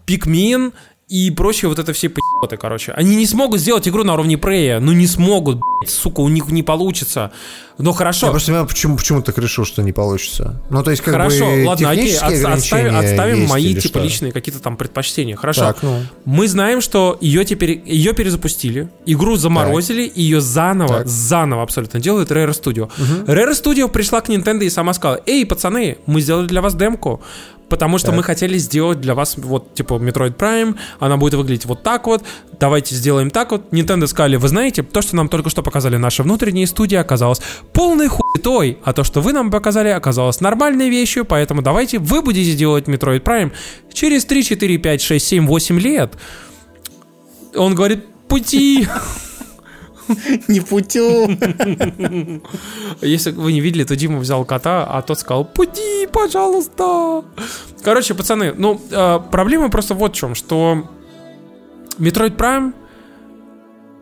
Pikmin и прочие вот это все поеботы, короче. Они не смогут сделать игру на уровне Prey, ну не смогут, блядь, сука, у них не получится. Но хорошо. Я просто не понимаю, почему, почему ты так решил, что не получится. Ну, то есть, как Хорошо, бы, ладно, окей, отставим, отставим есть мои типа что? личные какие-то там предпочтения. Хорошо. Так, ну. Мы знаем, что ее теперь ее перезапустили, игру заморозили, ее заново, Так. заново абсолютно делают Rare Studio. Rare Studio пришла к Nintendo и сама сказала: Эй, пацаны, мы сделали для вас демку. Потому что мы хотели сделать для вас вот, типа, Metroid Prime, она будет выглядеть вот так вот, давайте сделаем так вот. Nintendo сказали, вы знаете, то, что нам только что показали наши внутренние студии, оказалось полной хуетой, а то, что вы нам показали, оказалось нормальной вещью, поэтому давайте вы будете делать Metroid Prime через 3, 4, 5, 6, 7, 8 лет. Он говорит, пути. Не путем. Если вы не видели, то Дима взял кота, а тот сказал, пути, пожалуйста. Короче, пацаны, ну, э, проблема просто вот в чем, что Metroid Prime,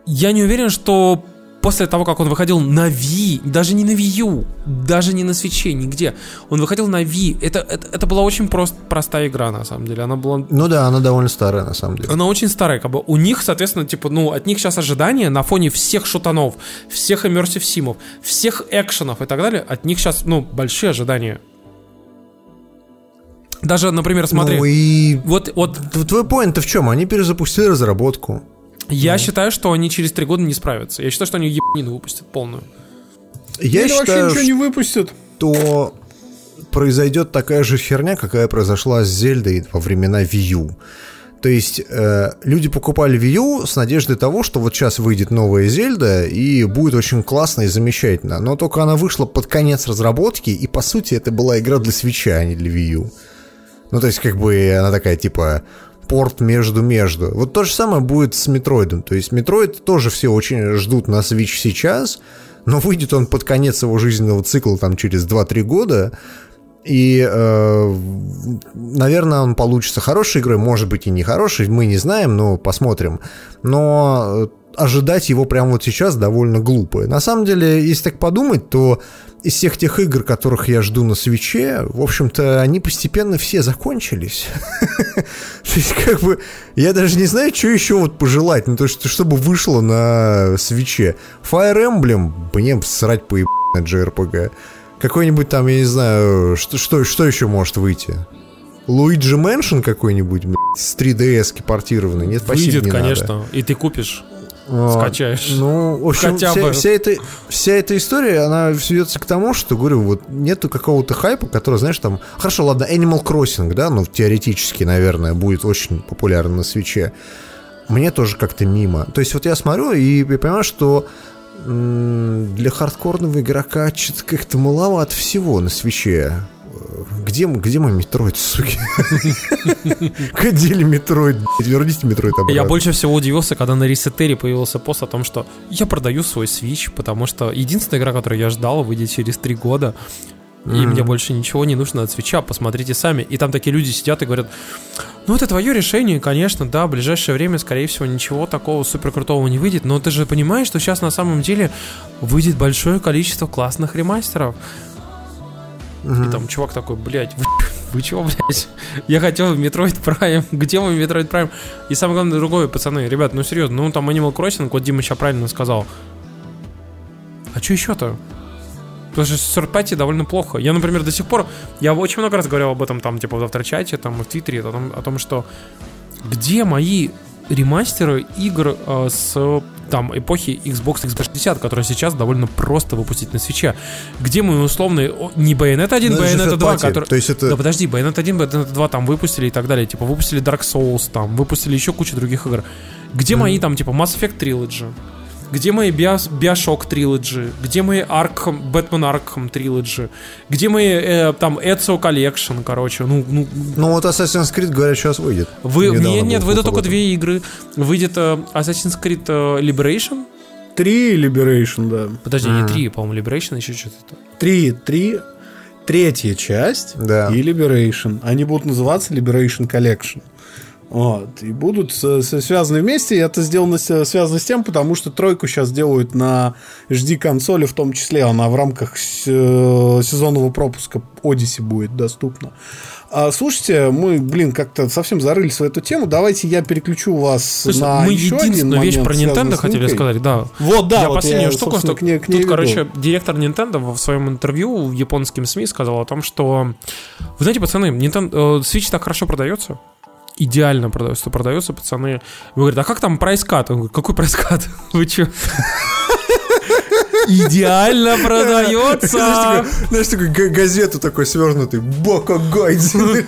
я не уверен, что после того, как он выходил на Wii, даже не на Wii U, даже не на свече, нигде, он выходил на Wii, это, это, это была очень прост, простая игра, на самом деле, она была Ну да, она довольно старая, на самом деле. она очень старая, как бы у них, соответственно, типа, ну, от них сейчас ожидания на фоне всех шутанов, всех иммерсив симов, всех экшенов и так далее, от них сейчас, ну, большие ожидания. Даже, например, смотри, Ну и вот, вот твой поинт в чем? Они перезапустили разработку. Я считаю, что они через три года не справятся. Я считаю, что они ебанину выпустят полную. Я Или вообще считаю, ничего не выпустят. что произойдет такая же херня, какая произошла с Зельдой во времена Wii U. То есть э, люди покупали Wii U с надеждой того, что вот сейчас выйдет новая Зельда и будет очень классно и замечательно. Но только она вышла под конец разработки, и по сути это была игра для Switch а, а не для Wii U. Ну, то есть, как бы она такая, типа, порт между-между. Вот то же самое будет с Метроидом. То есть, Метроид тоже все очень ждут на Switch сейчас, но выйдет он под конец его жизненного цикла, там, через 2-3 года. И, э, наверное, он получится хорошей игрой, может быть и не хорошей, мы не знаем, но посмотрим. Но э, ожидать его прямо вот сейчас довольно глупо. На самом деле, если так подумать, то из всех тех игр, которых я жду на свече, в общем-то, они постепенно все закончились. То есть, как бы, я даже не знаю, что еще вот пожелать, ну, то есть, чтобы вышло на свече. Fire Emblem, мне срать по на JRPG. Какой-нибудь там, я не знаю, что, что, что еще может выйти? Luigi Mansion какой-нибудь, блядь, с 3DS портированный? Нет, Выйдет, не надо. конечно. И ты купишь. Скачаешь. Ну, в общем, Хотя вся, бы. вся эта, вся эта история, она сведется к тому, что, говорю, вот нету какого-то хайпа, который, знаешь, там... Хорошо, ладно, Animal Crossing, да, ну, теоретически, наверное, будет очень популярен на Switch е. Мне тоже как-то мимо. То есть вот я смотрю и я понимаю, что для хардкорного игрока что-то как-то маловато всего на Switch е. Где, где мой Metroid, суки? Кадили Metroid, верните Metroid обратно. Я больше всего удивился, когда на ResetEra появился пост о том, что я продаю свой Switch, потому что единственная игра, которую я ждал, выйдет через три года. И мне больше ничего не нужно от Switch а, посмотрите сами. И там такие люди сидят и говорят, ну это твое решение, конечно, да, в ближайшее время, скорее всего, ничего такого супер крутого не выйдет, но ты же понимаешь, что сейчас на самом деле выйдет большое количество классных ремастеров. И там чувак такой, блядь, вы, вы чего, блядь? Я хотел в Metroid Prime. Где мой Metroid Prime? И самое главное другое, пацаны, ребят, ну серьезно, ну там Animal Crossing, вот Дима сейчас правильно сказал. А что еще-то? Потому что с third довольно плохо. Я, например, до сих пор, я очень много раз говорил об этом там, типа, в авторчате, там, в Твиттере, о том, о том, что где мои ремастеры игр э, с там эпохи Xbox 360, которые сейчас довольно просто выпустить на свече. Где мои условные, о, не Bayonetta 1, Ну, это же Bayonetta third 2, party. который... То есть это... Да подожди, Bayonetta 1, Bayonetta 2 там выпустили и так далее. Типа выпустили Dark Souls там, выпустили еще кучу других игр. Где мои там, типа, Mass Effect Trilogy? Где мои Bios- Bioshock Trilogy? Где мои Arkham, Batman Arkham Trilogy? Где мои, э, там, Ezio Collection, короче? Ну, ну, Ну вот Assassin's Creed, говорят, сейчас выйдет. вы, нет, нет, выйдут только две игры. Выйдет э, Assassin's Creed э, Liberation. Три Liberation, да. Подожди, не три, по-моему, Liberation еще что-то. Три, три, третья часть Да. и Liberation. Они будут называться Liberation Collection. Вот. И будут связаны вместе. И это сделано связано с тем, потому что тройку сейчас делают на HD консоли, в том числе она в рамках э, сезонного пропуска Odyssey будет доступна. А, слушайте, мы, блин, как-то совсем зарылись в эту тему. Давайте я переключу вас есть на мы еще один единственную вещь момент, про Nintendo хотели сказать, да. Вот, да, я вот последнюю я, штуку, что к ней- к ней тут, веду. короче, директор Nintendo в своем интервью в японским СМИ сказал о том, что, вы знаете, пацаны, Nintendo, э, Switch так хорошо продается, идеально продается, продается, пацаны. Вы говорите, а как там прайскат? Он говорит, какой прайскат? Вы чё? Идеально продается. Знаешь, такой га- газету такой свернутый, Бока Гайдзин.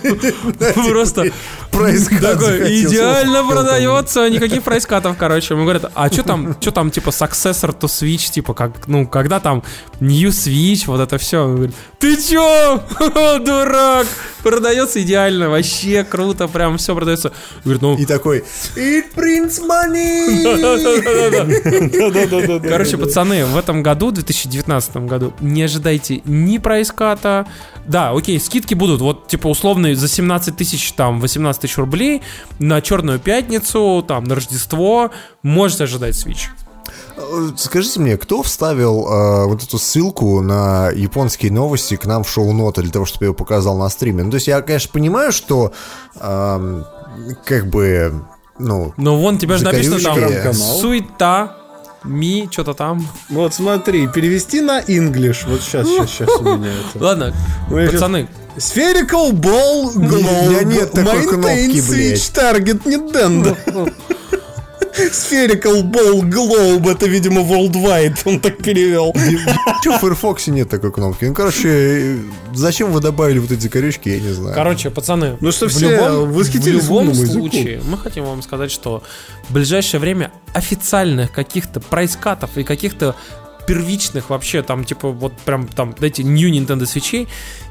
Просто такой идеально продается, никаких прайскатов, короче. Мы говорят, а что там, что там, типа, successor to Switch, типа, как, ну, когда там New Switch, вот это все. Ты чё, дурак, продается идеально, вообще круто, прям все продается. Говорит, ну, И такой, it prints money! Короче, пацаны, в этом году, в 2019 году, не ожидайте ни прайската. Да, окей, скидки будут. Вот, типа, условные за 17 тысяч, там, 18 тысяч рублей на Черную Пятницу, там, на Рождество. Можете ожидать Switch. Э, Скажите мне, кто вставил э, вот эту ссылку на японские новости к нам в шоу-ноты для того, чтобы я ее показал на стриме? Ну, то есть я, конечно, понимаю, что эм, как бы, ну, Но вон тебя же написано там суета. Ми, что-то там. Вот смотри, перевести на English. Вот сейчас, сейчас, сейчас у меня это. Ладно, Ну, пацаны, Spherical Ball Globe. меня нет такой Maintain кнопки, блядь. Switch Target Nintendo. Spherical Ball Globe. Это, видимо, Worldwide. Он так перевел. Че в Firefox нет такой кнопки? Ну, короче, зачем вы добавили вот эти корючки, я не знаю. короче, пацаны, Ну что в все любом, в любом умному языку. случае мы хотим вам сказать, что в ближайшее время официальных каких-то прайскатов и каких-то первичных вообще там типа вот прям там дайте New Nintendo Switch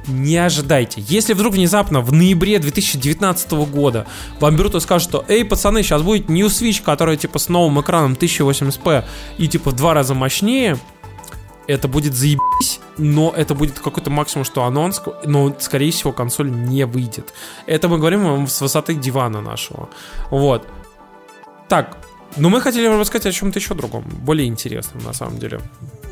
не ожидайте. Если вдруг внезапно в ноябре 2019 года вам берут и скажут, что эй, пацаны, сейчас будет New Switch, которая типа с новым экраном 1080p и типа в два раза мощнее, это будет заебись, но это будет какой-то максимум, что анонс, но, скорее всего, консоль не выйдет. Это мы говорим вам с высоты дивана нашего. Вот. Так, но мы хотели рассказать о чем-то еще другом, более интересном, на самом деле.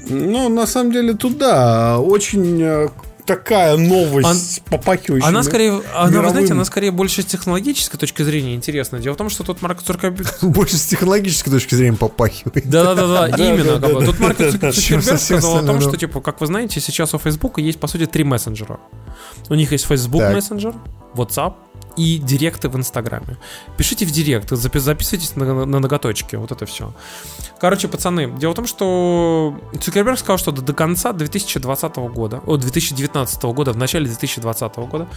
Ну, на самом деле, тут да, очень э, такая новость, попахивающая. Она скорее, она, вы мировым. знаете, она скорее больше с технологической точки зрения интересна. Дело в том, что тут Марк Цукерберг... Больше с технологической точки зрения попахивает. Да-да-да, Да, именно. Тут Марк. Цукерберг сказал о том, что, типа, как вы знаете, сейчас у Фейсбука есть, по сути, три мессенджера. У них есть Facebook. Messenger, WhatsApp и директы в Инстаграме. Пишите в директ, запи- записывайтесь на, на ноготочки, вот это все. Короче, пацаны, дело в том, что Цукерберг сказал, что до, до конца 2020 года, о, 2019 года, в начале 2020 года,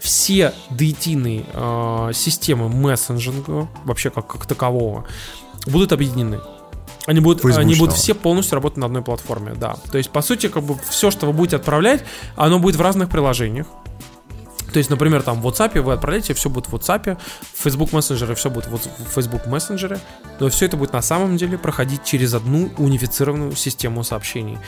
все дейтийные э, системы мессенджинга, вообще как, как такового, будут объединены. Они будут, они будут все полностью работать на одной платформе, да. То есть, по сути, как бы все, что вы будете отправлять, оно будет в разных приложениях. То есть, например, там в WhatsApp вы отправляете, все будет в WhatsApp, в Facebook мессенджере все будет в Facebook мессенджере, но все это будет на самом деле проходить через одну унифицированную систему сообщений.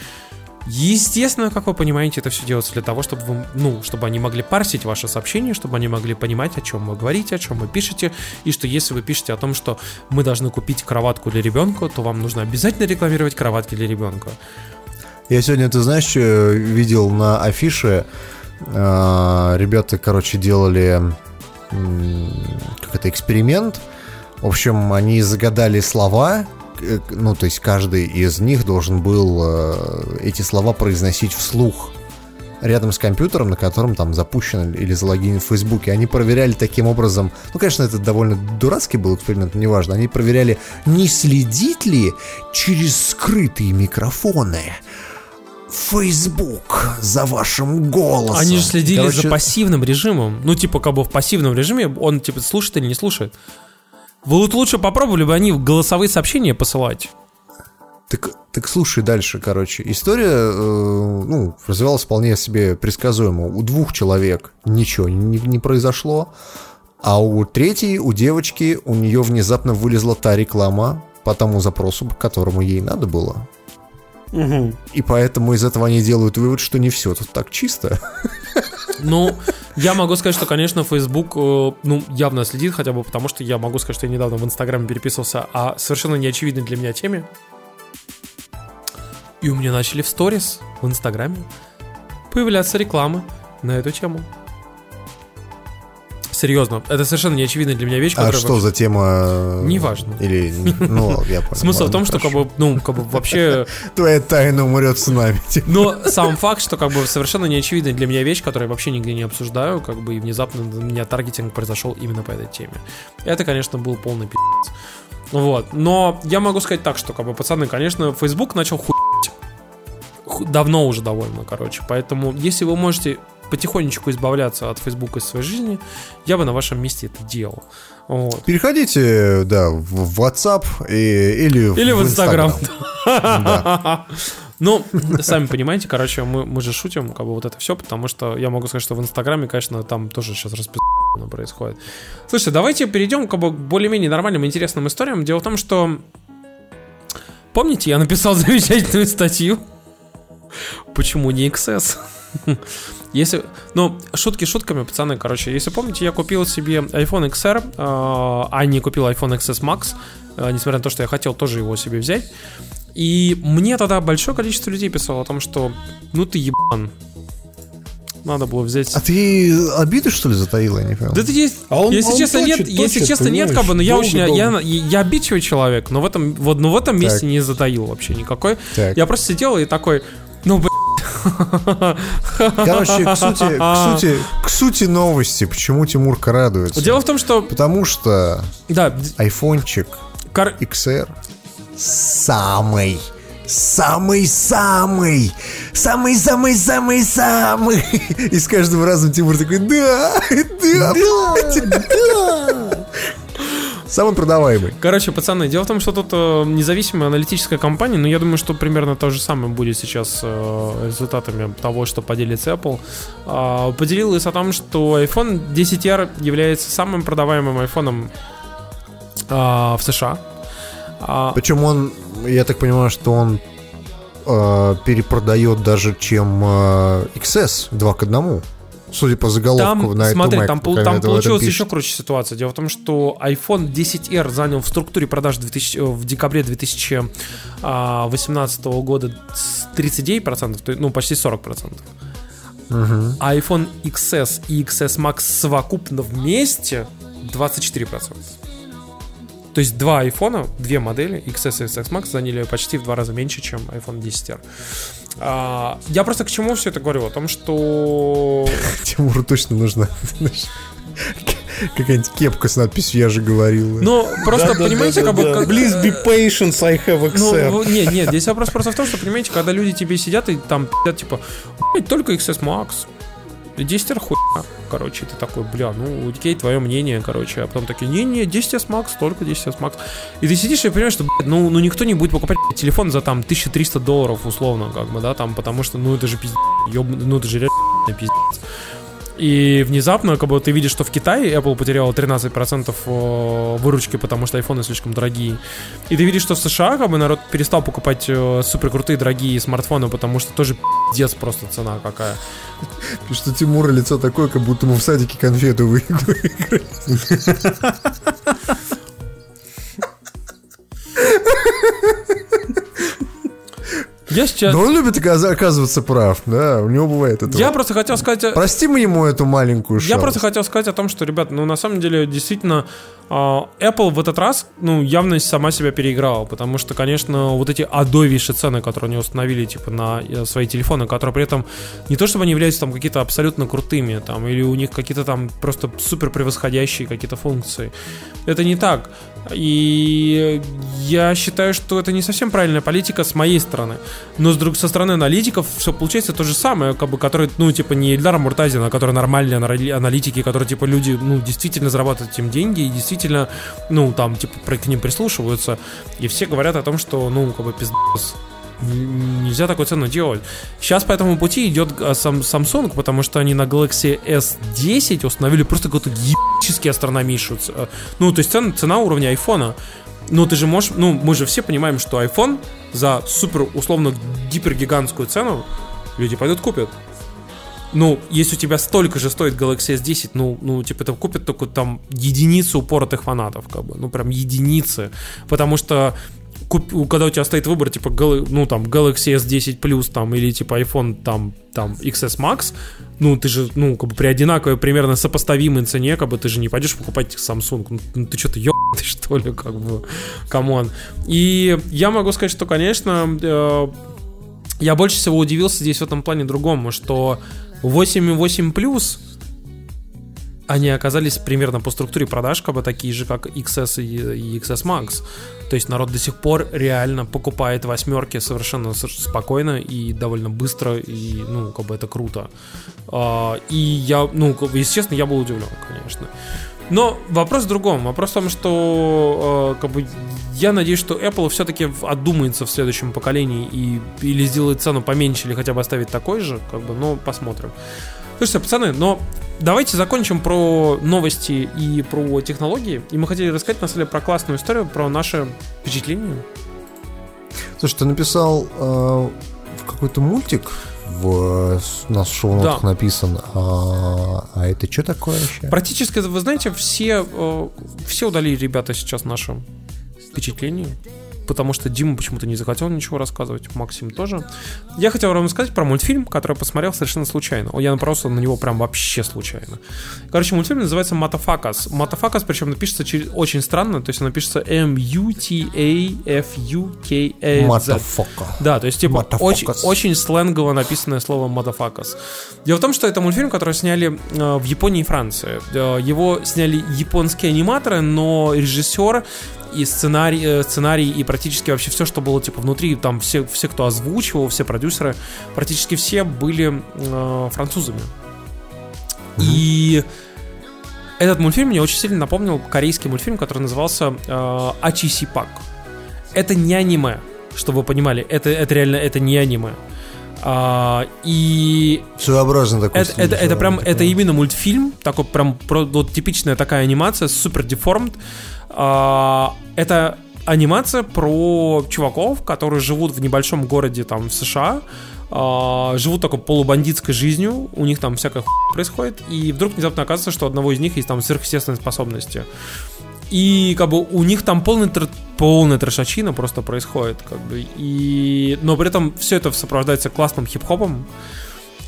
Естественно, как вы понимаете, это все делается для того, чтобы вы, ну, чтобы они могли парсить ваши сообщения, чтобы они могли понимать, о чем вы говорите, о чем вы пишете, и что если вы пишете о том, что мы должны купить кроватку для ребенка, то вам нужно обязательно рекламировать кроватки для ребенка. Я сегодня, ты знаешь, что видел на афише, э, ребята, короче, делали м, как это, эксперимент. В общем, они загадали слова, э, ну, то есть каждый из них должен был э, эти слова произносить вслух рядом с компьютером, на котором там запущен или залогинен в Фейсбуке. Они проверяли таким образом, ну, конечно, это довольно дурацкий был эксперимент, но неважно, они проверяли, не следит ли через скрытые микрофоны Facebook за вашим голосом. Они же следили Короче, за пассивным режимом. Ну, типа, как бы в пассивном режиме он, типа, слушает или не слушает. Вы вот лучше попробовали бы они голосовые сообщения посылать. Так, так слушай дальше, короче. История, э, ну, развивалась вполне себе предсказуемо. У двух человек ничего не, не произошло, а у третьей, у девочки, у нее внезапно вылезла та реклама по тому запросу, по которому ей надо было. И поэтому из этого они делают вывод, что не все тут так чисто. Ну, я могу сказать, что, конечно, Facebook, э, ну, явно следит, хотя бы потому, что я могу сказать, что я недавно в Инстаграме переписывался о совершенно неочевидной для меня теме. И у меня начали в сторис в Инстаграме появляться рекламы на эту тему. Серьезно, это совершенно неочевидная для меня вещь, А что за тема? Неважно. Или, ну, я понял. Смысл в том, что как бы, ну, как бы вообще Твоя тайна умрет с нами. типа. Но сам факт, что как бы совершенно неочевидная для меня вещь, которую я вообще нигде не обсуждаю, как бы и внезапно у меня таргетинг произошел именно по этой теме. Это, конечно, был полный пи***ц. Вот. Но я могу сказать так, что, как бы, пацаны, конечно, Facebook начал хуй давно уже довольно, короче. Поэтому, если вы можете потихонечку избавляться от Facebook из своей жизни, я бы на вашем месте это делал. Вот. Переходите, да, в WhatsApp и- или, Или в. Да. Ну, сами понимаете, короче, мы, мы же шутим, как бы вот это все, потому что я могу сказать, что в Инстаграме, конечно, там тоже сейчас распи***но происходит. Слушайте, давайте перейдем как бы, к более-менее нормальным, интересным историям. Дело в том, что... Помните, я написал замечательную статью? Почему не XS? Если, ну, шутки шутками, пацаны, короче, если помните, я купил себе iPhone XR, э, а не купил iPhone XS Max, э, несмотря на то, что я хотел тоже его себе взять. И мне тогда большое количество людей писало о том, что ну ты ебан. надо было взять. А ты обиды, что ли, затаила, я не понял? Да ты есть, А он- если он честно, нет, точит, если точит, честно, нет, как бы, но я очень, я, я обидчивый человек, но в этом, вот, но в этом месте Так. не затаил вообще никакой. Так. Я просто сидел и такой. Короче, к сути, к сути, к сути новости, почему Тимурка радуется. Дело в том, что, Потому что да, айфончик кар- XR самый, самый-самый, самый-самый-самый-самый. И с каждым разом Тимур такой, да, да, блядь, да. Самый продаваемый. Короче, пацаны, дело в том, что тут э, независимая аналитическая компания, но я думаю, что примерно то же самое будет сейчас э, результатами того, что поделится Apple. А, поделилась о том, что iPhone 10R является самым продаваемым айфоном а, в США. А, Причем он, я так понимаю, что он э, перепродает даже, чем э, XS 2 к 1. Судя по заголовку Там, на смотри, iTunes, там, по пол- там этом получилась еще круче ситуация. Дело в том, что iPhone 10R занял в структуре продаж 2000, э, в декабре 2018 года с 39%, то есть, ну, почти 40%. А iPhone XS и XS Max совокупно вместе 24%. То есть два айфона, две модели, XS и XS Max, заняли почти в два раза меньше, чем iPhone 10R. А, я просто к чему все это говорю? О том, что Тимуру точно нужна какая-нибудь кепка с надписью «Я же говорил». Ну, просто, понимаете, как бы... Please be patient, I have Ну, XR. в- нет, нет, здесь вопрос просто в том, что, понимаете, когда люди тебе сидят и там пи***ят, типа, «Блядь, только XS Max, и 10 R хуйня. Короче, ты такой, бля, ну, окей, твое мнение, короче. А потом такие, не-не, 10S Max, только 10S Max. И ты сидишь и понимаешь, что, блядь, ну, ну никто не будет покупать блядь, телефон за там 1300 долларов, условно, как бы, да, там, потому что, ну, это же пиздец, ёб- ну, это же реально пиздец. И внезапно, как бы ты видишь, что в Китае Apple потеряла 13% э, выручки, потому что айфоны слишком дорогие. И ты видишь, что в США как бы народ перестал покупать супер крутые дорогие смартфоны, потому что тоже пиздец просто цена какая. Что Тимура лицо такое, как будто ему в садике конфету вы- выиграли. Я сейчас... Но он любит оказ- оказываться прав, да, у него бывает это. Я просто хотел сказать... Прости мы ему эту маленькую Я шалость. просто хотел сказать о том, что, ребят, ну на самом деле действительно а, Apple в этот раз, ну явно сама себя переиграла, потому что, конечно, вот эти адовейшие цены, которые они установили, типа на э, свои телефоны, которые при этом не то чтобы они являются там какие-то абсолютно крутыми, там или у них какие-то там просто супер превосходящие какие-то функции, это не так. И я считаю, что это не совсем правильная политика с моей стороны. Но с друг, со стороны аналитиков все получается то же самое, как бы, который, ну, типа, не Эльдар Муртазин, а который нормальные анали- аналитики, которые, типа, люди, ну, действительно зарабатывают этим деньги и действительно, ну, там, типа, к ним прислушиваются. И все говорят о том, что, ну, как бы, пиздец. Нельзя такую цену делать. Сейчас по этому пути идет а, сам Samsung, потому что они на Galaxy S10 установили просто какую-то ебически астрономичную. э, Ну, то есть цена, цена уровня айфона. Ну, ты же можешь... Ну, мы же все понимаем, что iPhone за супер, условно, гипергигантскую цену люди пойдут купят. Ну, если у тебя столько же стоит Galaxy S10, ну, ну, типа, это купят только там единицы упоротых фанатов, как бы, ну, прям единицы, потому что куп- когда у тебя стоит выбор, типа, ну, там, Galaxy S10 Plus, там, или, типа, iPhone, там, там, XS Max, ну, ты же, ну, как бы при одинаковой, примерно сопоставимой цене, как бы, ты же не пойдешь покупать Samsung, ну, ну, ты что-то ебаный, что ли, как бы, come on. И я могу сказать, что, конечно, э, я больше всего удивился здесь в этом плане другому, что 8.8 Plus они оказались примерно по структуре продаж как бы такие же, как XS и, XS Max. То есть народ до сих пор реально покупает восьмерки совершенно спокойно и довольно быстро, и, ну, как бы это круто. А, и я, ну, если честно, я был удивлен, конечно. Но вопрос в другом. Вопрос в том, что э, как бы я надеюсь, что Apple все-таки отдумается в следующем поколении и или сделает цену поменьше, или хотя бы оставит такой же, как бы, но посмотрим. Слушайте, пацаны, но давайте закончим про новости и про технологии. И мы хотели рассказать, на самом деле, про классную историю, про наше впечатление. Слушай, ты написал э, какой-то мультик в, нас шоу-нотах Да. написан. А, а это что такое вообще? Практически, вы знаете, все, э, все удалили ребята сейчас наше впечатление. Потому что Дима почему-то не захотел ничего рассказывать, Максим тоже. Я хотел вам рассказать про мультфильм, который я посмотрел совершенно случайно. Я напоролся на него прям вообще случайно. Короче, мультфильм называется Матафакас. Матафакас, причем напишется через, очень странно, то есть он напишется M-U-T-A-F-U-K-A-Z. Матафока. Да, то есть, типа, очень, очень сленгово написанное слово «motherfuckers». Дело в том, что это мультфильм, который сняли э, в Японии и Франции. Э, его сняли японские аниматоры, но режиссер и сценарий, э, сценарий и практически вообще все, что было типа внутри, там все, все кто озвучивал, все продюсеры, практически все были э, французами. И этот мультфильм мне очень сильно напомнил корейский мультфильм, который назывался э, Ачисипак. Это не аниме, чтобы вы понимали, это, это реально это не аниме. А, и Своеобразно такой это, стиль, это, это прям, такой. это именно мультфильм, такой прям вот типичная такая анимация, супер деформд. А, это анимация про чуваков, которые живут в небольшом городе там в США, а, живут такой полубандитской жизнью, у них там всякая хуйня происходит, и вдруг внезапно оказывается, что у одного из них есть там сверхъестественные способности. И как бы у них там полный тр- полная трешачина просто происходит, как бы. И... Но при этом все это сопровождается классным хип-хопом.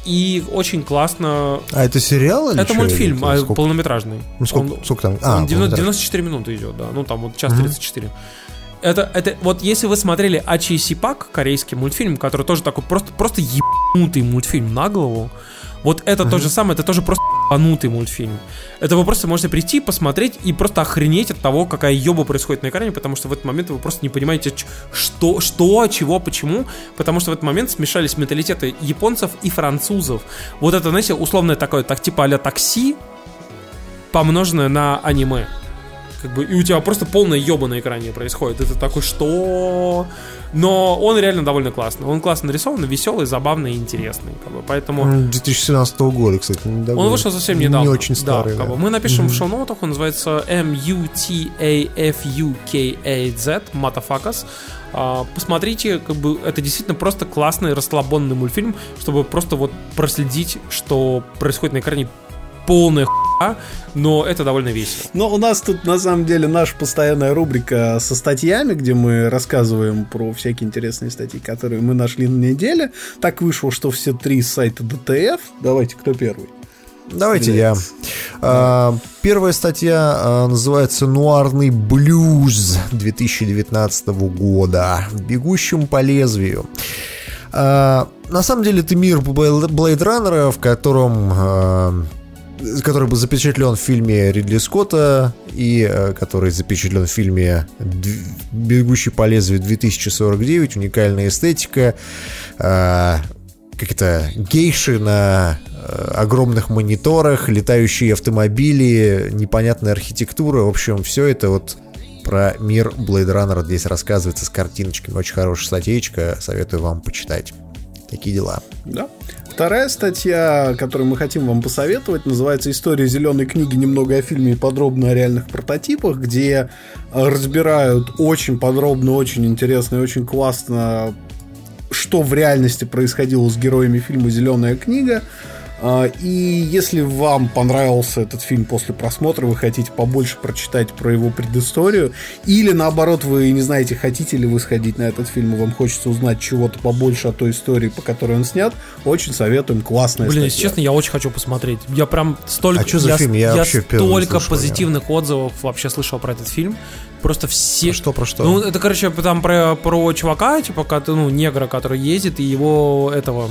И очень классно... А это сериал или это чё? мультфильм, Или а, сколько? полнометражный. Ну, сколько, Он- сколько там? А, он 90 полнометражный. 94 минуты идет, да. Ну, там вот час 34. Это, это, вот если вы смотрели Ачи Сипак, корейский мультфильм, который тоже такой просто, просто ебанутый мультфильм на голову, вот это то же самое, это тоже просто ебанутый мультфильм. Это вы просто можете прийти, посмотреть и просто охренеть от того, какая еба происходит на экране, потому что в этот момент вы просто не понимаете, что, что, чего, почему, потому что в этот момент смешались менталитеты японцев и французов. Вот это, знаете, условное такое, так типа а такси, помноженное на аниме. Как бы, и у тебя просто полная еба на экране происходит. Это такой, что? Но он реально довольно классный. Он классно нарисован, веселый, забавный и интересный. Как бы, поэтому М, 2017 года, кстати. недавно. он вышел совсем недавно. Не очень Да, старый. как да. бы мы напишем в шоу-ноутах, он называется M-U-T-A-F-U-K-A-Z, Motherfuckers. А, Посмотрите, как бы это действительно просто классный расслабонный мультфильм, чтобы просто вот проследить, что происходит на экране полная хуйня, но это довольно весело. Но у нас тут на самом деле наша постоянная рубрика со статьями, где мы рассказываем про всякие интересные статьи, которые мы нашли на неделе. Так вышло, что все три сайта ДТФ. Давайте, кто первый? Давайте я. А, Первая статья а, называется «Нуарный блюз» 2019 года. «Бегущим по лезвию». А, На самом деле это мир Блейд Раннера, в котором который был запечатлен в фильме Ридли Скотта и э, который запечатлен в фильме «Дв- «Бегущий по лезвию 2049», уникальная эстетика, э, как это, гейши на э, огромных мониторах, летающие автомобили, непонятная архитектура, в общем, все это вот про мир Blade Runner здесь рассказывается с картиночками. Очень хорошая статейка, советую вам почитать. Такие дела. Да. Вторая статья, которую мы хотим вам посоветовать, называется «История зеленой книги. Немного о фильме и подробно о реальных прототипах», где э, разбирают очень подробно, очень интересно и очень классно, что в реальности происходило с героями фильма «Зеленая книга». А, И если вам понравился этот фильм после просмотра, вы хотите побольше прочитать про его предысторию, или наоборот, вы не знаете, хотите ли вы сходить на этот фильм, и вам хочется узнать чего-то побольше о той истории, по которой он снят, очень советуем. Классная Блин, статья. если честно, я очень хочу посмотреть. Я прям столько... А чё за фильм? Я вообще впервые столько слышу, я. позитивных отзывов вообще слышал про этот фильм. Просто все... А что про что? Ну, это, короче, там про, про чувака, типа, ну, негра, который ездит, и его этого...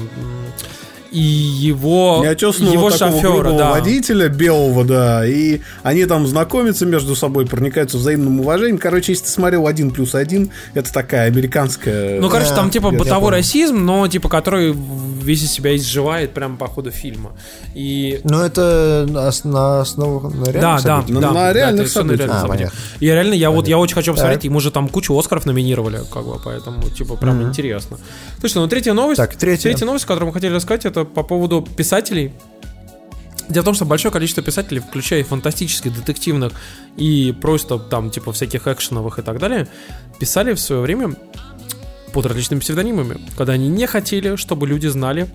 И его, его шофера, да. водителя белого, да, и они там знакомятся между собой, проникаются взаимным уважением. Короче, если ты смотрел один плюс один, это такая американская... Ну, короче, там типа бытовой расизм, но типа который весь из себя изживает прямо по ходу фильма. И Ну, это на, на основе на да, реальных да, событиях? На- да, на да, реальных на событиях. реальных А, событиях. понятно. И реально, я вот я очень хочу посмотреть, Так. ему же там кучу Оскаров номинировали, как бы, поэтому типа прям интересно. Слушай, ну третья новость. Так, третья. Третья новость, которую мы хотели рассказать, это по поводу писателей. Дело в том, что большое количество писателей, включая и фантастических, детективных и просто там типа всяких экшеновых и так далее, писали в свое время под различными псевдонимами, когда они не хотели, чтобы люди знали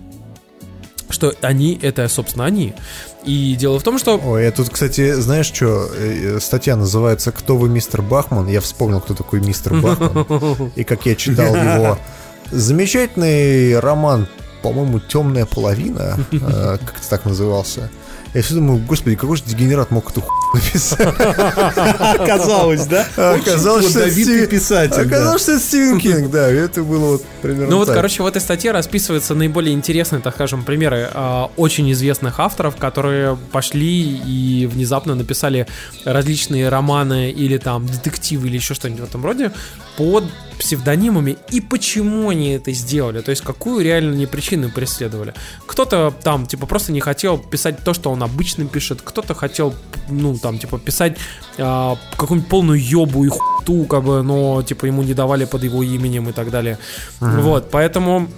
что они это, собственно, они. И дело в том, что... Ой, я тут, кстати, знаешь что, э, статья называется «Кто вы, мистер Бахман?» Я вспомнил, кто такой мистер Бахман. И как я читал его замечательный роман, по-моему, «Темная половина», э, как-то так назывался. Я все думаю, господи, какой же дегенерат мог эту хуйню написать? Оказалось, да? Оказалось, что Стивен- писатель. Оказалось, что это Стивен Кинг, да, это было вот примерно Ну вот, короче, в этой статье расписываются наиболее интересные, так скажем, примеры а, очень известных авторов, которые пошли и внезапно написали различные романы или там детективы или еще что-нибудь в этом роде под псевдонимами и почему они это сделали, то есть какую реально не причину преследовали. Кто-то там, типа, просто не хотел писать то, что он обычно пишет, кто-то хотел, ну, там, типа, писать а, какую-нибудь полную ёбу и хуйту, как бы, но, типа, ему не давали под его именем и так далее. Вот, поэтому...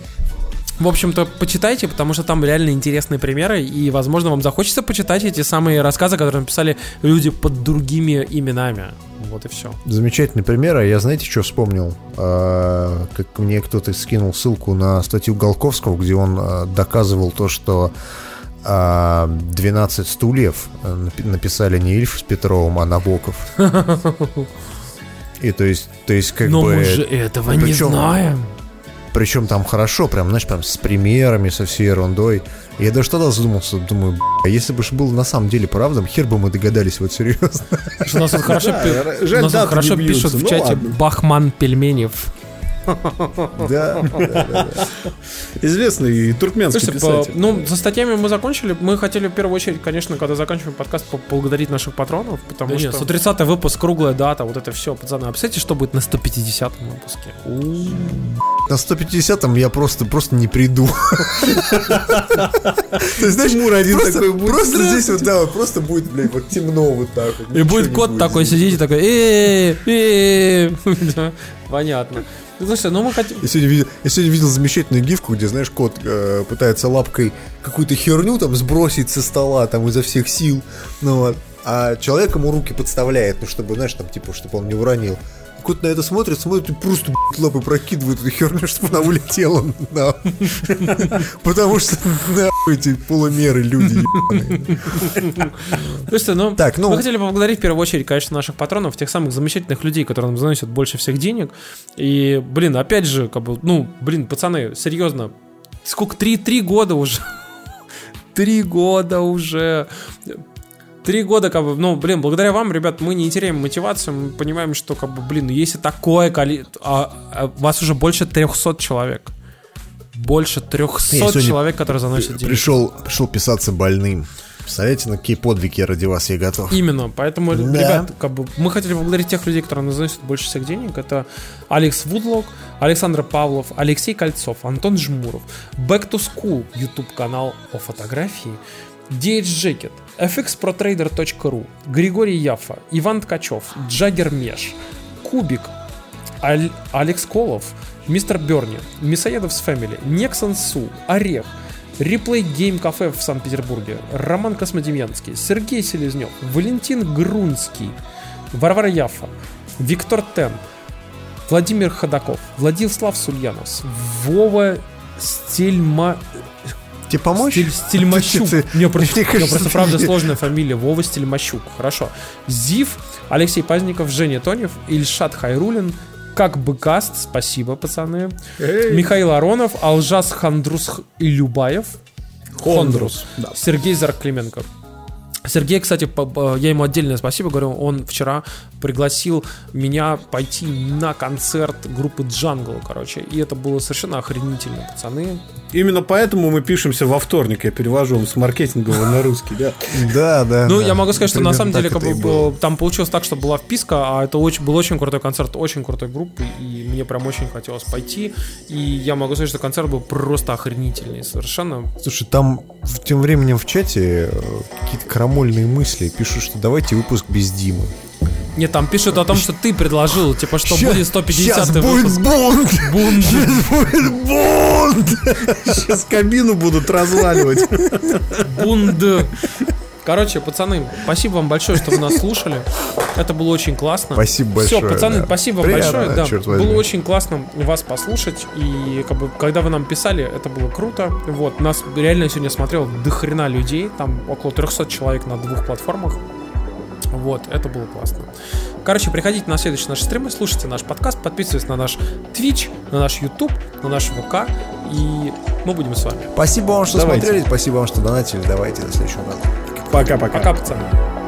В общем-то, почитайте, потому что там реально интересные примеры, и, возможно, вам захочется почитать эти самые рассказы, которые написали люди под другими именами. Вот и все. Замечательный пример, а я знаете, что вспомнил? А, как мне кто-то скинул ссылку на статью Голковского, где он а, доказывал то, что а, 12 стульев а, напи- написали не Ильф с Петровым, а Набоков. И то есть, то есть как Но бы... мы же этого не причем- знаем. Причем там хорошо, прям, знаешь, прям с примерами, со всей ерундой. Я даже тогда задумался, думаю, «Б***ь, а если бы ж было на самом деле правдом, хер бы мы догадались, вот серьезно. У нас тут хорошо, пишут в Ну чате. Бахман Пельменев. Да. Известный туркменский Слушайте, по- писатель. ну, за статьями мы закончили. Мы хотели в первую очередь, конечно, когда заканчиваем подкаст, поблагодарить наших патронов, потому что... 130 выпуск, круглая дата, вот это все, пацаны. А представляете, что будет на 150 выпуске? На 150-м я просто, просто не приду. То есть, знаешь, Тимур один просто- такой будет, Просто здесь вот, да, просто будет, блядь, вот темно вот так вот. И будет кот такой сидеть и такой, э Понятно. Слушай, ну мы хотим... Я сегодня, видел, я сегодня видел замечательную гифку, где, знаешь, кот э, пытается лапкой какую-то херню там сбросить со стола там изо всех сил, ну вот, а человек ему руки подставляет, ну чтобы, знаешь, там типа, чтобы он не уронил. Кот на это смотрит, смотрит и просто блядь, лапой прокидывает эту херню, чтобы она улетела. на. Потому что нахуй эти полумеры люди. Слушайте, ну, Так, ну- мы хотели поблагодарить в первую очередь, конечно, наших патронов, тех самых замечательных людей, которые нам заносят больше всех денег. И, блин, опять же, как бы, ну, блин, пацаны, серьезно, сколько, три, три года уже. Три года уже. Три года, как бы, ну, блин, благодаря вам, ребят, мы не теряем мотивацию, мы понимаем, что, как бы, блин, ну, если такое количество... А, а вас уже больше 300 человек. Больше 300 Я сегодня человек, которые заносят деньги. Пришел, пришел писаться больным. Представляете, на какие подвиги ради вас я готов. Именно, поэтому, Да. ребят, как бы мы хотели поблагодарить тех людей, которые заносят больше всех денег. Это Алекс Вудлок, Александр Павлов, Алексей Кольцов, Антон Жмуров, Back to School, YouTube канал о фотографии, DH Jacket, fxprotrader.ru, Григорий Яфа, Иван Ткачев, Джаггер Меш, Кубик, Аль- Алекс Колов, Мистер Берни, Мясоедов's Family, Нексон Су, Орех, Replay Game Cafe в Санкт-Петербурге, Роман Космодемьянский, Сергей Селезнев, Валентин Грунский, Варвара Яфа, Виктор Тен, Владимир Ходаков, Владислав Сульянов, Вова Стельма... Тебе помочь? Стиль, Стельмащук. Мне просто, мне кажется, просто правда сложная фамилия. Вова Стельмащук. Хорошо. Зив, Алексей Пазников, Женя Тонев, Ильшат Хайрулин, как бы каст, спасибо, пацаны. Михаил Аронов, Алжас Хандрус и Любаев. Хондрус. Сергей Зарклименко. Сергей, кстати, я ему отдельное спасибо говорю. Он вчера пригласил меня пойти на концерт группы Джангл, короче. И это было совершенно охренительно, пацаны. Именно поэтому мы пишемся во вторник. Я перевожу вам с маркетингового на русский, да. Да, да. Ну, я могу сказать, что на самом деле э, там получилось так, что была вписка, а это был очень крутой концерт, очень крутой группы, и мне прям очень хотелось пойти. И я могу сказать, что концерт был просто охренительный, совершенно. Слушай, там в- тем временем в чате э, какие-то крамольные мысли пишут, что давайте выпуск без Димы. Нет, там пишут о том, что ты предложил, типа, что Ща- будет 150 щас будет бунт! Бунт. Щас будет бунт! Сейчас кабину будут разваливать. Бунд. Короче, пацаны, спасибо вам большое, что вы нас слушали. Это было очень классно. Спасибо большое. Все, пацаны, да. спасибо вам Приятно, большое. Да, черт возьми. было очень классно вас послушать. И как бы, когда вы нам писали, это было круто. Вот, нас реально сегодня смотрел до хрена людей. Там около 300 человек на двух платформах. Вот, это было классно. Короче, приходите на следующие наши стримы, слушайте наш подкаст, подписывайтесь на наш Twitch, на наш YouTube, на наш ВК, и мы будем с вами. Спасибо вам, что Давайте. смотрели, спасибо вам, что донатили. Давайте до следующего раза. Пока-пока. Пока, пацаны.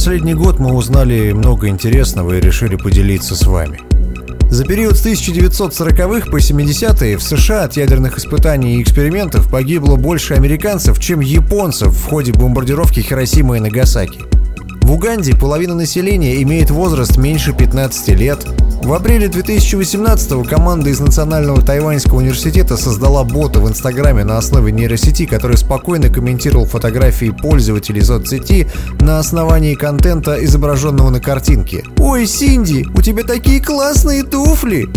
Последний год мы узнали много интересного и решили поделиться с вами. За период с 1940-х по 70-е в США от ядерных испытаний и экспериментов погибло больше американцев, чем японцев в ходе бомбардировки Хиросимы и Нагасаки. В Уганде половина населения имеет возраст меньше 15 лет. В апреле 2018 команда из Национального Тайваньского университета создала бота в Инстаграме на основе нейросети, который спокойно комментировал фотографии пользователей соцсети на основании контента, изображенного на картинке. «Ой, Синди, у тебя такие классные туфли!»